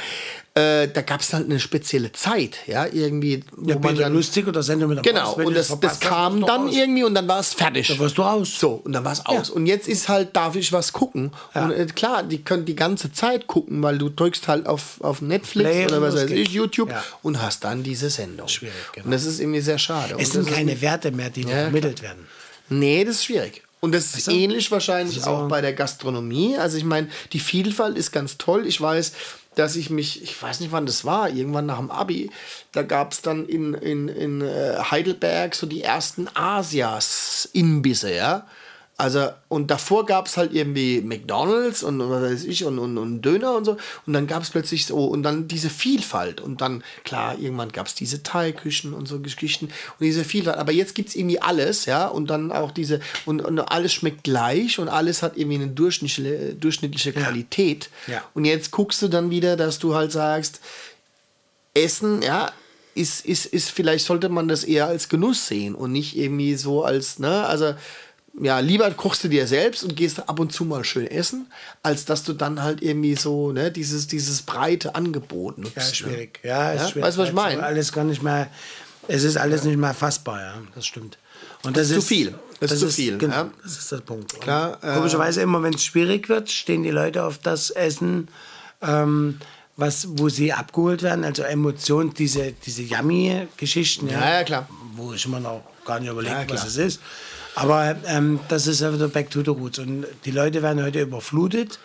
Äh, da gab es halt eine spezielle Zeit, ja, irgendwie, wo Ja, man dann, Lustig oder Sendung mit der Genau, wenn und das, das kam dann raus. irgendwie und dann war es fertig. Da warst du raus. So, und dann war es aus. Und jetzt ist halt, darf ich was gucken. Und äh, klar, die können die ganze Zeit gucken, weil du drückst halt auf, auf Netflix Play oder was weiß ich. YouTube Ja. und hast dann diese Sendung. Schwierig, genau. Und das ist irgendwie sehr schade. Es sind das ist- keine Werte mehr, die Ja, vermittelt werden. Nee, das ist schwierig. Und das ist ähnlich wahrscheinlich So. auch bei der Gastronomie. Also ich meine, die Vielfalt ist ganz toll. Ich weiß, dass ich mich, ich weiß nicht wann das war, irgendwann nach dem Abi, da gab es dann in, in, in äh, Heidelberg so die ersten Asias-Imbisse, ja. Also, und davor gab es halt irgendwie McDonalds und was weiß ich und, und, und Döner und so. Und dann gab es plötzlich so, und dann diese Vielfalt. Und dann, klar, irgendwann gab es diese Thai-Küchen und so Geschichten und diese Vielfalt. Aber jetzt gibt es irgendwie alles, ja. Und dann auch diese, und, und alles schmeckt gleich und alles hat irgendwie eine durchschnittliche, durchschnittliche Qualität. Ja. Und jetzt guckst du dann wieder, dass du halt sagst, Essen, ja, ist, ist, ist, vielleicht sollte man das eher als Genuss sehen und nicht irgendwie so als, ne, also, ja, lieber kochst du dir selbst und gehst ab und zu mal schön essen, als dass du dann halt irgendwie so, ne, dieses, dieses breite Angebot nutzt. Ja, ne? ist schwierig. Ja, ist Ja? schwierig. Weißt du, was ich es meine? Alles gar nicht mehr, es ist alles nicht mehr fassbar, ja, das stimmt. Und das, ist zu viel. Das ist zu viel, Genau, ja. das ist der Punkt. Klar, äh, komischerweise immer, wenn es schwierig wird, stehen die Leute auf das Essen, ähm, was, wo sie abgeholt werden, also Emotionen, diese, diese Yummy-Geschichten, Ja, ja, klar. wo ich immer noch gar nicht überlege, Ja, was es ist. Aber ähm, das ist ja wieder back to the roots. Und die Leute werden heute überflutet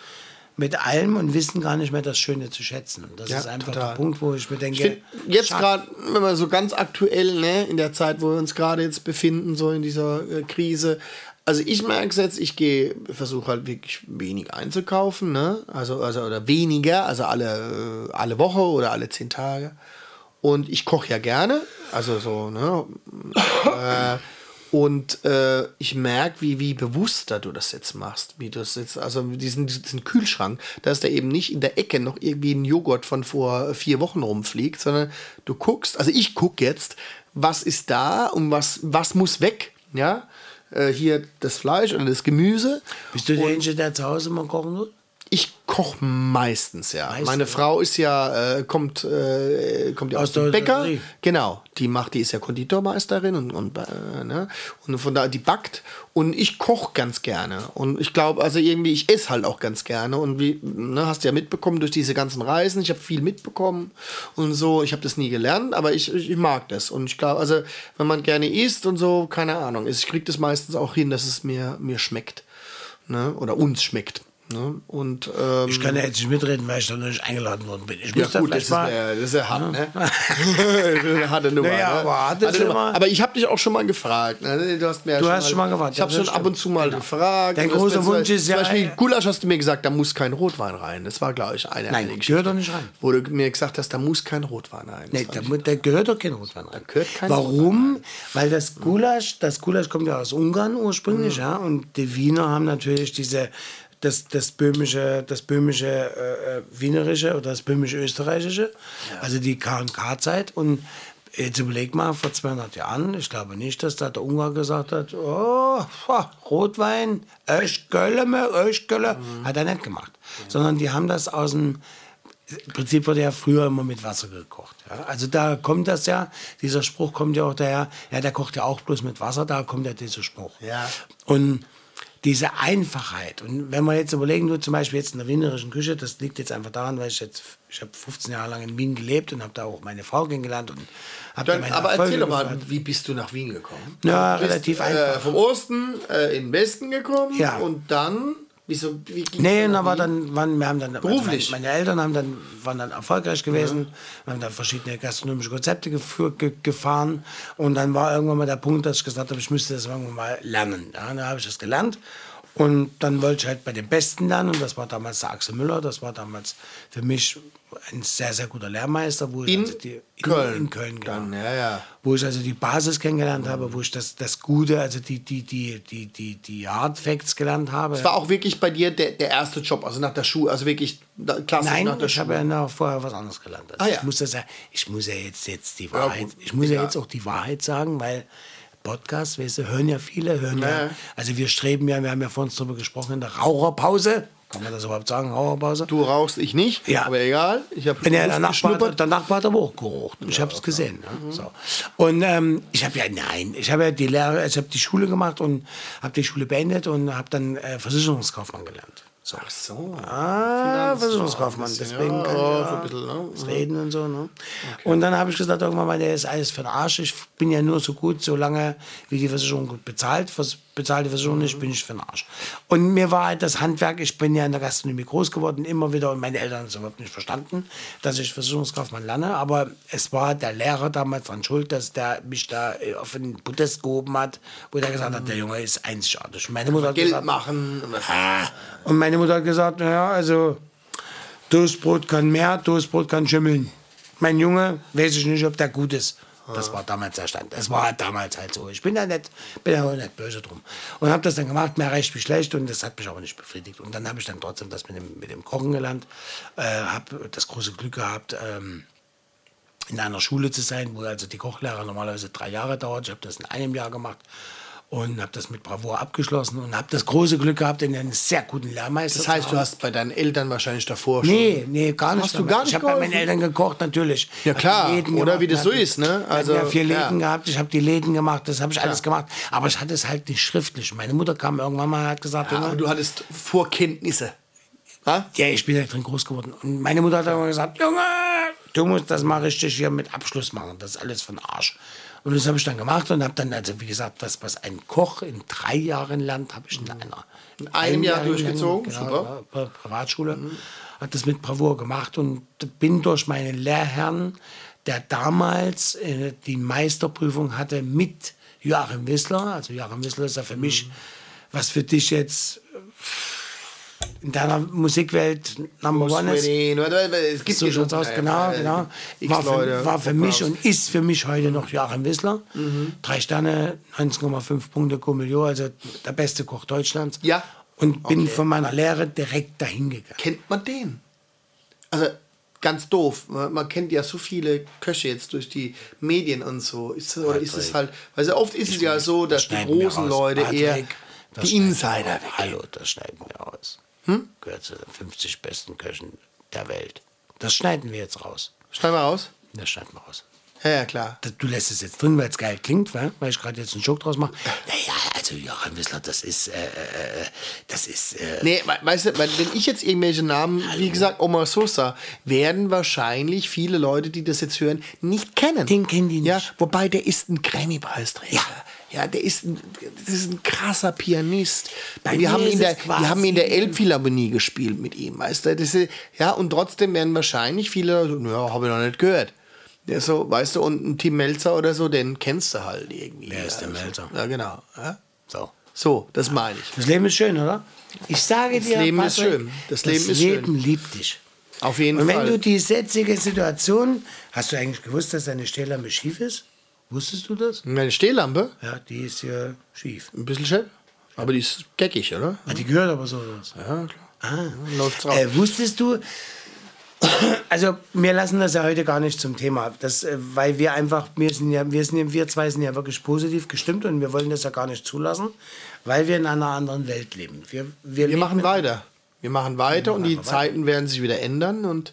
mit allem und wissen gar nicht mehr das Schöne zu schätzen. Das Ja, ist einfach total. der Punkt, wo ich mir denke, Ich find, jetzt gerade, wenn wir so ganz aktuell, ne, in der Zeit, wo wir uns gerade jetzt befinden, so in dieser äh, Krise, also ich merke es jetzt, ich gehe, versuche halt wirklich wenig einzukaufen, ne? Also, also oder weniger, also alle, äh, alle Woche oder alle zehn Tage. Und ich koche ja gerne, also so, ne? äh, und äh, ich merke, wie, wie bewusster du das jetzt machst. Wie du das jetzt, also diesen, diesen Kühlschrank, dass da eben nicht in der Ecke noch irgendwie ein Joghurt von vor vier Wochen rumfliegt, sondern du guckst, also ich gucke jetzt, was ist da und was, was muss weg, ja. Äh, hier das Fleisch oder das Gemüse. Bist du derjenige, der zu Hause mal kochen will? Ich koche meistens, ja. Meistens, Meine. Frau ist ja, äh, kommt, äh, kommt ja aus, Aus dem Bäcker. Hotellerie. Genau, die macht, die ist ja Konditormeisterin und, und, äh, ne? und von da, die backt. Und ich koche ganz gerne. Und ich glaube, also irgendwie, ich esse halt auch ganz gerne. Und wie, ne, hast du ja mitbekommen durch diese ganzen Reisen, ich habe viel mitbekommen und so. Ich habe das nie gelernt, aber ich, ich, ich mag das. Und ich glaube, also, wenn man gerne isst und so, keine Ahnung, ich kriege das meistens auch hin, dass es mir, mir schmeckt. Ne? Oder uns schmeckt. Ne? Und ähm, Ich kann ja jetzt nicht mitreden, weil ich da noch nicht eingeladen worden bin. Ich ja muss da gut, das vielleicht ist, mal. äh, das ist ja hart, ne? Eine harte Nummer. Naja, ne? aber harte Harte Nummer. Aber ich habe dich auch schon mal gefragt. Ne? Du hast mir ja Du schon hast schon mal gefragt, Ich habe das schon ab stimmt. und zu mal Genau. gefragt. Dein das großer Wunsch ist ja, Zum Beispiel Gulasch hast du mir gesagt, da muss kein Rotwein rein. Das war, glaube ich, eine Nein, eine gehört doch nicht rein. Wo du mir gesagt hast, da muss kein Rotwein rein. Das Nee, fand da, da gehört doch kein Rotwein rein. gehört kein Warum? Weil das Gulasch, das Gulasch kommt ja aus Ungarn Mhm. ursprünglich, ja, und die Wiener haben natürlich diese das, das böhmische, das böhmische äh, äh, Wienerische oder das böhmische Österreichische, also die KK-Zeit. Und jetzt überleg mal, vor 200 Jahren, ich glaube nicht, dass da der Ungar gesagt hat, oh, Rotwein, Öschgölle, Öschgölle, hat er nicht gemacht. Sondern die haben das aus dem, im Prinzip wurde ja früher immer mit Wasser gekocht. Ja? Also da kommt das ja, dieser Spruch kommt ja auch daher, ja, der kocht ja auch bloß mit Wasser, da kommt ja dieser Spruch. Ja. Und diese Einfachheit. Und wenn wir jetzt überlegen, du zum Beispiel jetzt in der wienerischen Küche, das liegt jetzt einfach daran, weil ich jetzt, ich habe 15 Jahre lang in Wien gelebt und habe da auch meine Frau kennengelernt und habe da Dann, meine aber Erfolge erzähl doch mal, gefeiert. wie bist du nach Wien gekommen? Ja, Du bist, relativ Äh, einfach. vom Osten äh, in den Westen gekommen Ja. und dann, wieso, wie ging's Nee, dann aber dann waren, wir haben dann Beruflich? Meine, meine Eltern haben dann, waren dann erfolgreich gewesen, wir haben dann verschiedene gastronomische Konzepte geführt, ge, gefahren. Und dann war irgendwann mal der Punkt, dass ich gesagt habe, ich müsste das irgendwann mal lernen. Ja, dann habe ich das gelernt. Und dann wollte ich halt bei den Besten lernen. Und das war damals der Axel Müller, das war damals für mich ein sehr, sehr guter Lehrmeister. Wo ich In also die, in Köln In Köln, genau. dann, ja, ja. Wo ich also die Basis kennengelernt habe, wo ich das, das Gute, also die, die, die, die, die, die Hard Facts gelernt habe. Das war auch wirklich bei dir der, der erste Job, also nach der Schule, also wirklich klassisch Nein, nach der ich habe Schule. ja noch vorher was anderes gelernt. Also Ah, ja. ich, muss das ja, ich muss ja jetzt, jetzt die Ja, Wahrheit, ich muss ja Ja. jetzt auch die Wahrheit sagen, weil Podcast, weißt du, hören ja viele, hören ja. Ja. Also wir streben ja, wir haben ja vorhin darüber gesprochen, in der Raucherpause. Kann man das überhaupt sagen, Raucherpause? Du rauchst, ich nicht, Ja. aber egal. Ich habe ja, der, Nachbar, der Nachbar hat aber auch gerucht. Ich habe es gesehen. Mhm. Ne? So. Und ähm, ich habe ja, nein, ich habe ja die Lehre, ich habe die Schule gemacht und habe die Schule beendet und habe dann äh, Versicherungskaufmann gelernt. So. Ach so. Ah, Versicherungskaufmann. Deswegen ja, kann ja, ein bisschen, ne? das Reden und so. Ne? Und dann habe ich gesagt, irgendwann mal, der ist alles für den Arsch. Ich bin ja nur so gut, solange wie die Versicherung gut bezahlt. Was bezahlt die Versicherung nicht, bin ich für den Arsch. Und mir war halt das Handwerk, ich bin ja in der Gastronomie groß geworden, immer wieder, und meine Eltern haben es überhaupt nicht verstanden, dass ich Versicherungskaufmann lerne. Aber es war der Lehrer damals dran schuld, dass der mich da äh, auf den Podest gehoben hat, wo der gesagt hat, der Junge ist einzigartig. Meine Mutter Geld gesagt, machen. Ah. Und meine Mutter hat gesagt, naja, also Toastbrot kann mehr, Toastbrot kann schimmeln. Mein Junge, weiß ich nicht, ob der gut ist. Das war damals der Stand. Das war halt damals halt so. Ich bin da nicht, bin da auch nicht böse drum. Und habe das dann gemacht, mehr recht wie schlecht. Und das hat mich aber nicht befriedigt. Und dann habe ich dann trotzdem das mit dem, mit dem Kochen gelernt. Äh, habe das große Glück gehabt, ähm, in einer Schule zu sein, wo also die Kochlehre normalerweise drei Jahre dauert. Ich habe das in einem Jahr gemacht und habe das mit Bravour abgeschlossen und habe das große Glück gehabt, in einen sehr guten Lehrmeister Das heißt, du hast bei deinen Eltern wahrscheinlich davor schon. Nee, nee, gar nicht. Hast du gar nicht ich habe bei meinen? Eltern gekocht, natürlich. Ja, klar. Oder gemacht, wie das so ist, ne? Also, Also, ja vier ja. Läden gehabt, ich habe die Läden gemacht, das habe ich alles gemacht. Aber ich hatte es halt nicht schriftlich. Meine Mutter kam irgendwann mal und hat gesagt, Ja, Junge, aber du hattest Vorkenntnisse. Ha? ja, ich bin da drin groß geworden. Und meine Mutter hat immer gesagt, Junge, du musst das mal richtig hier mit Abschluss machen. Das ist alles von Arsch. Und das habe ich dann gemacht und habe dann, also wie gesagt, das, was ein Koch in drei Jahren lernt, habe ich in einer. In einem Jahr durchgezogen? Genau, Super. Pri- Privatschule. Hat das mit Bravour gemacht und bin durch meinen Lehrherrn, der damals äh, die Meisterprüfung hatte mit Joachim Wissler. Also Joachim Wissler ist ja für mich, was für dich jetzt in deiner Musikwelt Number One ist. Es gibt So schaut's schon, aus, genau, genau. War für, war für mich und ist für mich heute noch Joachim Wissler. Mhm. Drei Sterne, 19,5 Punkte Comilio, also der beste Koch Deutschlands. Ja. Und bin Okay. von meiner Lehre direkt dahin gegangen. Kennt man den? Also ganz doof. Man, kennt ja so viele Köche jetzt durch die Medien und so. Ist, das- oder ist es halt, weil oft ist es ja so, dass die großen. Leute eher Patrick, das die Insider weg. Hallo, das schneiden wir raus. Hm? Gehört zu den 50 besten Köchen der Welt. Das schneiden wir jetzt raus. Schneid mal raus. Das schneiden wir raus. Ja, ja, klar. Du lässt es jetzt drin, weil es geil klingt, weil ich gerade jetzt einen Joke draus mache. Naja, also Joachim Wissler, das ist, äh, äh, das ist, äh, Nee, we- weißt du, wenn ich jetzt irgendwelche Namen, wie gesagt, Omar Sosa, werden wahrscheinlich viele Leute, die das jetzt hören, nicht kennen. Den kennen die Ja, nicht. wobei der ist ein Grammy-Preisträger. Ja. Ja, der ist ein, das ist ein krasser Pianist. Bei wir haben, ist in der, wir haben in der Elbphilharmonie gespielt mit ihm, weißt du? Das ist, ja, und trotzdem werden wahrscheinlich viele, ja, habe ich noch nicht gehört. Der ist so, weißt du, und ein Tim Melzer oder so, den kennst du halt irgendwie. Wer ist der Also, Melzer? Ja, genau. Ja? so. So, das meine ich. Das Leben ist schön, oder? Ich sage dir, Leben ist Patrick, schön. Das Leben ist Leben schön. liebt dich. Auf jeden Und wenn Fall. du die jetzige Situation, hast du eigentlich gewusst, dass deine Stehlampe schief ist? Wusstest du das? Meine Stehlampe? Ja, die ist hier schief. Ein bisschen schön. Aber die ist geckig, oder? Ah, die gehört aber so. Ja, klar. Ah. Läuft's drauf. Äh, wusstest du, also wir lassen das ja heute gar nicht zum Thema, das, äh, weil wir einfach, wir sind ja, wir sind ja, wir zwei sind ja wirklich positiv gestimmt und wir wollen das ja gar nicht zulassen, weil wir in einer anderen Welt leben. Wir, wir, Wir leben machen weiter. Wir machen weiter und die Zeiten werden sich wieder ändern und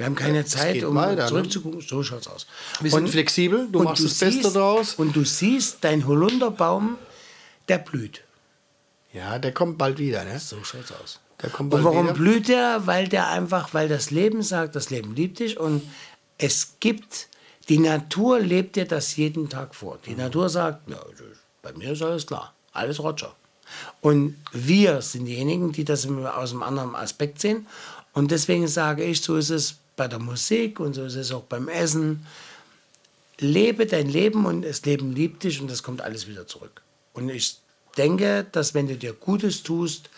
Wir haben keine Zeit, geht um weiter, ne? zurückzugucken. So schaut's aus. wir sind flexibel. Du und machst das Beste siehst, draus. Und du siehst, dein Holunderbaum, der blüht. Ja, der kommt bald wieder, ne? So schaut's aus. Der kommt Und bald warum wieder. blüht er? Weil der einfach, weil das Leben sagt, das Leben liebt dich und es gibt, die Natur lebt dir das jeden Tag vor. Die Natur sagt, ja, das- bei mir ist alles klar, alles Roger. Und wir sind diejenigen, die das aus einem anderen Aspekt sehen. Und deswegen sage ich, so ist es bei der Musik und so ist es auch beim Essen. Lebe dein Leben und das Leben liebt dich und das kommt alles wieder zurück. Und ich denke, dass wenn du dir Gutes tust,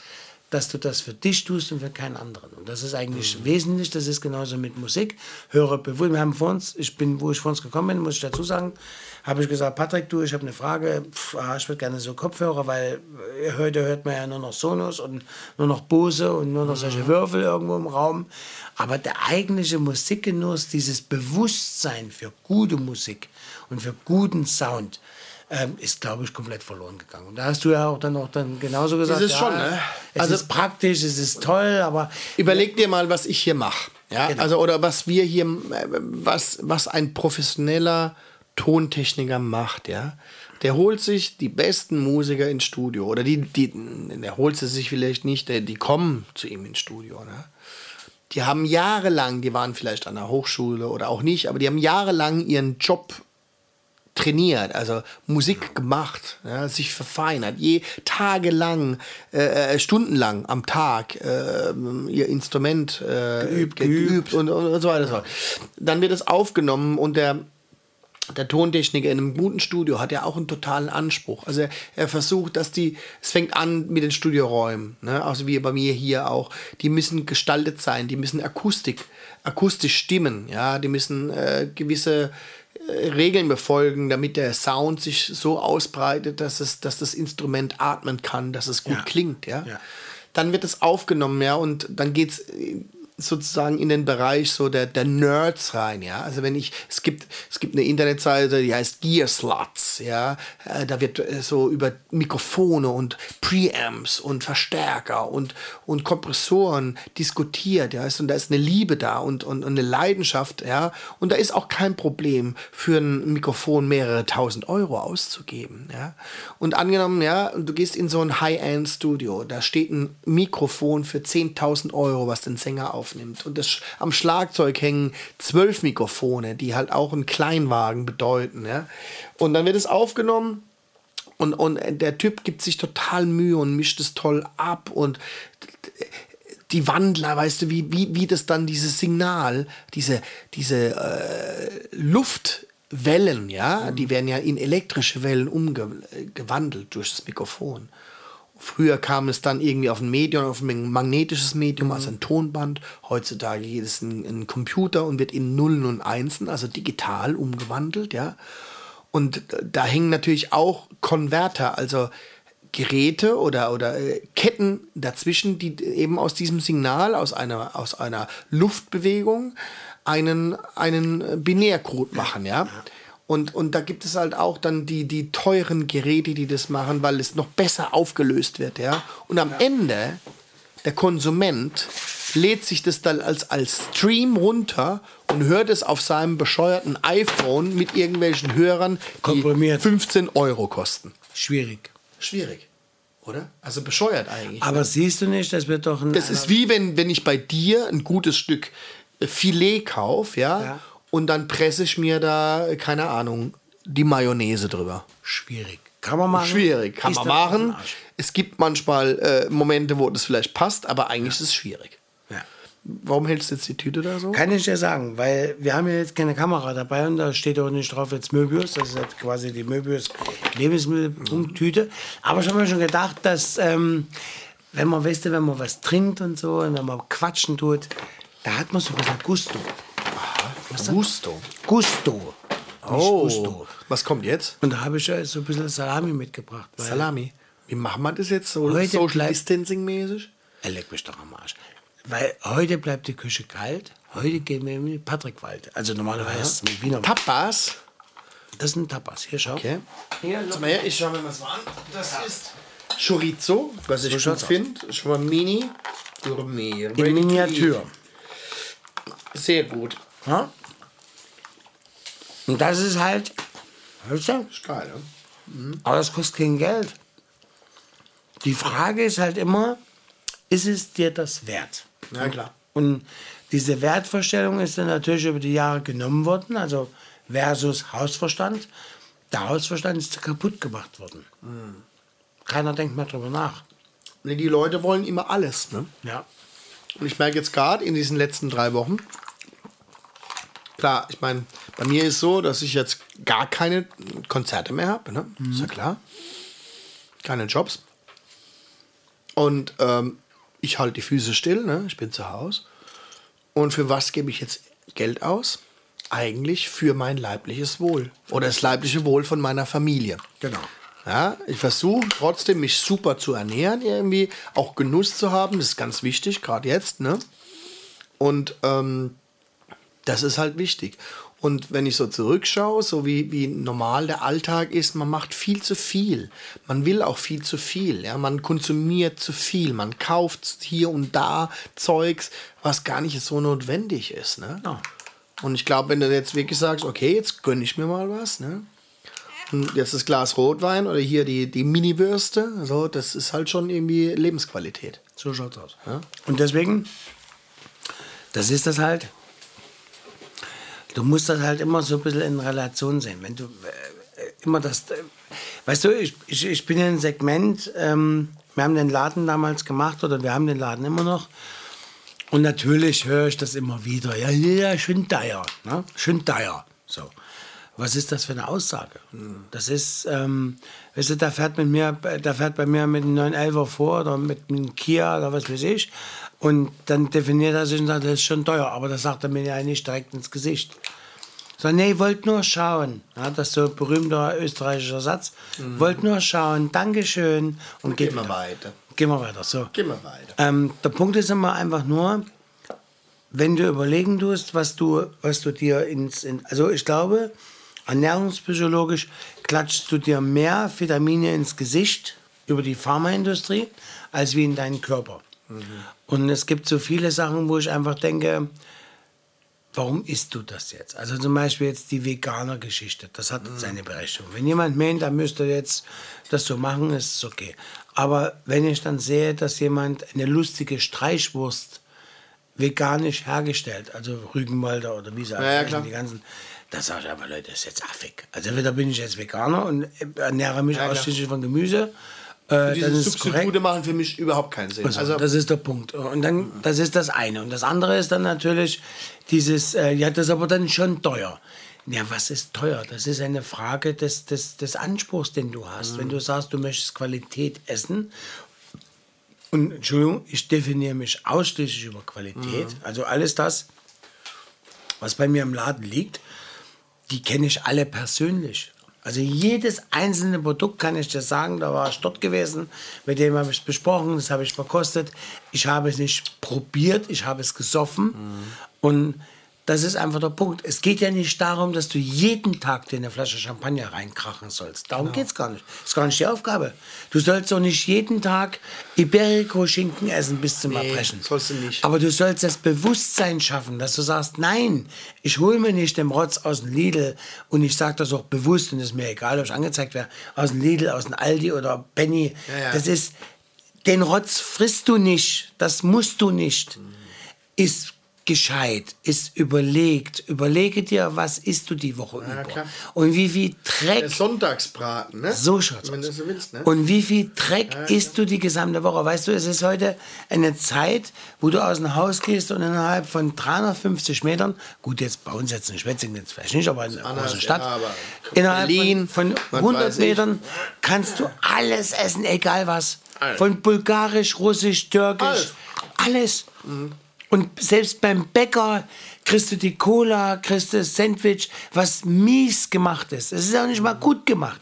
dass du das für dich tust und für keinen anderen. Und das ist eigentlich wesentlich. Das ist genauso mit Musik. Höre bewusst. Wir haben vor uns, ich bin, wo ich vor uns gekommen bin, muss ich dazu sagen, habe ich gesagt, Patrick, du, ich habe eine Frage. Pff, ah, ich würde gerne so Kopfhörer, weil äh, heute hört man ja nur noch Sonos und nur noch Bose und nur noch solche Würfel irgendwo im Raum. Aber der eigentliche Musikgenuss, dieses Bewusstsein für gute Musik und für guten Sound, ähm, ist, glaube ich, komplett verloren gegangen. Und da hast du ja auch dann auch dann genauso gesagt, es ja, schon, ne? es Also- ist praktisch, es ist toll, aber Überleg dir mal, was ich hier mache. Ja? Genau. Also, oder was wir hier, äh, was, was ein professioneller Tontechniker macht, ja. Der holt sich die besten Musiker ins Studio. Oder die, die, der holt sie sich vielleicht nicht, der, die kommen zu ihm ins Studio. Ne? Die haben jahrelang, die waren vielleicht an der Hochschule oder auch nicht, aber die haben jahrelang ihren Job trainiert, also Musik gemacht, ja, sich verfeinert, je tagelang, äh, äh, stundenlang am Tag äh, ihr Instrument äh, geübt, geübt und, und, so weiter. fort. Dann wird es aufgenommen und der der Tontechniker in einem guten Studio hat ja auch einen totalen Anspruch. Also er, er versucht, dass die, es fängt an mit den Studioräumen, ne? also wie bei mir hier auch, die müssen gestaltet sein, die müssen Akustik, akustisch stimmen, ja, die müssen äh, gewisse äh, Regeln befolgen, damit der Sound sich so ausbreitet, dass, es, dass das Instrument atmen kann, dass es gut Ja. klingt, ja. Ja. Dann wird es aufgenommen, ja, und dann geht es sozusagen in den Bereich so der, der Nerds rein, ja. Also wenn ich, es gibt, es gibt eine Internetseite, die heißt Gear Sluts, ja. Äh, Da wird äh, so über Mikrofone und Preamps und Verstärker und, und Kompressoren diskutiert, ja. Und da ist eine Liebe da und, und, und eine Leidenschaft, ja. Und da ist auch kein Problem, für ein Mikrofon mehrere tausend Euro auszugeben, ja. Und angenommen, ja, du gehst in so ein High-End-Studio, da steht ein Mikrofon für 10.000 Euro, was den Sänger aufnimmt. Und das, am Schlagzeug hängen zwölf Mikrofone, die halt auch einen Kleinwagen bedeuten, ja. Und dann wird es aufgenommen und, und der Typ gibt sich total Mühe und mischt es toll ab und die Wandler, weißt du, wie, wie, wie das dann dieses Signal, diese, diese äh, Luftwellen, ja, die werden ja in elektrische Wellen umgewandelt durch das Mikrofon. Früher kam es dann irgendwie auf ein Medium, auf ein magnetisches Medium, also ein Tonband. Heutzutage geht es in einen Computer und wird in Nullen und Einsen, also digital umgewandelt, ja. Und da hängen natürlich auch Konverter, also Geräte oder, oder äh, Ketten dazwischen, die eben aus diesem Signal, aus einer, aus einer Luftbewegung, einen, einen Binärcode machen, ja. Und, und da gibt es halt auch dann die, die teuren Geräte, die das machen, weil es noch besser aufgelöst wird, ja. Und am Ende, der Konsument lädt sich das dann als, als Stream runter und hört es auf seinem bescheuerten iPhone mit irgendwelchen Hörern, die Komprimiert. 15 Euro kosten. schwierig. Schwierig, oder? Also bescheuert eigentlich. Aber siehst du nicht, das wird doch ein. Das ist wie wenn, wenn ich bei dir ein gutes Stück äh, Filet kaufe, ja, Ja. Und dann presse ich mir da, keine Ahnung, die Mayonnaise drüber. schwierig. Kann man machen? Schwierig, kann Ist man machen. Es gibt manchmal äh, Momente, wo das vielleicht passt, aber eigentlich ist es schwierig. Ja. Warum hältst du jetzt die Tüte da so? Kann ich dir sagen, weil wir haben ja jetzt keine Kamera dabei und da steht auch nicht drauf jetzt Möbius, das ist jetzt quasi die Möbius Lebensmitteltüte. Aber ich habe mir schon gedacht, dass ähm, wenn man, weißt du, wenn man was trinkt und so und wenn man quatschen tut, da hat man so ein bisschen Gusto. Gusto. Gusto. Nicht Oh, Gusto. was kommt jetzt? Und da habe ich ja so ein bisschen Salami mitgebracht. Weil Salami. Wie machen wir das jetzt so Heute Social bleibt- Distancing mäßig? Er leckt mich doch am Arsch. Weil heute bleibt die Küche kalt. Heute gehen wir in den Patrickwald. Also normalerweise ist es mit Wiener. Tapas. Das sind Tapas. Hier, schau. Okay. Hier, mal her, ich schau mir was an. Das ist Chorizo, was ich gut schaut's aus. finde. Schon mal Mini. Gourmet. in Miniatur. Sehr gut. Ja? Und das ist halt, weißt du, Ist geil, ne? aber das kostet kein Geld. Die Frage ist halt immer, ist es dir das wert? Ja, klar. Und diese Wertvorstellung ist dann natürlich über die Jahre genommen worden, also versus Hausverstand. Der Hausverstand ist kaputt gemacht worden. Keiner denkt mehr drüber nach. Nee, Die Leute wollen immer alles, ne? Ja. Und ich merke jetzt gerade in diesen letzten drei Wochen, klar, ich meine, bei mir ist so, dass ich jetzt gar keine Konzerte mehr habe, ne? Ist ja klar. Keine Jobs. Und ähm, ich halte die Füße still, ne? Ich bin zu Hause. Und für was gebe ich jetzt Geld aus? Eigentlich für mein leibliches Wohl. Oder das leibliche Wohl von meiner Familie. Genau. Ja, ich versuche trotzdem, mich super zu ernähren, irgendwie auch Genuss zu haben. Das ist ganz wichtig, gerade jetzt. Ne? Und ähm, das ist halt wichtig. Und wenn ich so zurückschaue, so wie, wie normal der Alltag ist, man macht viel zu viel. Man will auch viel zu viel. Ja? Man konsumiert zu viel. Man kauft hier und da Zeugs, was gar nicht so notwendig ist. Ne? Ja. Und ich glaube, wenn du jetzt wirklich sagst, okay, jetzt gönne ich mir mal was, ne? Und jetzt das Glas Rotwein oder hier die, die Mini-Würste, so, das ist halt schon irgendwie Lebensqualität. So schaut's aus. Und deswegen, das ist das halt. Du musst das halt immer so ein bisschen in Relation sehen. Wenn du äh, immer das. Äh, weißt du, ich, ich, ich bin in einem Segment, ähm, wir haben den Laden damals gemacht oder wir haben den Laden immer noch. Und natürlich höre ich das immer wieder. Ja, ja, schön teuer. Ne? Schön teuer. So. Was ist das für eine Aussage? Das ist, ähm, weißt du, da fährt, mit mir, da fährt bei mir mit einem 911er vor oder mit einem Kia oder was weiß ich. Und dann definiert er sich und sagt, das ist schon teuer. Aber das sagt er mir ja nicht direkt ins Gesicht. So, nee, wollt nur schauen. Ja, das ist so ein berühmter österreichischer Satz. Wollt nur schauen, Dankeschön. Und geht Gehen wir wieder. weiter. Gehen wir weiter. So. Gehen wir weiter. Ähm, der Punkt ist immer einfach nur, wenn du überlegen tust, was du, was du dir ins, in, also ich glaube, ernährungspsychologisch klatschst du dir mehr Vitamine ins Gesicht über die Pharmaindustrie als wie in deinen Körper. Und es gibt so viele Sachen, wo ich einfach denke, warum isst du das jetzt? Also zum Beispiel jetzt die Veganer-Geschichte, das hat seine Berechtigung. Wenn jemand meint, er müsste jetzt das so machen, ist es okay. Aber wenn ich dann sehe, dass jemand eine lustige Streichwurst veganisch hergestellt, also Rügenwalder oder wie sie ja, klar. die ganzen, da sage ich aber, Leute, das ist jetzt affig. Also entweder bin ich jetzt Veganer und ernähre mich Ja, ausschließlich von Gemüse, äh, Diese. Substitute machen für mich überhaupt keinen Sinn. Also, Also, das ist der Punkt. Und dann, das ist das eine. Und das andere ist dann natürlich dieses, äh, ja, das ist aber dann schon teuer. Ja, was ist teuer? Das ist eine Frage des, des, des Anspruchs, den du hast. Wenn du sagst, du möchtest Qualität essen, und Entschuldigung, ich definiere mich ausschließlich über Qualität, also alles das, was bei mir im Laden liegt, die kenne ich alle persönlich. Also jedes einzelne Produkt kann ich dir sagen, da war ich dort gewesen, mit dem habe ich es besprochen, das habe ich verkostet. Ich habe es nicht probiert, ich habe es gesoffen. Und das ist einfach der Punkt. Es geht ja nicht darum, dass du jeden Tag dir eine Flasche Champagner reinkrachen sollst. Darum geht es gar nicht. Das ist gar nicht die Aufgabe. Du sollst doch nicht jeden Tag Iberico-Schinken essen bis zum Nee, Erbrechen. sollst du nicht. Aber du sollst das Bewusstsein schaffen, dass du sagst, nein, ich hole mir nicht den Rotz aus dem Lidl und ich sage das auch bewusst und es ist mir egal, ob ich angezeigt werde, aus dem Lidl, aus dem Aldi oder Penny. Ja, ja. Das ist, den Rotz frisst du nicht, das musst du nicht. Ist gescheit, ist überlegt. Überlege dir, was isst du die Woche über. klar. Und wie viel Dreck der Sonntagsbraten, ne? so schaut's Wenn aus. so willst, ne? Und wie viel Dreck isst du die gesamte Woche? Weißt du, es ist heute eine Zeit, wo du aus dem Haus gehst und innerhalb von 350 Metern, gut, jetzt bei uns jetzt in Schwetzingen jetzt vielleicht nicht, aber in einer großen Stadt, ja, innerhalb Berlin, von, von 100 weiß ich. Metern kannst du alles essen, egal was. Alles. Von bulgarisch, russisch, türkisch, Alles. alles. Und selbst beim Bäcker kriegst du die Cola, kriegst du das Sandwich, was mies gemacht ist. Es ist auch nicht mal gut gemacht.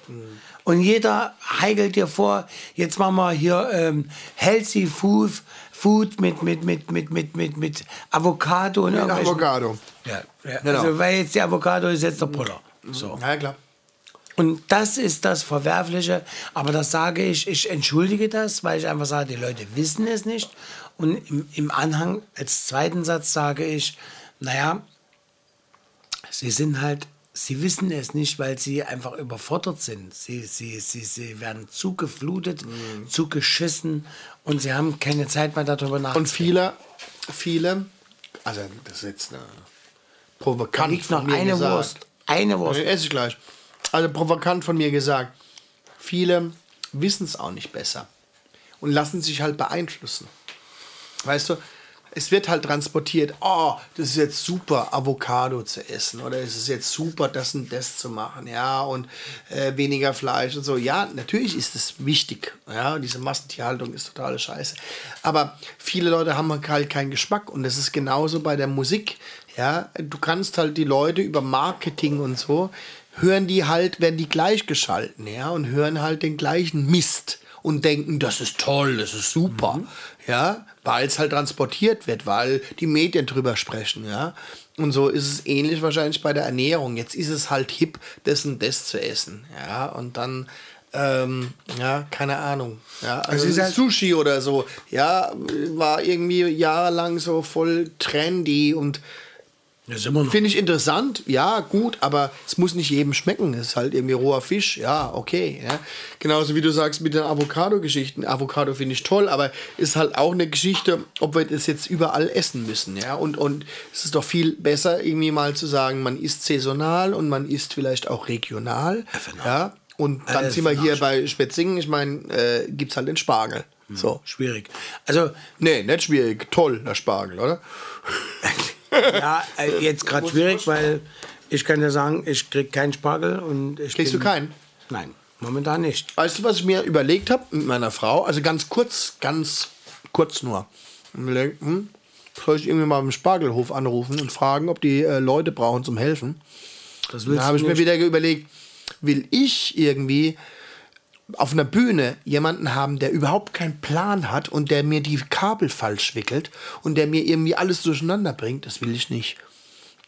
Und jeder heigelt dir vor, jetzt machen wir hier ähm, healthy food, food mit, mit, mit, mit, mit, mit, mit Avocado und Mit irgendwelchen- Avocado. Ja, ja. Genau. Also, weil jetzt die Avocado ist jetzt der Puller. So. Ja, klar. Und das ist das Verwerfliche. Aber das sage ich, ich entschuldige das, weil ich einfach sage, die Leute wissen es nicht. Und im, im Anhang als zweiten Satz sage ich, naja, sie sind halt, sie wissen es nicht, weil sie einfach überfordert sind. Sie, sie, sie, sie werden zugeflutet, zugeschissen und sie haben keine Zeit mehr darüber Und nachzudenken. viele, viele, also das ist jetzt eine provokant liegt von noch eine gesagt. Wurst. Eine Wurst. Nee, esse ich gleich. Also provokant von mir gesagt. Viele wissen es auch nicht besser und lassen sich halt beeinflussen. Weißt du, es wird halt transportiert, oh, das ist jetzt super, Avocado zu essen oder es ist jetzt super, das und das zu machen, ja, und äh, weniger Fleisch und so. Ja, natürlich ist es wichtig, ja, diese Massentierhaltung ist totale Scheiße. Aber viele Leute haben halt keinen Geschmack und das ist genauso bei der Musik, ja. Du kannst halt die Leute über Marketing und so, hören die halt, werden die gleichgeschalten, ja, und hören halt den gleichen Mist und denken, das ist toll, das ist super, ja, weil es halt transportiert wird, weil die Medien drüber sprechen, ja. Und so ist es ähnlich wahrscheinlich bei der Ernährung. Jetzt ist es halt hip, das und das zu essen, ja, und dann ähm, ja, keine Ahnung. Ja, also es ist halt- Sushi oder so, ja, war irgendwie jahrelang so voll trendy und Das ist immer noch. Finde ich interessant, ja, gut, aber es muss nicht jedem schmecken. Es ist halt irgendwie roher Fisch, ja, okay. Ja. Genauso wie du sagst mit den Avocado-Geschichten. Avocado finde ich toll, aber ist halt auch eine Geschichte, ob wir das jetzt überall essen müssen, ja. Und, und es ist doch viel besser, irgendwie mal zu sagen, man isst saisonal und man isst vielleicht auch regional, ja. Und dann Äh, sind wir hier bei Spetzingen, ich meine, äh, gibt es halt den Spargel. So. Schwierig. Also, Nee, nicht schwierig. Toll, der Spargel, oder? ja, äh, jetzt gerade schwierig, weil ich kann dir sagen, ich krieg keinen Spargel und ich Kriegst du bin- keinen? Nein, momentan nicht. Weißt du, was ich mir überlegt habe mit meiner Frau? Also ganz kurz, ganz kurz nur. Mir denk, hm, soll ich irgendwie mal im Spargelhof anrufen und fragen, ob die äh, Leute brauchen zum Helfen? Das Da willst habe du ich mir nicht. wieder überlegt, will ich irgendwie auf einer Bühne jemanden haben, der überhaupt keinen Plan hat und der mir die Kabel falsch wickelt und der mir irgendwie alles durcheinander bringt? Das will ich nicht.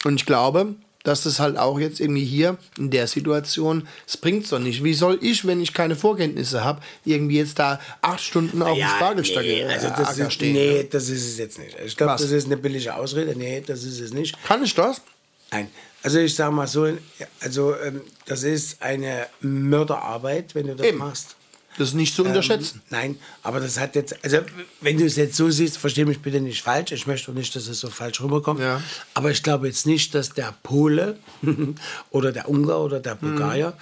Und ich glaube, dass das halt auch jetzt irgendwie hier in der Situation, es bringt doch nicht. Wie soll ich, wenn ich keine Vorkenntnisse habe, irgendwie jetzt da acht Stunden auf dem Spargelstock nee, also das ist, stehen? nee, das ist es jetzt nicht. Ich glaube, das ist eine billige Ausrede. Nee, das ist es nicht. Kann ich das? Nein. Also ich sage mal so, also ähm, das ist eine Mörderarbeit, wenn du das Eben. machst. Das ist nicht zu unterschätzen. Ähm, nein, aber das hat jetzt, also wenn du es jetzt so siehst, verstehe mich bitte nicht falsch. Ich möchte auch nicht, dass es so falsch rüberkommt. Ja. Aber ich glaube jetzt nicht, dass der Pole oder der Ungar oder der Bulgarier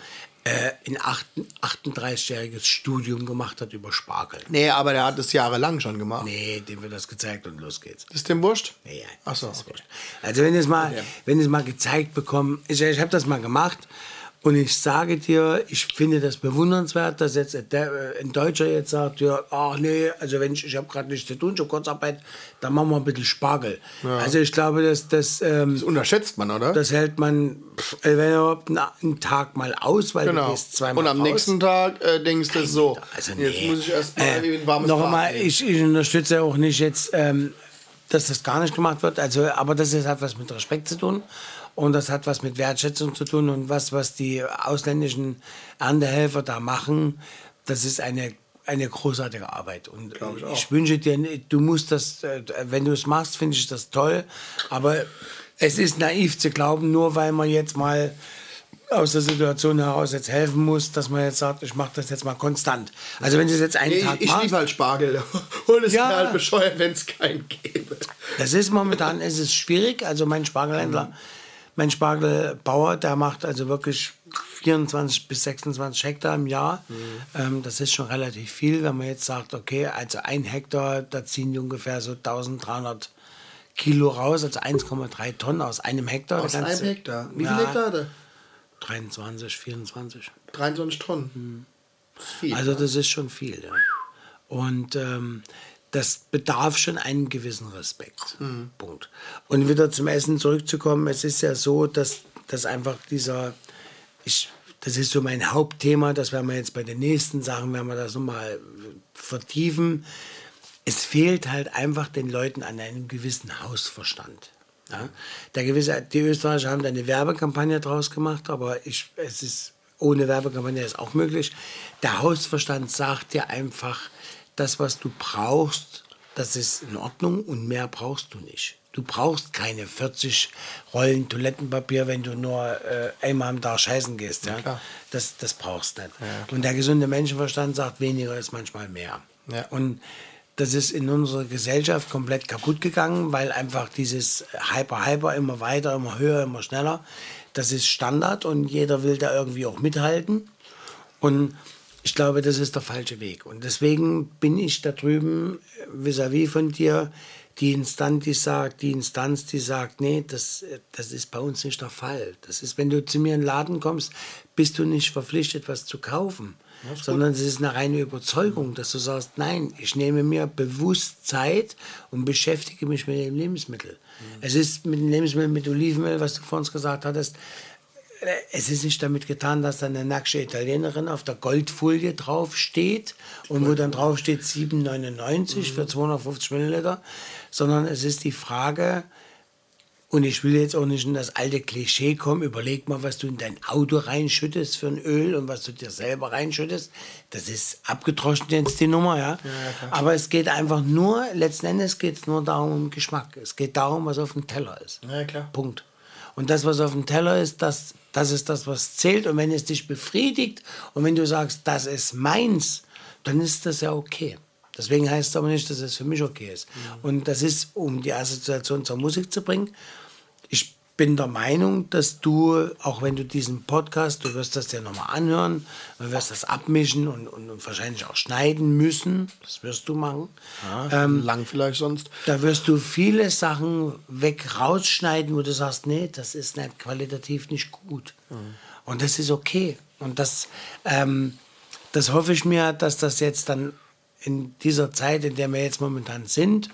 äh, ein acht- 38-jähriges Studium gemacht hat über Spargel. Nee, aber der hat es jahrelang schon gemacht. Nee, dem wird das gezeigt und los geht's. Ist dem wurscht? Nee, ja, Ach so, das ist okay. Also wenn es mal, Okay. wenn es mal gezeigt bekommen, ich, ich habe das mal gemacht und ich sage dir, ich finde das bewundernswert, dass jetzt der, äh, ein Deutscher jetzt sagt, ja, ach nee, also wenn ich, ich habe gerade nichts zu tun, ich habe Kurzarbeit, dann machen wir ein bisschen Spargel. Also ich glaube, dass das, ähm, Das unterschätzt man, oder? das hält man, wenn überhaupt einen, Tag mal aus, weil du genau. gehst zweimal Und am raus. nächsten Tag äh, denkst du so, Also jetzt nee. muss ich erst mal äh, ein warmes noch einmal, ich, ich unterstütze auch nicht jetzt, ähm, dass das gar nicht gemacht wird. Also, aber das ist, hat was mit Respekt zu tun und das hat was mit Wertschätzung zu tun und was, was die ausländischen Erntehelfer da machen, das ist eine eine großartige Arbeit und ich ich, wünsche dir, du musst das, äh, wenn du es machst, finde ich das toll, aber es ist naiv zu glauben, nur weil man jetzt mal aus der Situation heraus jetzt helfen muss, dass man jetzt sagt, ich mache das jetzt mal konstant. Also wenn du es jetzt einen Nee, Tag ich machst, liebe halt Spargel. Und es Ja. wäre halt bescheuert, wenn es keinen gäbe. das ist momentan ist es schwierig. Also mein Spargelhändler, mein Spargelbauer, der macht also wirklich 24 bis 26 Hektar im Jahr. Ähm, das ist schon relativ viel, wenn man jetzt sagt, okay, also ein Hektar, da ziehen die ungefähr so 1300 Kilo raus, also 1,3 Tonnen aus einem Hektar. Aus einem Hektar. Wie Ja, viel Hektar hat er? 23, 24. 23 Tonnen. Das ist viel. Also das ist schon viel, ja. Und ähm, das bedarf schon einen gewissen Respekt. Punkt. Und wieder zum Essen zurückzukommen, es ist ja so, dass, dass einfach dieser, ich, das ist so mein Hauptthema. Das werden wir jetzt bei den nächsten Sachen, werden wir das nochmal vertiefen. Es fehlt halt einfach den Leuten an einem gewissen Hausverstand. Ja? Der gewisse, die Österreicher haben da eine Werbekampagne draus gemacht, aber ich, es ist ohne Werbekampagne ist auch möglich. Der Hausverstand sagt dir einfach, das, was du brauchst, das ist in Ordnung und mehr brauchst du nicht. Du brauchst keine 40 Rollen Toilettenpapier, wenn du nur äh, einmal am Tag scheißen gehst. Ja? klar. das, das brauchst du nicht. und der gesunde Menschenverstand sagt, weniger ist manchmal mehr. Ja. Und das ist in unserer Gesellschaft komplett kaputt gegangen, weil einfach dieses Hyper, Hyper immer weiter, immer höher, immer schneller, das ist Standard und jeder will da irgendwie auch mithalten. Und ich glaube, das ist der falsche Weg. Und deswegen bin ich da drüben äh, vis-à-vis von dir, die Instanz, die sagt, die Instanz, die sagt, nee, das, äh, das ist bei uns nicht der Fall. Das ist, wenn du zu mir in den Laden kommst, bist du nicht verpflichtet, was zu kaufen. sondern es ist eine reine Überzeugung, dass du sagst, nein, ich nehme mir bewusst Zeit und beschäftige mich mit dem Lebensmittel. Es ist mit dem Lebensmittel, mit Olivenöl, was du vor uns gesagt hattest, es ist nicht damit getan, dass da eine nackte Italienerin auf der Goldfolie draufsteht und wo dann draufsteht 7,99 für 250 Milliliter, sondern es ist die Frage, und ich will jetzt auch nicht in das alte Klischee kommen, überleg mal, was du in dein Auto reinschüttest für ein Öl und was du dir selber reinschüttest. Das ist abgedroschen jetzt die Nummer, ja. Aber es geht einfach nur, letzten Endes geht es nur darum, um Geschmack. Es geht darum, was auf dem Teller ist. Ja, klar. Punkt. Und das, was auf dem Teller ist, das, das ist das, was zählt. Und wenn es dich befriedigt und wenn du sagst, das ist meins, dann ist das ja okay. Deswegen heißt es aber nicht, dass es für mich okay ist. Und das ist, um die Assoziation zur Musik zu bringen. Ich bin der Meinung, dass du, auch wenn du diesen Podcast, du wirst das dir nochmal anhören, du wirst das abmischen und, und, und wahrscheinlich auch schneiden müssen. Das wirst du machen. Ähm, Lang vielleicht sonst. Da wirst du viele Sachen weg rausschneiden, wo du sagst, nee, das ist nicht qualitativ nicht gut. Und das ist okay. Und das, ähm, das hoffe ich mir, dass das jetzt dann in dieser Zeit, in der wir jetzt momentan sind,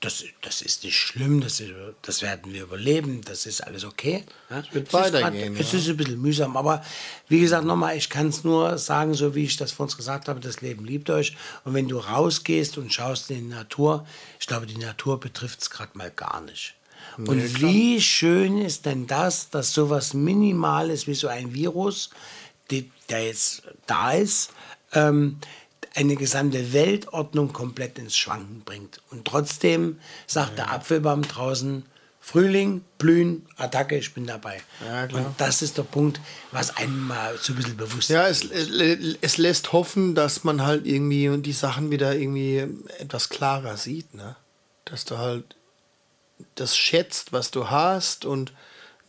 das, das ist nicht schlimm, das, ist, das werden wir überleben, das ist alles okay. Ja? wird ist weitergehen, grad- Es ja. ist ein bisschen mühsam, aber wie gesagt, nochmal, ich kann es nur sagen, so wie ich das vor uns gesagt habe, das Leben liebt euch. Und wenn du rausgehst und schaust in die Natur, ich glaube, die Natur betrifft es gerade mal gar nicht. Und wie schön ist denn das, dass sowas Minimales wie so ein Virus, die, der jetzt da ist, ähm, eine gesamte Weltordnung komplett ins Schwanken bringt. Und trotzdem sagt der Apfelbaum draußen, Frühling, Blühen, Attacke, ich bin dabei. Ja. Und das ist der Punkt, was einem mal so ein bisschen bewusst Ja, es, es, es lässt hoffen, dass man halt irgendwie die Sachen wieder irgendwie etwas klarer sieht, ne? Dass du halt das schätzt, was du hast und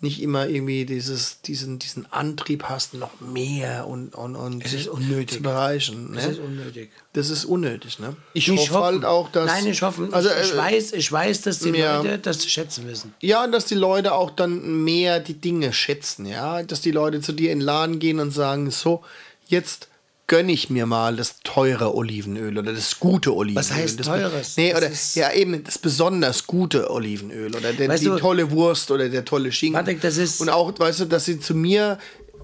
nicht immer irgendwie dieses, diesen, diesen Antrieb hast, noch mehr und, und, und Es unnötig. zu bereichen. Das Ne? ist unnötig. Das ist unnötig, ne? Ich Nicht hoffe halt auch, dass. Nein, ich hoffe. Also, ich, ich, äh, weiß, ich weiß, dass die ja. Leute das schätzen wissen. Ja, und dass die Leute auch dann mehr die Dinge schätzen, ja. Dass die Leute zu dir in den Laden gehen und sagen, so, jetzt gönne ich mir mal das teure Olivenöl oder das gute Olivenöl. Was heißt das, teures? Nee, oder ja eben das besonders gute Olivenöl oder der, Weißt die du- tolle Wurst oder der tolle Schinken. Warte, das ist- und auch, weißt du, dass sie zu mir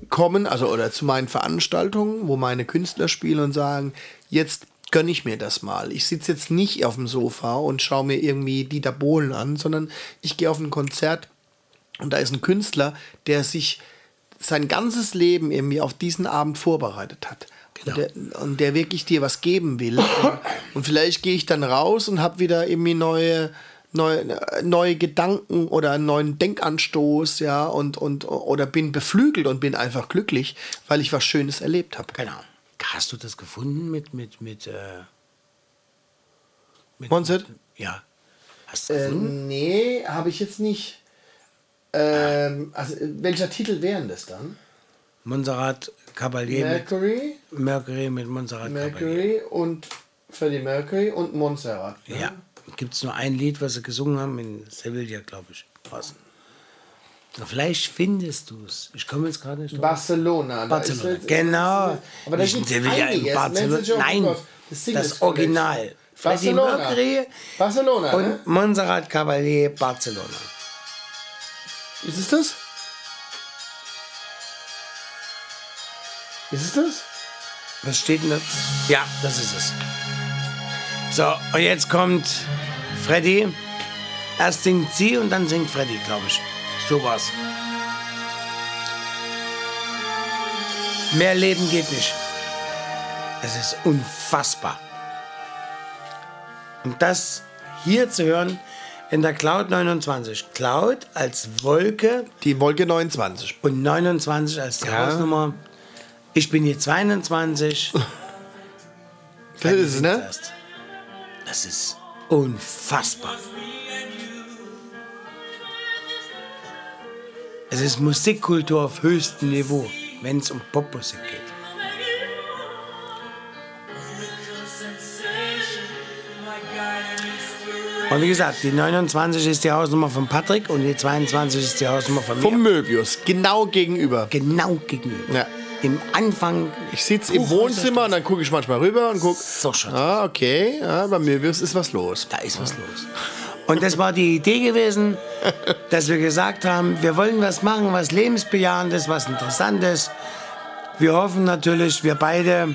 kommen, also oder zu meinen Veranstaltungen, wo meine Künstler spielen und sagen, jetzt gönne ich mir das mal. Ich sitze jetzt nicht auf dem Sofa und schaue mir irgendwie Dieter Bohlen an, sondern ich gehe auf ein Konzert und da ist ein Künstler, der sich sein ganzes Leben irgendwie auf diesen Abend vorbereitet hat. Und, der, und der wirklich dir was geben will. Und, und vielleicht gehe ich dann raus und habe wieder irgendwie neue, neue, neue Gedanken oder einen neuen Denkanstoß, ja, und, und oder bin beflügelt und bin einfach glücklich, weil ich was Schönes erlebt habe. Genau. Hast du das gefunden mit, mit, mit, äh, mit Monset? Ja. Hast du es gefunden? Nee, habe ich jetzt nicht. Ähm, also, äh, welcher Titel wären das dann? Montserrat Caballé Mercury, mit Mercury mit Montserrat Caballé. Mercury und Freddie Mercury und Montserrat. ne? Ja. Gibt es nur ein Lied, was sie gesungen haben in Sevilla, glaube ich. Na, Vielleicht findest du es. Ich komme jetzt gerade nicht drauf. Barcelona. Barcelona. ist jetzt- genau. Aber das sind Sevilla, in Barcelona. Nein, Singles das Original. Freddie Barcelona. Mercury Barcelona, und ne? Montserrat Caballé, Barcelona. Ist es das? Ist es das? Was steht denn da? Ja, das ist es. So, und jetzt kommt Freddy. Erst singt sie und dann singt Freddy, glaube ich. So war's. Mehr Leben geht nicht. Es ist unfassbar. Und das hier zu hören in der Cloud 29. Cloud als Wolke Die Wolke 29. und 29 als die Ja. Hausnummer. Ich bin hier 22. Das ist es, ne? Erst. Das ist unfassbar. Es ist Musikkultur auf höchstem Niveau, wenn es um Popmusik geht. Und wie gesagt, die 29 ist die Hausnummer von Patrick und die 22 ist die Hausnummer von mir. Vom Möbius. Genau gegenüber. genau gegenüber. Ja. Im Anfang. Ich sitze im Wohnzimmer und dann gucke ich manchmal rüber und gucke. So schaut Ah, okay. Ja, bei Möbius ist was los. Da ist was los. Und das war die Idee gewesen, dass wir gesagt haben, wir wollen was machen, was lebensbejahendes, was interessantes. Wir hoffen natürlich, wir beide,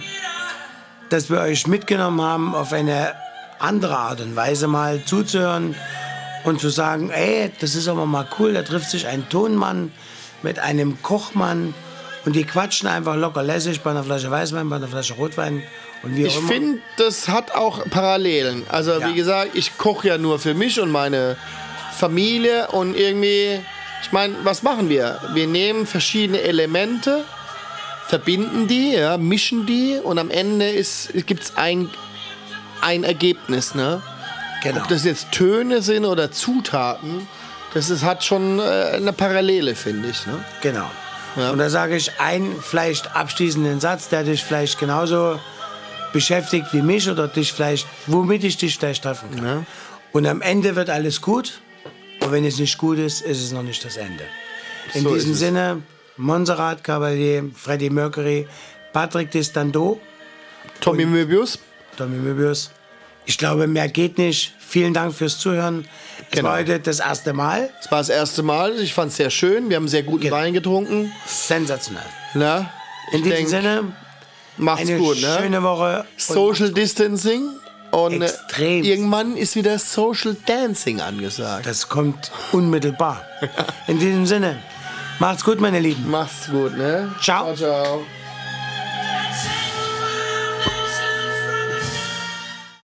dass wir euch mitgenommen haben, auf eine andere Art und Weise mal zuzuhören und zu sagen, ey, das ist aber mal cool, da trifft sich ein Tonmann mit einem Kochmann und die quatschen einfach locker lässig bei einer Flasche Weißwein, bei einer Flasche Rotwein und wie auch Ich immer. finde, das hat auch Parallelen. Also, Ja. wie gesagt, ich koche ja nur für mich und meine Familie und irgendwie, ich meine, was machen wir? Wir nehmen verschiedene Elemente, verbinden die, ja, mischen die und am Ende gibt es ein, ein Ergebnis. Ne? genau. Ob das jetzt Töne sind oder Zutaten, das ist, hat schon äh, eine Parallele, finde ich. Ne? Genau. Und da sage ich einen vielleicht abschließenden Satz, der dich vielleicht genauso beschäftigt wie mich oder dich vielleicht, womit ich dich vielleicht treffen kann. Ja. Und am Ende wird alles gut. Und wenn es nicht gut ist, ist es noch nicht das Ende. In So diesem. Sinne, Montserrat Cavalier, Freddie Mercury, Patrick Distando, Tommy Möbius. Tommy Möbius. Ich glaube, mehr geht nicht. Vielen Dank fürs Zuhören. Es Genau. war heute das erste Mal. Das war das erste Mal. Ich fand es sehr schön. Wir haben sehr guten Genau. Wein getrunken. Sensationell. Ne? In diesem denk, Sinne, macht's eine gut. Ne? schöne Woche. Social Distancing. Und äh, Extrem. irgendwann ist wieder Social Dancing angesagt. Das kommt unmittelbar. In diesem Sinne, macht's gut, meine Lieben. Macht's gut, ne? Ciao. ciao. ciao.